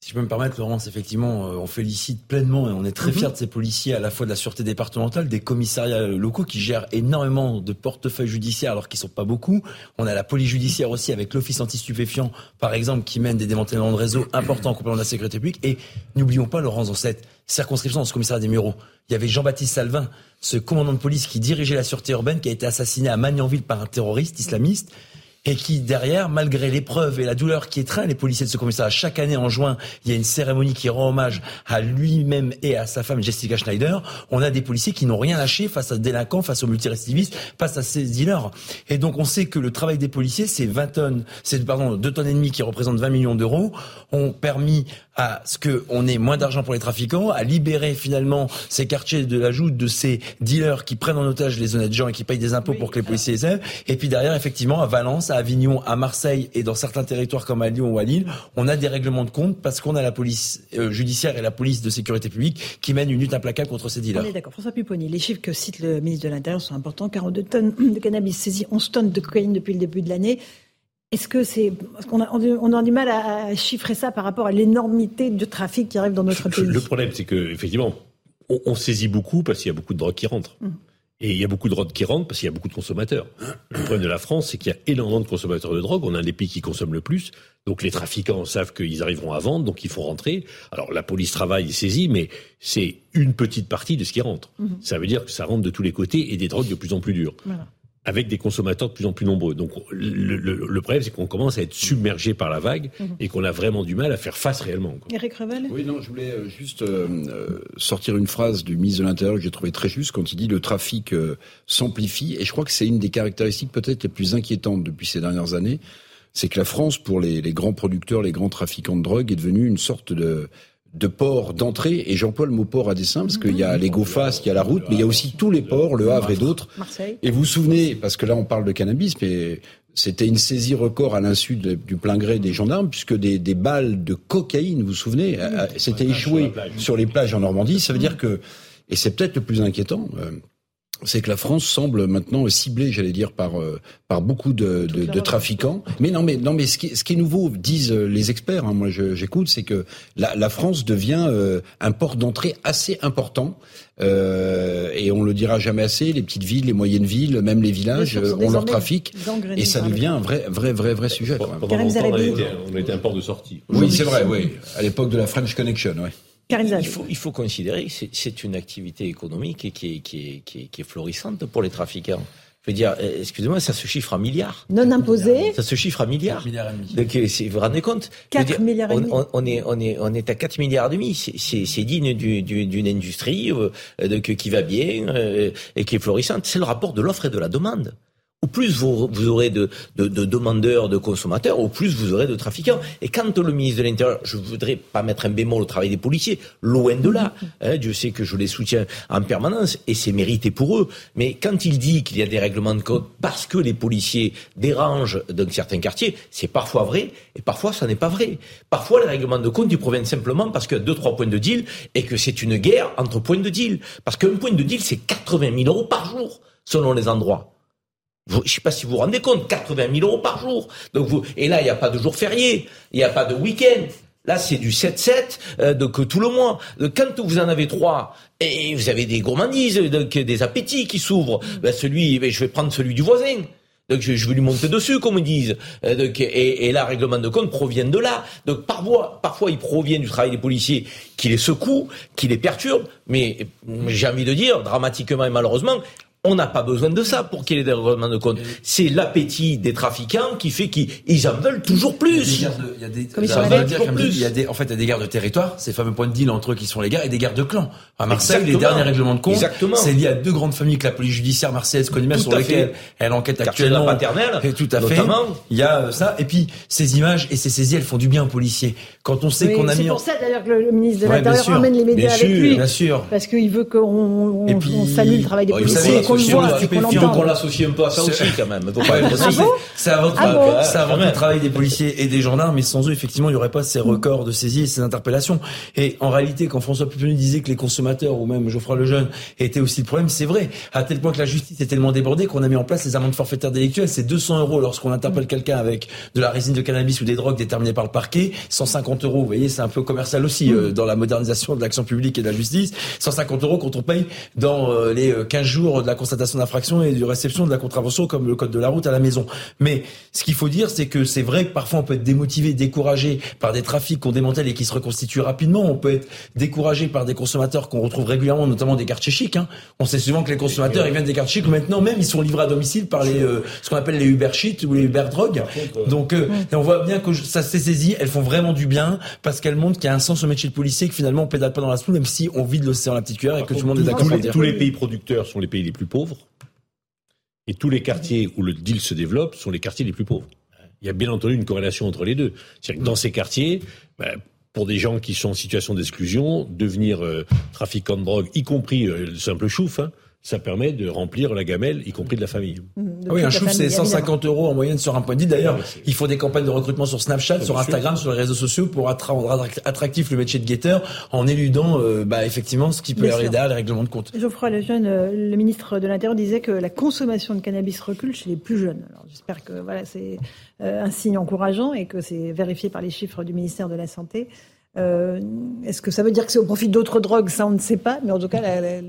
Si je peux me permettre, Laurence, effectivement, euh, on félicite pleinement et on est très mhm. fiers de ces policiers, à la fois de la sûreté départementale, des commissariats locaux qui gèrent énormément de portefeuilles judiciaires alors qu'ils sont pas beaucoup. On a la police judiciaire aussi avec l'office anti-stupéfiant, par exemple, qui mène des démantèlements de réseaux importants en complément de la sécurité publique. Et n'oublions pas, Laurence, dans cette circonscription, dans ce commissariat des Mureaux, il y avait Jean-Baptiste Salvin, ce commandant de police qui dirigeait la sûreté urbaine, qui a été assassiné à Magnanville par un terroriste islamiste et qui derrière, malgré l'épreuve et la douleur qui étreint les policiers de ce commissariat, chaque année en juin, il y a une cérémonie qui rend hommage à lui-même et à sa femme Jessica Schneider. On a des policiers qui n'ont rien lâché face à des délinquants, face aux multirécidivistes, face à ces dealers. Et donc on sait que le travail des policiers, c'est 20 tonnes, c'est pardon, 2 tonnes et demie qui représentent 20 millions d'euros, ont permis à ce qu'on ait moins d'argent pour les trafiquants, à libérer finalement ces quartiers de la joute de ces dealers qui prennent en otage les honnêtes gens et qui payent des impôts pour que les policiers les aient. Et puis derrière, effectivement, à Valence, à Avignon, à Marseille et dans certains territoires comme à Lyon ou à Lille, on a des règlements de compte parce qu'on a la police euh, judiciaire et la police de sécurité publique qui mènent une lutte implacable contre ces dealers. On est d'accord. François Pupponi, les chiffres que cite le ministre de l'Intérieur sont importants. 42 tonnes de cannabis saisies, 11 tonnes de cocaïne depuis le début de l'année. Est-ce que c'est parce qu'on a, on a du mal à chiffrer ça par rapport à l'énormité de trafic qui arrive dans notre pays? Le problème, c'est que effectivement, on, saisit beaucoup parce qu'il y a beaucoup de drogue qui rentre. Mmh. Et il y a beaucoup de drogue qui rentre parce qu'il y a beaucoup de consommateurs. Le problème de la France, c'est qu'il y a énormément de consommateurs de drogue. On a un des pays qui consomme le plus. Donc les trafiquants savent qu'ils arriveront à vendre, donc il faut rentrer. Alors la police travaille et saisit, mais c'est une petite partie de ce qui rentre. Mmh. Ça veut dire que ça rentre de tous les côtés et des drogues de plus en plus dures. Voilà avec des consommateurs de plus en plus nombreux. Donc le, problème, c'est qu'on commence à être submergé par la vague mhm. et qu'on a vraiment du mal à faire face réellement. Eric Revel? Oui, non, je voulais euh, juste euh, euh, sortir une phrase du ministre de l'Intérieur que j'ai trouvé très juste quand il dit le trafic s'amplifie. Et je crois que c'est une des caractéristiques peut-être les plus inquiétantes depuis ces dernières années. C'est que la France, pour les, les grands producteurs, les grands trafiquants de drogue, est devenue une sorte de de ports d'entrée, et j'emploie le mot port à dessein, parce qu'il y a les GoFast, il y a la route, mais il y a aussi tous les ports, le Havre et d'autres. Et vous vous souvenez, parce que là on parle de cannabis, mais c'était une saisie record à l'insu du plein gré des gendarmes, puisque des, balles de cocaïne, vous vous souvenez, s'étaient échouées sur les plages en Normandie. Ça veut dire que, et c'est peut-être le plus inquiétant, euh, c'est que la France semble maintenant ciblée, j'allais dire, par euh, par beaucoup de, de, de, trafiquants. Mais non, mais non, mais ce qui, ce qui est nouveau, disent les experts, hein, moi j'écoute, c'est que la, la, France devient euh, un port d'entrée assez important. Euh, et on le dira jamais assez. Les petites villes, les moyennes villes, même les villages ont leur trafic, et ça devient un vrai, vrai, vrai, vrai sujet. Pendant longtemps, on a, été, on a été un port de sortie. Oui, c'est vrai. Oui, à l'époque de la French Connection. Ouais. Il faut, il faut considérer que c'est une activité économique qui est, qui, est, qui, est, qui est florissante pour les trafiquants. Je veux dire, euh, excusez-moi, ça se chiffre à milliards. Non imposé Ça se chiffre à milliards. milliards et demi. Donc, euh, vous vous rendez compte 4 milliards et demi. On, on, est, on, est, on est à 4 milliards et demi. C'est digne d'une industrie euh, donc, qui va bien euh, et qui est florissante. C'est le rapport de l'offre et de la demande au plus vous, aurez de, de, de, demandeurs, de consommateurs, au plus vous aurez de trafiquants. Et quand le ministre de l'Intérieur, je voudrais pas mettre un bémol au travail des policiers, loin de là, hein, Dieu sait que je les soutiens en permanence, et c'est mérité pour eux, mais quand il dit qu'il y a des règlements de code parce que les policiers dérangent dans certains quartiers, c'est parfois vrai, et parfois ça n'est pas vrai. Parfois les règlements de compte, ils proviennent simplement parce qu'il y a deux, trois points de deal, et que c'est une guerre entre points de deal. Parce qu'un point de deal, c'est 80 000 euros par jour, selon les endroits. Je ne sais pas si vous vous rendez compte, 80 000 euros par jour. Donc vous, et là, il n'y a pas de jour férié, il n'y a pas de week-end. Là, c'est du 7-7, euh, donc tout le mois. Quand vous en avez trois, et vous avez des gourmandises, donc des appétits qui s'ouvrent, ben celui, ben je vais prendre celui du voisin. Donc je, je vais lui monter dessus, comme ils disent. Euh, donc, et, et là, règlement de compte provient de là. Donc parfois, parfois, il provient du travail des policiers qui les secoue, qui les perturbe. Mais j'ai envie de dire, dramatiquement et malheureusement, on n'a pas besoin de ça pour qu'il y ait des règlements de compte. C'est l'appétit des trafiquants qui fait qu'ils en veulent toujours plus. Il y a des, il y a des, en fait, il y a des guerres de territoire, ces fameux points de deal entre eux qui sont les guerres, et des guerres de clans. À Marseille, les derniers règlements de compte, c'est lié à deux grandes familles que la police judiciaire marseillaise connaît bien, sur lesquelles elle enquête actuellement. paternelle. Et tout à fait. Il y a euh, ça. Et puis, ces images et ces saisies, elles font du bien aux policiers. Quand on sait qu'on a mis. C'est pour ça d'ailleurs que le ministre de l'Intérieur ramène les médias avec lui. Bien sûr. Parce qu'il veut qu'on salue le travail des policiers qu'on l'associe un peu à ça aussi, quand même. C'est avant le travail des policiers et des gendarmes, mais sans eux, effectivement, il n'y aurait pas ces records de saisies et ces interpellations. Et en réalité, quand François Pupenu disait que les consommateurs, ou même Geoffroy Lejeune, étaient aussi le problème, c'est vrai. À tel point que la justice est tellement débordée qu'on a mis en place les amendes forfaitaires délictuelles. C'est 200 euros lorsqu'on interpelle quelqu'un avec de la résine de cannabis ou des drogues déterminées par le parquet. 150 euros, vous voyez, c'est un peu commercial aussi euh, dans la modernisation de l'action publique et de la justice. 150 euros quand on paye dans euh, les 15 euh, jours de la constatation d'infraction et de réception de la contravention comme le code de la route à la maison. Mais ce qu'il faut dire, c'est que c'est vrai que parfois on peut être démotivé, découragé par des trafics qu'on démantèle et qui se reconstituent rapidement. On peut être découragé par des consommateurs qu'on retrouve régulièrement, notamment des quartiers chics. Hein. On sait souvent que les consommateurs, ils viennent des quartiers chics. Maintenant même, ils sont livrés à domicile par les euh, ce qu'on appelle les Uber Sheet ou les Uber Drogue. Euh, Donc euh, on voit bien que ça s'est saisi. Elles font vraiment du bien parce qu'elles montrent qu'il y a un sens au métier de policier que finalement on pédale pas dans la soupe, même si on vide l'océan la petite cuillère et que tout le monde est d'accord. Tous les pays producteurs sont les pays les plus pauvres. Et tous les quartiers où le deal se développe sont les quartiers les plus pauvres. Il y a bien entendu une corrélation entre les deux. C'est-à-dire que dans ces quartiers, ben, pour des gens qui sont en situation d'exclusion, devenir euh, trafiquant de drogue, y compris euh, le simple chouf, hein, ça permet de remplir la gamelle, y compris de la famille. Mmh, ah oui, un chouf, c'est 150 euros en moyenne sur un point de D'ailleurs, il faut des campagnes de recrutement sur Snapchat, sur Instagram, sur les réseaux sociaux pour rendre attractif le métier de guetteur en éludant, euh, bah, effectivement, ce qui peut arriver derrière les règlements de compte. Geoffroy Lejeune, euh, le ministre de l'Intérieur, disait que la consommation de cannabis recule chez les plus jeunes. Alors, j'espère que voilà, c'est euh, un signe encourageant et que c'est vérifié par les chiffres du ministère de la Santé. Euh, Est-ce que ça veut dire que c'est au profit d'autres drogues? Ça, on ne sait pas. Mais en tout cas, la, la,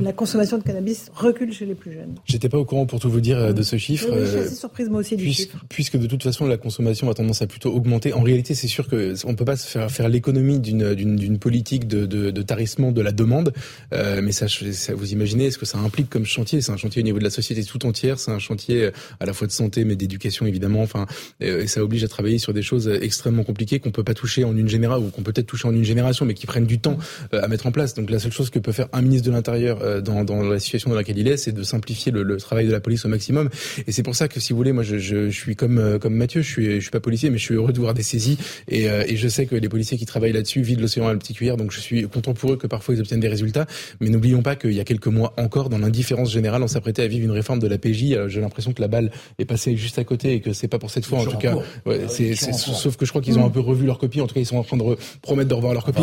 la, consommation de cannabis recule chez les plus jeunes. J'étais pas au courant pour tout vous dire de ce chiffre. Oui, je suis assez surprise moi aussi du puisque, chiffre. Puisque de toute façon, la consommation a tendance à plutôt augmenter. En réalité, c'est sûr que on peut pas faire faire l'économie d'une d'une politique de, de, de, tarissement de la demande. Euh, mais ça, ça, vous imaginez ce que ça implique comme chantier C'est un chantier au niveau de la société tout entière. C'est un chantier à la fois de santé, mais d'éducation évidemment. Enfin, et ça oblige à travailler sur des choses extrêmement compliquées qu'on peut pas toucher en une génération ou qu'on peut peut-être toucher en une génération mais qui prennent du temps euh, à mettre en place. Donc la seule chose que peut faire un ministre de l'Intérieur euh, dans, dans la situation dans laquelle il est, c'est de simplifier le, le, travail de la police au maximum. Et c'est pour ça que si vous voulez, moi je, je, je suis comme euh, comme Mathieu, je suis je suis pas policier, mais je suis heureux de voir des saisies et, et je sais que les policiers qui travaillent là-dessus vident l'océan à la petite cuillère. Donc je suis content pour eux que parfois ils obtiennent des résultats. Mais n'oublions pas qu'il y a quelques mois encore, dans l'indifférence générale, on s'apprêtait à vivre une réforme de la PJ. J'ai l'impression que la balle est passée juste à côté et que c'est pas pour cette fois en tout cas. Ouais, c'est, sauf que je crois qu'ils ont un peu revu leur copie. En tout cas, ils sont en train de, promettent de revoir leur copie.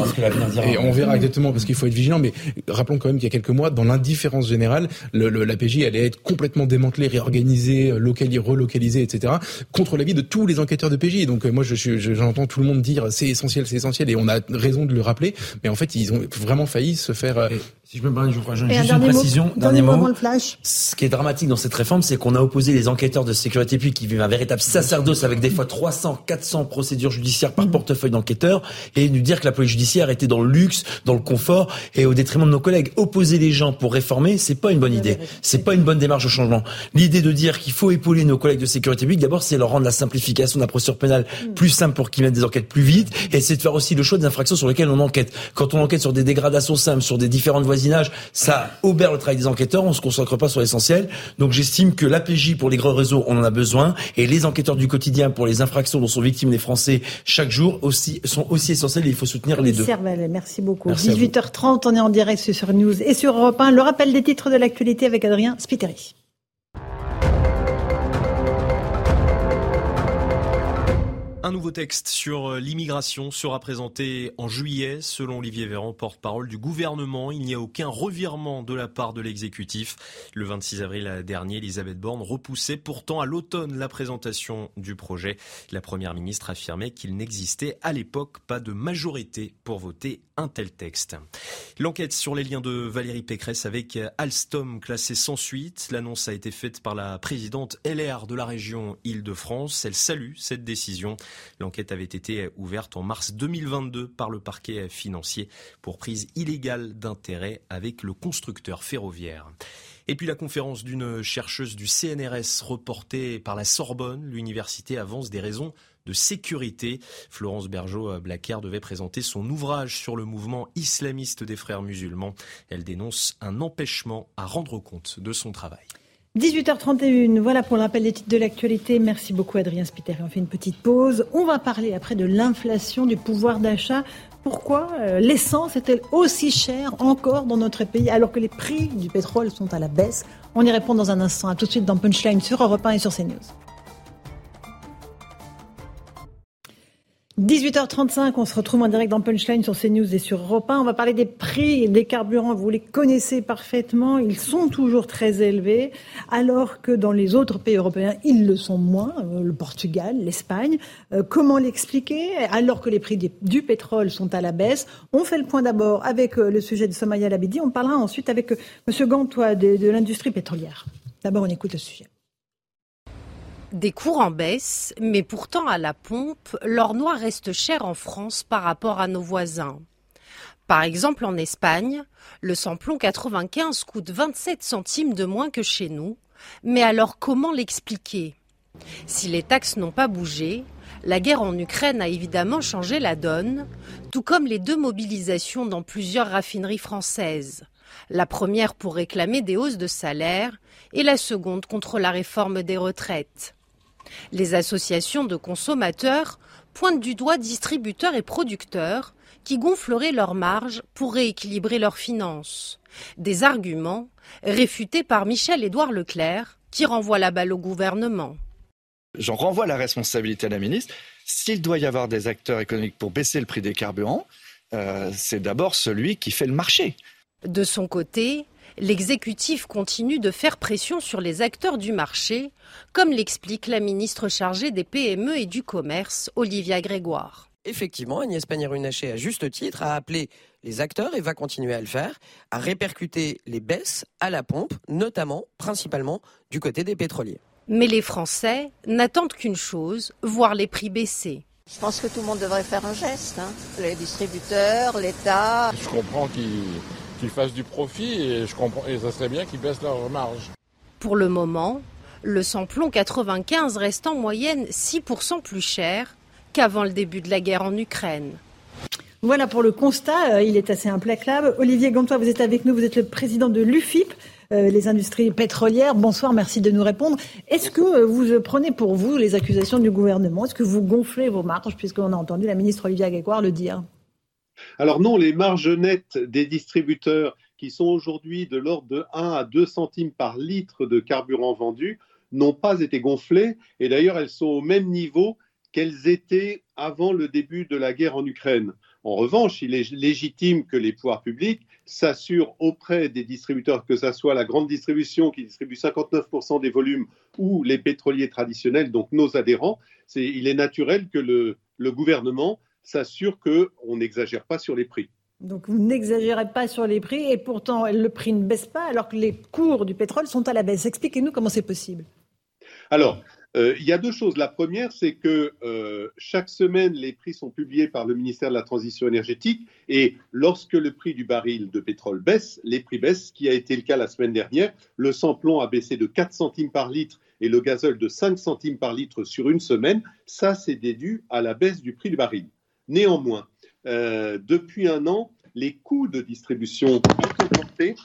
Et on verra exactement parce qu'il faut être vigilant. Mais rappelons quand même qu'il y a quelques mois, dans l'indifférence générale, le, la PJ allait être complètement démantelée, réorganisée, localisée, relocalisée, etc. contre l'avis de tous les enquêteurs de PJ. Donc moi, j'entends tout le monde dire c'est essentiel, c'est essentiel, et on a raison de le rappeler. Mais en fait, ils ont vraiment failli se faire. Si je me permets, je vous juste une précision. dernier mot. Ce qui est dramatique dans cette réforme, c'est qu'on a opposé les enquêteurs de sécurité publique qui vivent un véritable sacerdoce avec des fois 300, 400 procédures judiciaires par mm. portefeuille d'enquêteurs et nous dire que la police judiciaire était dans le luxe, dans le confort et au détriment de nos collègues. Opposer les gens pour réformer, c'est pas une bonne idée. C'est pas une bonne démarche au changement. L'idée de dire qu'il faut épauler nos collègues de sécurité publique, d'abord, c'est leur rendre la simplification de la procédure pénale mm. plus simple pour qu'ils mettent des enquêtes plus vite et c'est de faire aussi le choix des infractions sur lesquelles on enquête. Quand on enquête sur des dégradations simples, sur des différentes ça obère le travail des enquêteurs, on se consacre pas sur l'essentiel. Donc j'estime que l'APJ pour les grands réseaux, on en a besoin, et les enquêteurs du quotidien pour les infractions dont sont victimes les Français chaque jour aussi sont aussi essentiels et il faut soutenir les deux. merci beaucoup. 18h30, on est en direct sur News et sur Europe 1. Le rappel des titres de l'actualité avec Adrien Spiteri. Un nouveau texte sur euh, l'immigration sera présenté en juillet. Selon Olivier Véran, porte-parole du gouvernement, il n'y a aucun revirement de la part de l'exécutif. Le 26 avril dernier, Elisabeth Borne repoussait pourtant à l'automne la présentation du projet. La première ministre affirmait qu'il n'existait à l'époque pas de majorité pour voter un tel texte. L'enquête sur les liens de Valérie Pécresse avec Alstom classée sans suite. L'annonce a été faite par la présidente LR de la région Île-de-France. Elle salue cette décision. L'enquête avait été ouverte en mars 2022 par le parquet financier pour prise illégale d'intérêt avec le constructeur ferroviaire. Et puis la conférence d'une chercheuse du CNRS reportée par la Sorbonne, l'université avance des raisons de sécurité. Florence Bergeau-Blacker devait présenter son ouvrage sur le mouvement islamiste des frères musulmans. Elle dénonce un empêchement à rendre compte de son travail. 18h31, voilà pour le rappel des titres de l'actualité. Merci beaucoup Adrien Spiteri. On fait une petite pause. On va parler après de l'inflation, du pouvoir d'achat. Pourquoi euh, l'essence est-elle aussi chère encore dans notre pays alors que les prix du pétrole sont à la baisse? On y répond dans un instant. A tout de suite dans Punchline sur Europe 1 et sur CNews. 18h35, on se retrouve en direct dans Punchline sur CNews et sur Europe 1. On va parler des prix des carburants. Vous les connaissez parfaitement. Ils sont toujours très élevés, alors que dans les autres pays européens, ils le sont moins. Euh, le Portugal, l'Espagne. Euh, comment l'expliquer? Alors que les prix du pétrole sont à la baisse. On fait le point d'abord avec euh, le sujet de Somaya Labidi. On parlera ensuite avec Monsieur Gantois de l'industrie pétrolière. D'abord, on écoute le sujet. Des cours en baisse, mais pourtant à la pompe, l'or noir reste cher en France par rapport à nos voisins. Par exemple, en Espagne, le samplon 95 coûte 27 centimes de moins que chez nous. Mais alors comment l'expliquer? Si les taxes n'ont pas bougé, la guerre en Ukraine a évidemment changé la donne, tout comme les deux mobilisations dans plusieurs raffineries françaises. La première pour réclamer des hausses de salaire et la seconde contre la réforme des retraites. Les associations de consommateurs pointent du doigt distributeurs et producteurs qui gonfleraient leurs marges pour rééquilibrer leurs finances. Des arguments réfutés par Michel-Édouard Leclerc qui renvoie la balle au gouvernement. J'en renvoie la responsabilité à la ministre. S'il doit y avoir des acteurs économiques pour baisser le prix des carburants, euh, c'est d'abord celui qui fait le marché. De son côté, l'exécutif continue de faire pression sur les acteurs du marché, comme l'explique la ministre chargée des PME et du commerce, Olivia Grégoire. Effectivement, Agnès Pannier-Runacher, à juste titre, a appelé les acteurs, et va continuer à le faire, à répercuter les baisses à la pompe, notamment, principalement, du côté des pétroliers. Mais les Français n'attendent qu'une chose, voir les prix baisser. Je pense que tout le monde devrait faire un geste. Hein. Les distributeurs, l'État. Je comprends qu'ils qu'ils fassent du profit et je comprends et ça serait bien qu'ils baissent leur marge. Pour le moment, le samplon 95 reste en moyenne 6% plus cher qu'avant le début de la guerre en Ukraine. Voilà pour le constat, euh, il est assez implacable. Olivier Gantois, vous êtes avec nous, vous êtes le président de l'UFIP, euh, les industries pétrolières. Bonsoir, merci de nous répondre. Est-ce que euh, vous prenez pour vous les accusations du gouvernement? Est-ce que vous gonflez vos marges, puisqu'on a entendu la ministre Olivia Grégoire le dire? Alors non, les marges nettes des distributeurs qui sont aujourd'hui de l'ordre de 1 à 2 centimes par litre de carburant vendu n'ont pas été gonflées et d'ailleurs elles sont au même niveau qu'elles étaient avant le début de la guerre en Ukraine. En revanche, il est légitime que les pouvoirs publics s'assurent auprès des distributeurs, que ce soit la grande distribution qui distribue 59% des volumes ou les pétroliers traditionnels, donc nos adhérents, il est naturel que le, le gouvernement s'assure qu'on n'exagère pas sur les prix. Donc vous n'exagérez pas sur les prix et pourtant le prix ne baisse pas alors que les cours du pétrole sont à la baisse. Expliquez-nous comment c'est possible. Alors, euh, il y a deux choses. La première, c'est que euh, chaque semaine, les prix sont publiés par le ministère de la Transition énergétique et lorsque le prix du baril de pétrole baisse, les prix baissent, ce qui a été le cas la semaine dernière. Le samplon a baissé de 4 centimes par litre et le gazole de 5 centimes par litre sur une semaine. Ça, c'est dû à la baisse du prix du baril. Néanmoins, euh, depuis un an, les coûts de distribution ont augmenté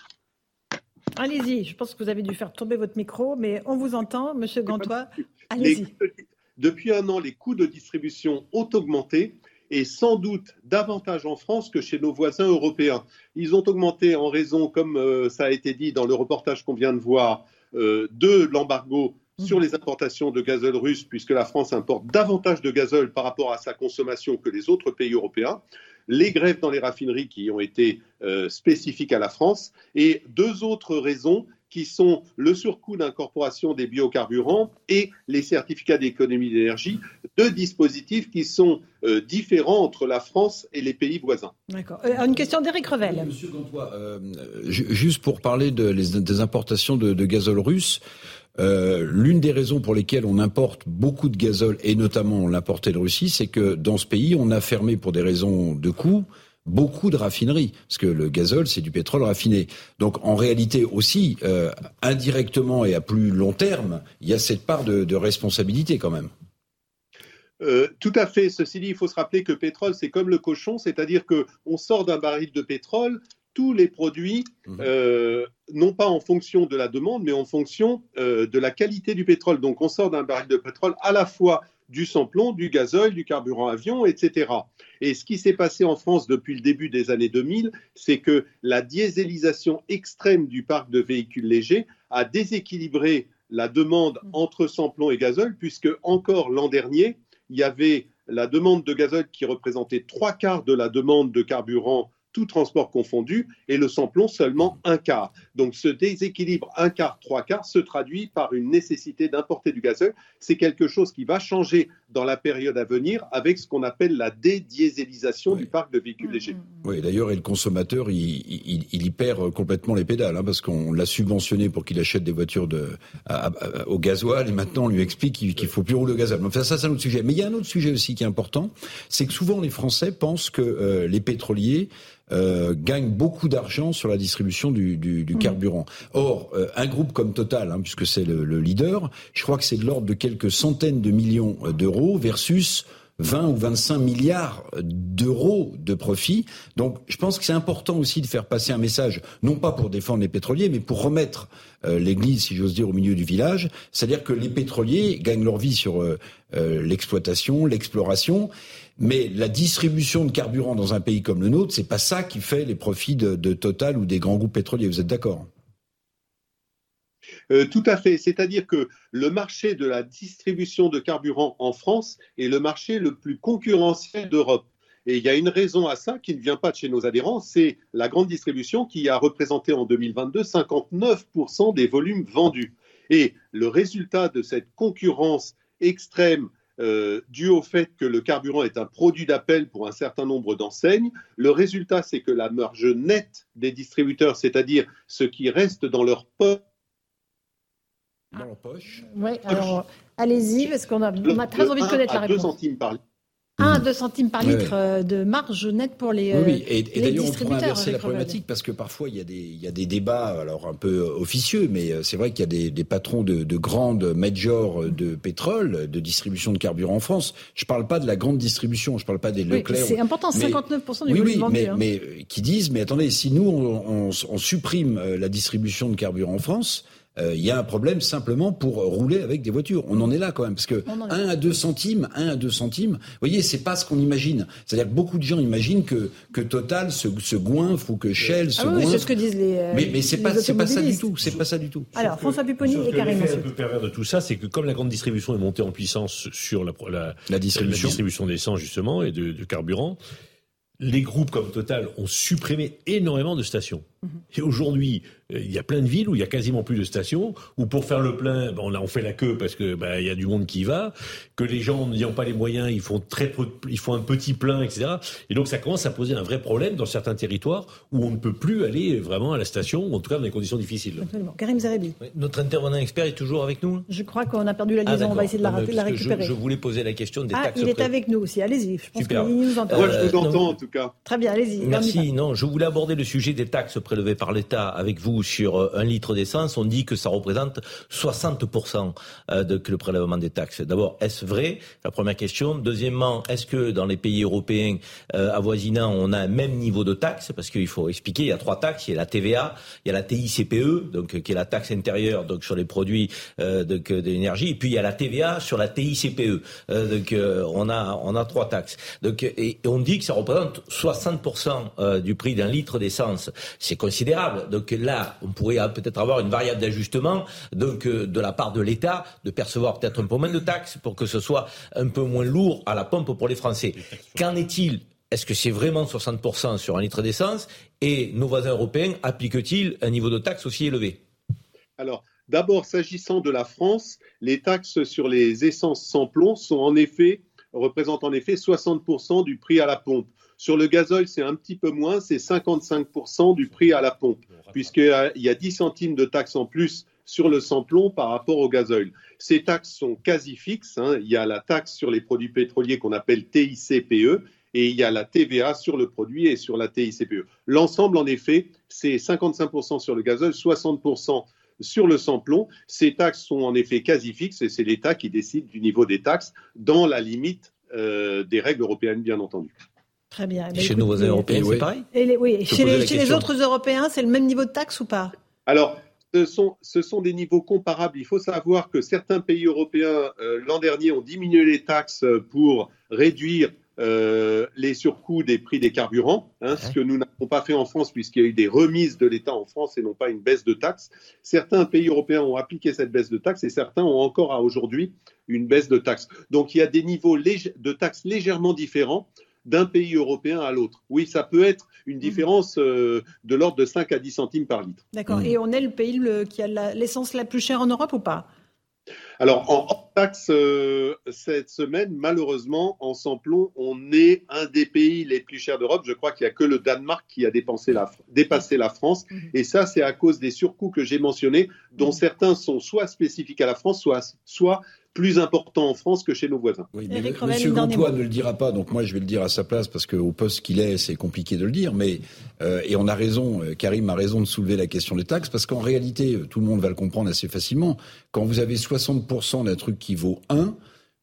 Allez-y, je pense que vous avez dû faire tomber votre micro, mais on vous entend, Monsieur Gantois. Allez-y. Depuis un an, les coûts de distribution ont augmenté et sans doute davantage en France que chez nos voisins européens. Ils ont augmenté en raison, comme euh, ça a été dit dans le reportage qu'on vient de voir, euh, de l'embargo sur les importations de gazole russe, puisque la France importe davantage de gazole par rapport à sa consommation que les autres pays européens, les grèves dans les raffineries qui ont été euh, spécifiques à la France, et deux autres raisons qui sont le surcoût d'incorporation des biocarburants et les certificats d'économie d'énergie, deux dispositifs qui sont euh, différents entre la France et les pays voisins. D'accord. Euh, une question d'Éric Revel. Monsieur Gantois, juste pour parler des importations de, de gazole russe, euh, l'une des raisons pour lesquelles on importe beaucoup de gazole, et notamment on l'importait de Russie, c'est que dans ce pays, on a fermé pour des raisons de coût beaucoup de raffineries, parce que le gazole, c'est du pétrole raffiné. Donc en réalité aussi, euh, indirectement et à plus long terme, il y a cette part de, responsabilité quand même. Euh, tout à fait. Ceci dit, il faut se rappeler que le pétrole, c'est comme le cochon, c'est-à-dire qu'on sort d'un baril de pétrole, tous les produits, mhm. euh, non pas en fonction de la demande, mais en fonction euh, de la qualité du pétrole. Donc on sort d'un baril de pétrole à la fois du samplon, du gazole, du carburant avion, etc. Et ce qui s'est passé en France depuis le début des années 2000, c'est que la dieselisation extrême du parc de véhicules légers a déséquilibré la demande mhm. entre samplon et gazole, puisque encore l'an dernier, il y avait la demande de gazole qui représentait trois quarts de la demande de carburant tout transport confondu, et le samplon seulement un quart. Donc ce déséquilibre un quart, trois quarts se traduit par une nécessité d'importer du gazole. C'est quelque chose qui va changer dans la période à venir avec ce qu'on appelle la dédiésélisation du parc de véhicules légers. Oui, d'ailleurs, et le consommateur, il, y perd complètement les pédales, hein, parce qu'on l'a subventionné pour qu'il achète des voitures de, au gasoil, et maintenant on lui explique qu'il ne faut plus rouler au gasoil. Enfin, ça, c'est un autre sujet. Mais il y a un autre sujet aussi qui est important, c'est que souvent les Français pensent que euh, les pétroliers euh, gagne beaucoup d'argent sur la distribution du, du, du mmh. carburant. Or, euh, un groupe comme Total, hein, puisque c'est le, le, leader, je crois que c'est de l'ordre de quelques centaines de millions versus 20 ou 25 milliards d'euros de profit. Donc je pense que c'est important aussi de faire passer un message, non pas pour défendre les pétroliers, mais pour remettre euh, l'église, si j'ose dire, au milieu du village. C'est-à-dire que les pétroliers gagnent leur vie sur euh, euh, l'exploitation, l'exploration, mais la distribution de carburant dans un pays comme le nôtre, c'est pas ça qui fait les profits de Total ou des grands groupes pétroliers. Vous êtes d'accord? Euh, tout à fait. C'est-à-dire que le marché de la distribution de carburant en France est le marché le plus concurrentiel d'Europe. Et il y a une raison à ça qui ne vient pas de chez nos adhérents, c'est la grande distribution qui a représenté en 2022 59% des volumes vendus. Et le résultat de cette concurrence extrême euh, due au fait que le carburant est un produit d'appel pour un certain nombre d'enseignes. Le résultat, c'est que la marge nette des distributeurs, c'est-à-dire ce qui reste dans leur poche, dans leur poche. Oui, alors allez-y, parce qu'on a, on a très envie de connaître la réponse. 2 centimes par litre. 1 2 centimes par litre euh, de marge nette pour les Oui, oui. et, et d'ailleurs on pourrait inverser la problématique parce que parfois il y, a des, il y a des débats alors un peu officieux, mais euh, c'est vrai qu'il y a des, des patrons de, de, grandes majors de pétrole, de distribution de carburant en France. Je parle pas de la grande distribution, je parle pas des Leclerc. Oui, c'est important, 59% du oui, volume oui, mais, hein. mais qui disent, mais attendez, si nous on, on, on supprime euh, la distribution de carburant en France, euh, il y a un problème simplement pour rouler avec des voitures. On en est là quand même, parce que 1 à 2 centimes, 1 à 2 centimes, vous voyez, c'est pas ce qu'on imagine. C'est-à-dire que beaucoup de gens imaginent que, que Total se, se goinfre ou que Shell se ah oui, c'est ce que disent les. Euh, mais mais c'est pas, c'est pas ça du tout. C'est pas ça du tout. Alors, François Pupponi et Karim un peu pervers de tout ça, c'est que comme la grande distribution est montée en puissance sur la, la, la distribution, la distribution d'essence, justement, et de, de carburant, les groupes comme Total ont supprimé énormément de stations. Mhm. Et aujourd'hui, euh, il y a plein de villes où il y a quasiment plus de stations, où pour faire le plein, ben, on, fait la queue parce que ben, il y a du monde qui y va, que les gens n'ayant pas les moyens, ils font très peu, ils font un petit plein, etc. Et donc ça commence à poser un vrai problème dans certains territoires où on ne peut plus aller vraiment à la station, en tout cas dans des conditions difficiles. Absolument. Karim Zarebi. notre intervenant expert est toujours avec nous Je crois qu'on a perdu la liaison, ah, on va essayer de la, la récupérer. Je, voulais poser la question des ah, taxes. il est avec nous aussi, allez-y. Je pense Super. nous entend. Moi je vous entends en tout cas. Très bien, allez-y. Merci. Non, je voulais aborder le sujet des taxes prélevées par l'État avec vous sur euh, un litre d'essence. On dit que ça représente 60% euh, de le prélèvement des taxes. D'abord, est-ce vrai? La première question. Deuxièmement, est-ce que dans les pays européens euh, avoisinants, on a un même niveau de taxes? Parce qu'il faut expliquer, il y a trois taxes. Il y a la TVA, il y a la TICPE, donc qui est la taxe intérieure donc sur les produits de, l'énergie, et puis il y a la TVA sur la TICPE. donc on a on a trois taxes. Donc et, on dit que ça représente 60% du prix d'un litre d'essence. Considérable. Donc là, on pourrait peut-être avoir une variable d'ajustement donc de la part de l'État de percevoir peut-être un peu moins de taxes pour que ce soit un peu moins lourd à la pompe pour les Français. Qu'en est-il? Est-ce que c'est vraiment 60% sur un litre d'essence? Et nos voisins européens appliquent-ils un niveau de taxe aussi élevé? Alors, d'abord, s'agissant de la France, les taxes sur les essences sans plomb sont en effet, représentent en effet 60% du prix à la pompe. Sur le gazole, c'est un petit peu moins, c'est 55% du prix à la pompe, puisqu'il y a 10 centimes de taxes en plus sur le samplon par rapport au gazole. Ces taxes sont quasi fixes. Hein. Il y a la taxe sur les produits pétroliers qu'on appelle TICPE et il y a la TVA sur le produit et sur la TICPE. L'ensemble, en effet, c'est 55% sur le gazole, 60% sur le samplon. Ces taxes sont en effet quasi fixes et c'est l'État qui décide du niveau des taxes dans la limite euh, des règles européennes, bien entendu. Très bien. Eh chez nos voisins européens, c'est pareil Oui, chez, les, autres Européens, c'est le même niveau de taxe ou pas Alors, ce sont, ce sont, des niveaux comparables. Il faut savoir que certains pays européens, euh, l'an dernier, ont diminué les taxes pour réduire euh, les surcoûts des prix des carburants, hein, ce que nous n'avons pas fait en France puisqu'il y a eu des remises de l'État en France et non pas une baisse de taxes. Certains pays européens ont appliqué cette baisse de taxes et certains ont encore à aujourd'hui une baisse de taxes. Donc il y a des niveaux de taxes légèrement différents d'un pays européen à l'autre. Oui, ça peut être une mhm. différence euh, de l'ordre de 5 à 10 centimes par litre. D'accord. Mhm. Et on est le pays qui a l'essence la, plus chère en Europe ou pas? Alors, en hors taxe, euh, cette semaine, malheureusement, en samplon, on est un des pays les plus chers d'Europe. Je crois qu'il n'y a que le Danemark qui a dépassé la France. Mhm. Et ça, c'est à cause des surcoûts que j'ai mentionnés, dont certains sont soit spécifiques à la France, soit, soit plus important en France que chez nos voisins. Oui, mais Monsieur Gantois ne le dira pas, donc moi je vais le dire à sa place parce qu'au poste qu'il est, c'est compliqué de le dire. Mais euh, et on a raison, euh, Karim a raison de soulever la question des taxes parce qu'en réalité, euh, tout le monde va le comprendre assez facilement. Quand vous avez 60% d'un truc qui vaut 1,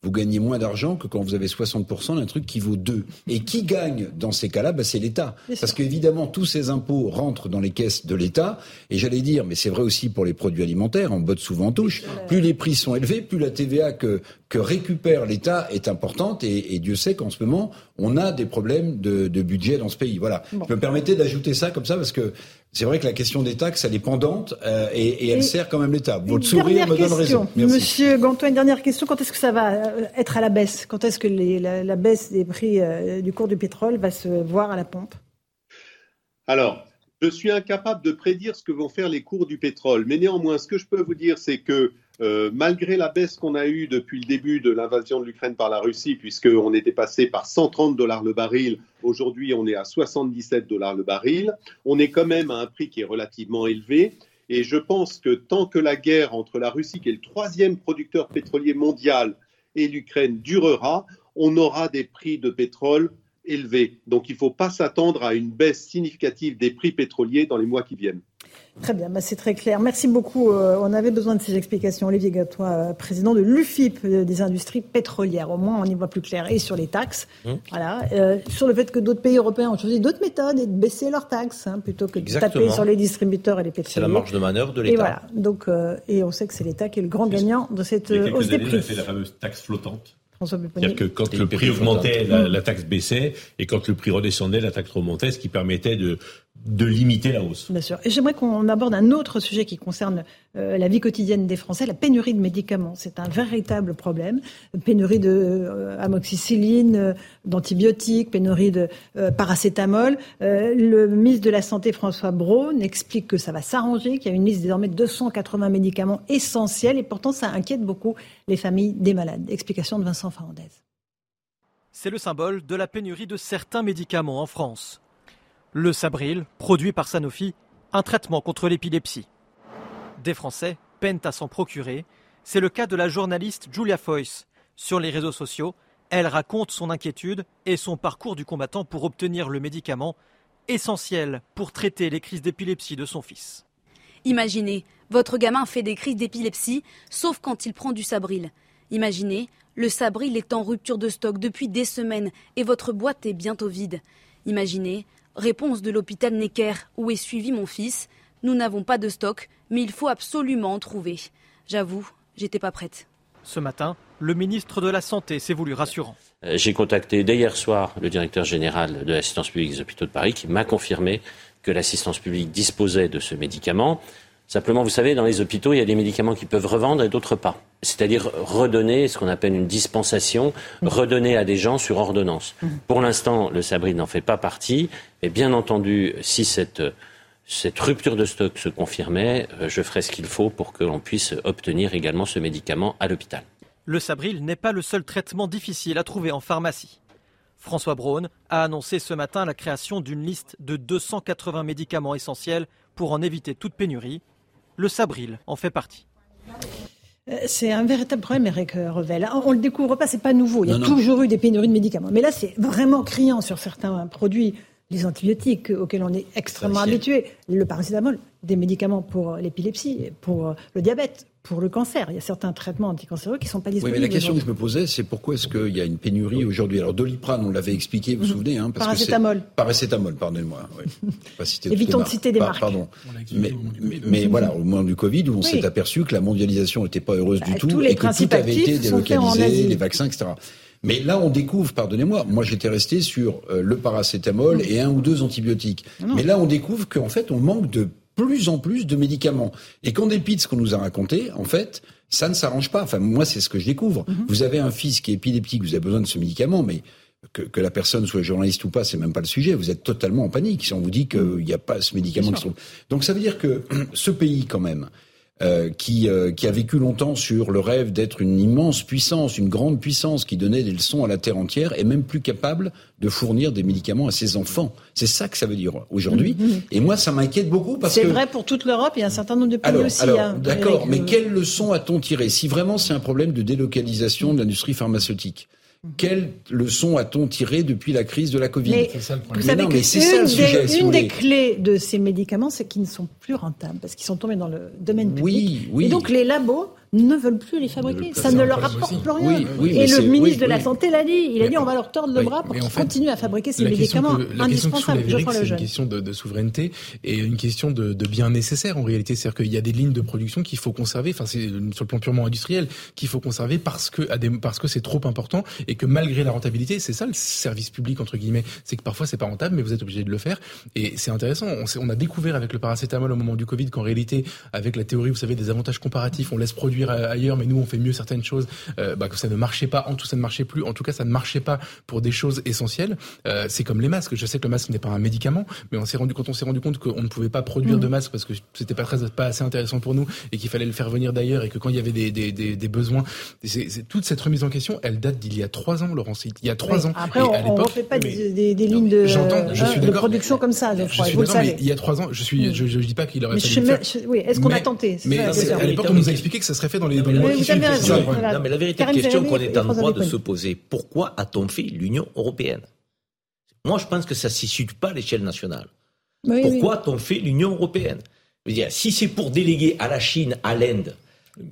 vous gagnez moins d'argent que quand vous avez 60% d'un truc qui vaut 2. Et qui gagne dans ces cas-là bah, C'est l'État. Parce qu'évidemment, tous ces impôts rentrent dans les caisses de l'État. Et j'allais dire, mais c'est vrai aussi pour les produits alimentaires, on botte souvent en touche. Plus les prix sont élevés, plus la TVA que, que récupère l'État est importante. Et, Dieu sait qu'en ce moment, on a des problèmes de, budget dans ce pays. Voilà. Je me permettais d'ajouter ça comme ça parce que c'est vrai que la question des taxes, elle est pendante euh, et, elle sert quand même l'État. Votre sourire me donne raison. Monsieur Gantoin, une dernière question. Quand est-ce que ça va euh, être à la baisse? Quand est-ce que la, baisse des prix euh, du cours du pétrole va se voir à la pompe? Alors, je suis incapable de prédire ce que vont faire les cours du pétrole. Mais néanmoins, ce que je peux vous dire, c'est que euh, malgré la baisse qu'on a eue depuis le début de l'invasion de l'Ukraine par la Russie, puisqu'on était passé par 130 dollars le baril, aujourd'hui on est à 77 dollars le baril, on est quand même à un prix qui est relativement élevé. Et je pense que tant que la guerre entre la Russie, qui est le troisième producteur pétrolier mondial, et l'Ukraine durera, on aura des prix de pétrole élevés. Donc il ne faut pas s'attendre à une baisse significative des prix pétroliers dans les mois qui viennent. Très bien, bah, c'est très clair. Merci beaucoup. Euh, on avait besoin de ces explications. Olivier Gatois, euh, président de l'UFIP euh, des industries pétrolières. Au moins, on y voit plus clair. Et sur les taxes, mmh. voilà, sur le fait que d'autres pays européens ont choisi d'autres méthodes et de baisser leurs taxes hein, plutôt que de taper sur les distributeurs et les pétroliers. C'est la marge de manœuvre de l'État. Et voilà. Donc, et on sait que c'est l'État qui est le grand gagnant de cette hausse des prix. A fait la fameuse taxe flottante. C'est-à-dire que quand le prix augmentait, la, taxe baissait, et quand le prix redescendait, la taxe remontait, ce qui permettait de de limiter la hausse. Bien sûr. Et j'aimerais qu'on aborde un autre sujet qui concerne euh, la vie quotidienne des Français, la pénurie de médicaments. C'est un véritable problème. Pénurie de euh, amoxicilline, euh, d'antibiotiques, pénurie de paracétamol. le ministre de la Santé, François Braun, explique que ça va s'arranger, qu'il y a une liste désormais de 280 médicaments essentiels et pourtant ça inquiète beaucoup les familles des malades. Explication de Vincent Farandez. C'est le symbole de la pénurie de certains médicaments en France. Le Sabril, produit par Sanofi, un traitement contre l'épilepsie. Des Français peinent à s'en procurer. C'est le cas de la journaliste Julia Foyce. Sur les réseaux sociaux, elle raconte son inquiétude et son parcours du combattant pour obtenir le médicament essentiel pour traiter les crises d'épilepsie de son fils. Imaginez, votre gamin fait des crises d'épilepsie, sauf quand il prend du Sabril. Imaginez, le Sabril est en rupture de stock depuis des semaines et votre boîte est bientôt vide. Imaginez, Réponse de l'hôpital Necker, où est suivi mon fils. Nous n'avons pas de stock, mais il faut absolument en trouver. J'avoue, j'étais pas prête. Ce matin, le ministre de la Santé s'est voulu rassurant. Euh, j'ai contacté dès hier soir le directeur général de l'assistance publique des hôpitaux de Paris qui m'a confirmé que l'assistance publique disposait de ce médicament. Simplement, vous savez, dans les hôpitaux, il y a des médicaments qui peuvent revendre et d'autres pas. C'est-à-dire redonner ce qu'on appelle une dispensation, redonner à des gens sur ordonnance. Mmh. Pour l'instant, le Sabri n'en fait pas partie. Mais bien entendu, si cette, cette rupture de stock se confirmait, euh, je ferai ce qu'il faut pour que l'on puisse obtenir également ce médicament à l'hôpital. Le Sabril n'est pas le seul traitement difficile à trouver en pharmacie. François Braun a annoncé ce matin la création d'une liste de 280 médicaments essentiels pour en éviter toute pénurie. Le Sabril en fait partie. Euh, c'est un véritable problème, Eric Revel. On ne le découvre pas, c'est pas nouveau. Il y a toujours eu des pénuries de médicaments. Mais là, c'est vraiment criant sur certains produits les antibiotiques auxquels on est extrêmement habitué, le paracétamol, des médicaments pour l'épilepsie, pour le diabète, pour le cancer. Il y a certains traitements anticancéreux qui ne sont pas disponibles. Oui, mais la question que je me posais, c'est pourquoi est-ce qu'il y a une pénurie aujourd'hui? Alors, Doliprane, on l'avait expliqué, vous vous mhm. souvenez hein, parce Paracétamol. Paracétamol, pardonnez-moi. Évitons de citer des marques. Pardon. Mais, voilà, au moment du Covid, où on s'est aperçu que la mondialisation n'était pas heureuse du bah, tout et que tout avait été délocalisé, les vaccins, etc. Mais là, on découvre, pardonnez-moi, moi, j'étais resté sur euh, le paracétamol et un ou deux antibiotiques. Mais là, on découvre qu'en fait, on manque de plus en plus de médicaments. Et qu'en dépit de ce qu'on nous a raconté, en fait, ça ne s'arrange pas. Enfin, moi, c'est ce que je découvre. Mhm. Vous avez un fils qui est épileptique, vous avez besoin de ce médicament, mais que, la personne soit journaliste ou pas, c'est même pas le sujet. Vous êtes totalement en panique si on vous dit qu'il mhm. n'y a pas ce médicament qui Donc ça veut dire que ce pays, quand même, euh, qui, euh, qui a vécu longtemps sur le rêve d'être une immense puissance, une grande puissance qui donnait des leçons à la terre entière, est même plus capable de fournir des médicaments à ses enfants. C'est ça que ça veut dire aujourd'hui. Mm-hmm. Et moi, ça m'inquiète beaucoup parce que c'est vrai pour toute l'Europe. Il y a un certain nombre de pays aussi. Alors, hein, d'accord, mais quelle leçon a-t-on tiré Si vraiment c'est un problème de délocalisation de l'industrie pharmaceutique, quelle leçon a-t-on tiré depuis la crise de la Covid mais, Vous savez que c'est ça le sujet. une des clés de ces médicaments, c'est qu'ils ne sont plus rentables parce qu'ils sont tombés dans le domaine public. Oui, oui. Et donc les labos ne veulent plus les fabriquer. Ça ne leur apporte plus rien. et le ministre de la Santé l'a dit. Il a dit on va leur tordre le bras pour qu'ils continuent à fabriquer ces médicaments indispensables. C'est une question de, souveraineté et une question de, bien nécessaire en réalité. C'est-à-dire qu'il y a des lignes de production qu'il faut conserver. Enfin, c'est sur le plan purement industriel qu'il faut conserver parce que parce que c'est trop important et que malgré la rentabilité, c'est ça le service public entre guillemets, c'est que parfois c'est pas rentable, mais vous êtes obligé de le faire. Et c'est intéressant. On, on a découvert avec le paracétamol au moment du Covid qu'en réalité, avec la théorie, vous savez, des avantages comparatifs, on laisse produire ailleurs, mais nous on fait mieux certaines choses, euh, bah, que ça ne marchait pas, en tout ça ne marchait plus, en tout cas ça ne marchait pas pour des choses essentielles. Euh, c'est comme les masques. Je sais que le masque n'est pas un médicament, mais on s'est rendu quand on s'est rendu compte qu'on ne pouvait pas produire de mm. masques parce que c'était pas très pas assez intéressant pour nous et qu'il fallait le faire venir d'ailleurs et que quand il y avait des, des, des, besoins, c'est, toute cette remise en question, elle date d'il y a trois ans, Laurent. Il y a trois ans. Après, on ne fait pas des, des, lignes de, je de production comme ça. Je, suis mais il y a trois ans, je suis, je, je, dis pas qu'il aurait fallu. oui, est-ce qu'on a tenté? Mais à l'époque, on nous a expliqué que ça serait fait dans les, dans les mois qui suivent. Non, mais la véritable question qu'on est en droit de se poser, pourquoi a-t-on fait l'Union européenne? Moi, je pense que ça ne se situe pas à l'échelle nationale. pourquoi a-t-on fait l'Union européenne? Dire, Si c'est pour déléguer à la Chine, à l'Inde,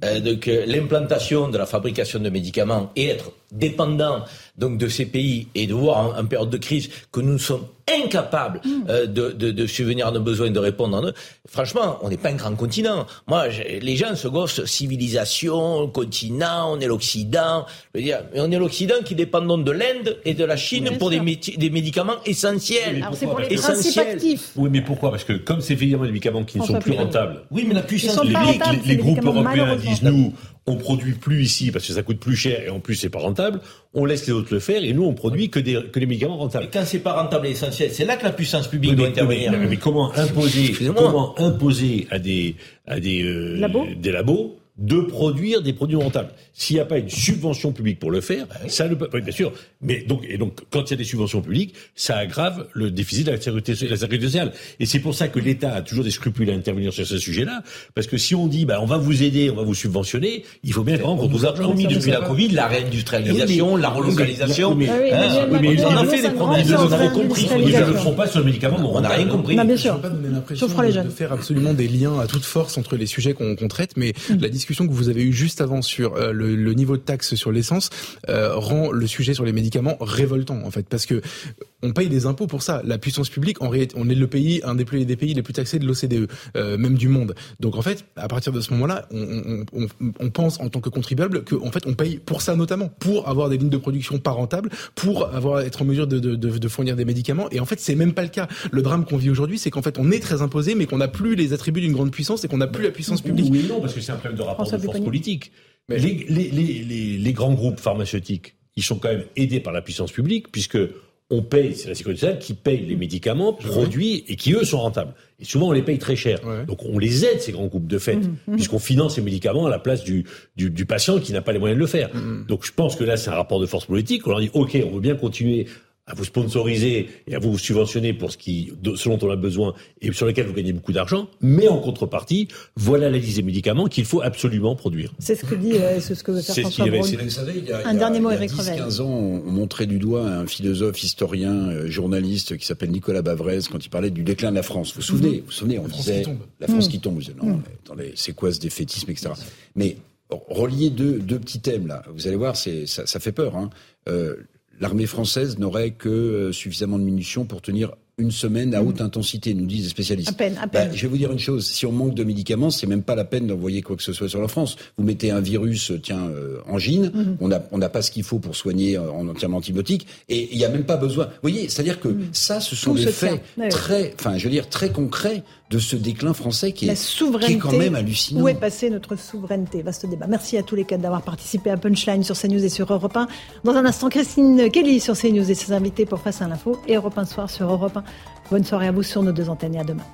euh, l'implantation de la fabrication de médicaments et être dépendant donc de ces pays et de voir en, période de crise que nous sommes incapables mm. euh, de, de, de, subvenir à nos besoins, de répondre à nos... Franchement, on n'est pas un grand continent. Moi, les gens se gossent civilisation, continent, on est l'Occident. Je veux dire, mais on est l'Occident qui dépend donc de l'Inde et de la Chine pour des, des, médicaments essentiels. Alors c'est pour les principes actifs. Oui, mais pourquoi? Parce que comme c'est évidemment des médicaments qui ne sont plus rentables. Oui, mais la puissance publique, les, les groupes européens disent nous, on produit plus ici parce que ça coûte plus cher et en plus c'est pas rentable. On laisse les autres le faire et nous on produit que des que des médicaments rentables. Et quand c'est pas rentable et essentiel, c'est là que la puissance publique doit intervenir. Mais, comment imposer comment imposer à des à des euh, des labos de produire des produits rentables. S'il n'y a pas une subvention publique pour le faire, bah ça ne peut pas, bien sûr. Mais donc, et donc, quand il y a des subventions publiques, ça aggrave le déficit de la sécurité, la sécurité sociale. Et c'est pour ça que l'État a toujours des scrupules à intervenir sur ce sujet-là. Parce que si on dit, bah, on va vous aider, on va vous subventionner, il faut bien qu'on vous a promis depuis la Covid la réindustrialisation, la relocalisation. Oui, mais ils en ont fait des promesses. Ils en compris. Ils ne le font pas sur le médicament. On n'a rien compris. bien sûr. Je pas donner l'impression de faire absolument des liens à toute force entre les sujets qu'on traite, mais mm. la discussion que vous avez eue juste avant sur euh, le, niveau de taxe sur l'essence euh, rend le sujet sur les médicaments révoltant en fait parce que on paye des impôts pour ça. La puissance publique, en réalité, on est le pays, un des, des pays les plus taxés de l'OCDE, euh, même du monde. Donc en fait, à partir de ce moment-là, on, pense en tant que contribuable qu'en fait, on paye pour ça notamment, pour avoir des lignes de production pas rentables, pour avoir être en mesure de, fournir des médicaments. Et en fait, c'est même pas le cas. Le drame qu'on vit aujourd'hui, c'est qu'en fait, on est très imposé, mais qu'on n'a plus les attributs d'une grande puissance et qu'on n'a plus la puissance publique. De force politique. Mais les, les, les, les, grands groupes pharmaceutiques, ils sont quand même aidés par la puissance publique, puisque on paye, c'est la sécurité sociale qui paye les médicaments produits et qui eux sont rentables. Et souvent on les paye très cher. Donc on les aide ces grands groupes de fait, mmh, mmh. puisqu'on finance ces médicaments à la place du, du, du patient qui n'a pas les moyens de le faire. Mmh. Donc je pense que là c'est un rapport de force politique. On leur dit ok, on veut bien continuer à vous sponsoriser et à vous subventionner pour ce qui, selon on a besoin et sur lequel vous gagnez beaucoup d'argent, mais en contrepartie, voilà la liste des médicaments qu'il faut absolument produire. C'est ce que dit, euh, c'est ce que veut faire François Braun. Vous savez, il y a, un dernier mot, Eric 10, 15 ans, on montrait du doigt un philosophe, historien, euh, journaliste qui s'appelle Nicolas Bavrez quand il parlait du déclin de la France. Vous vous souvenez, vous, vous souvenez, on disait la France qui tombe. Non, mmh. attendez, c'est quoi ce défaitisme, etc. Mais relier deux, deux petits thèmes là, vous allez voir, ça fait peur. Hein. Euh, l'armée française n'aurait que euh, suffisamment de munitions pour tenir une semaine à mm. haute intensité, nous disent les spécialistes. À peine, à peine. Bah, je vais vous dire une chose, si on manque de médicaments, c'est même pas la peine d'envoyer quoi que ce soit sur la France. Vous mettez un virus, euh, tiens, euh, angine, mm-hmm. on n'a on pas ce qu'il faut pour soigner en entièrement antibiotiques, et il n'y a même pas besoin. Vous voyez, c'est-à-dire que mm. ça, ce sont des faits très, enfin, je veux dire, très concrets de ce déclin français qui, est, qui est quand même hallucinant. Où est passée notre souveraineté Vaste débat. Merci à tous les quatre d'avoir participé à Punchline sur CNews et sur Europe 1. Dans un instant, Christine Kelly sur CNews et ses invités pour Face à l'info et Europe 1 Soir sur Europe 1. Bonne soirée à vous sur nos deux antennes et à demain.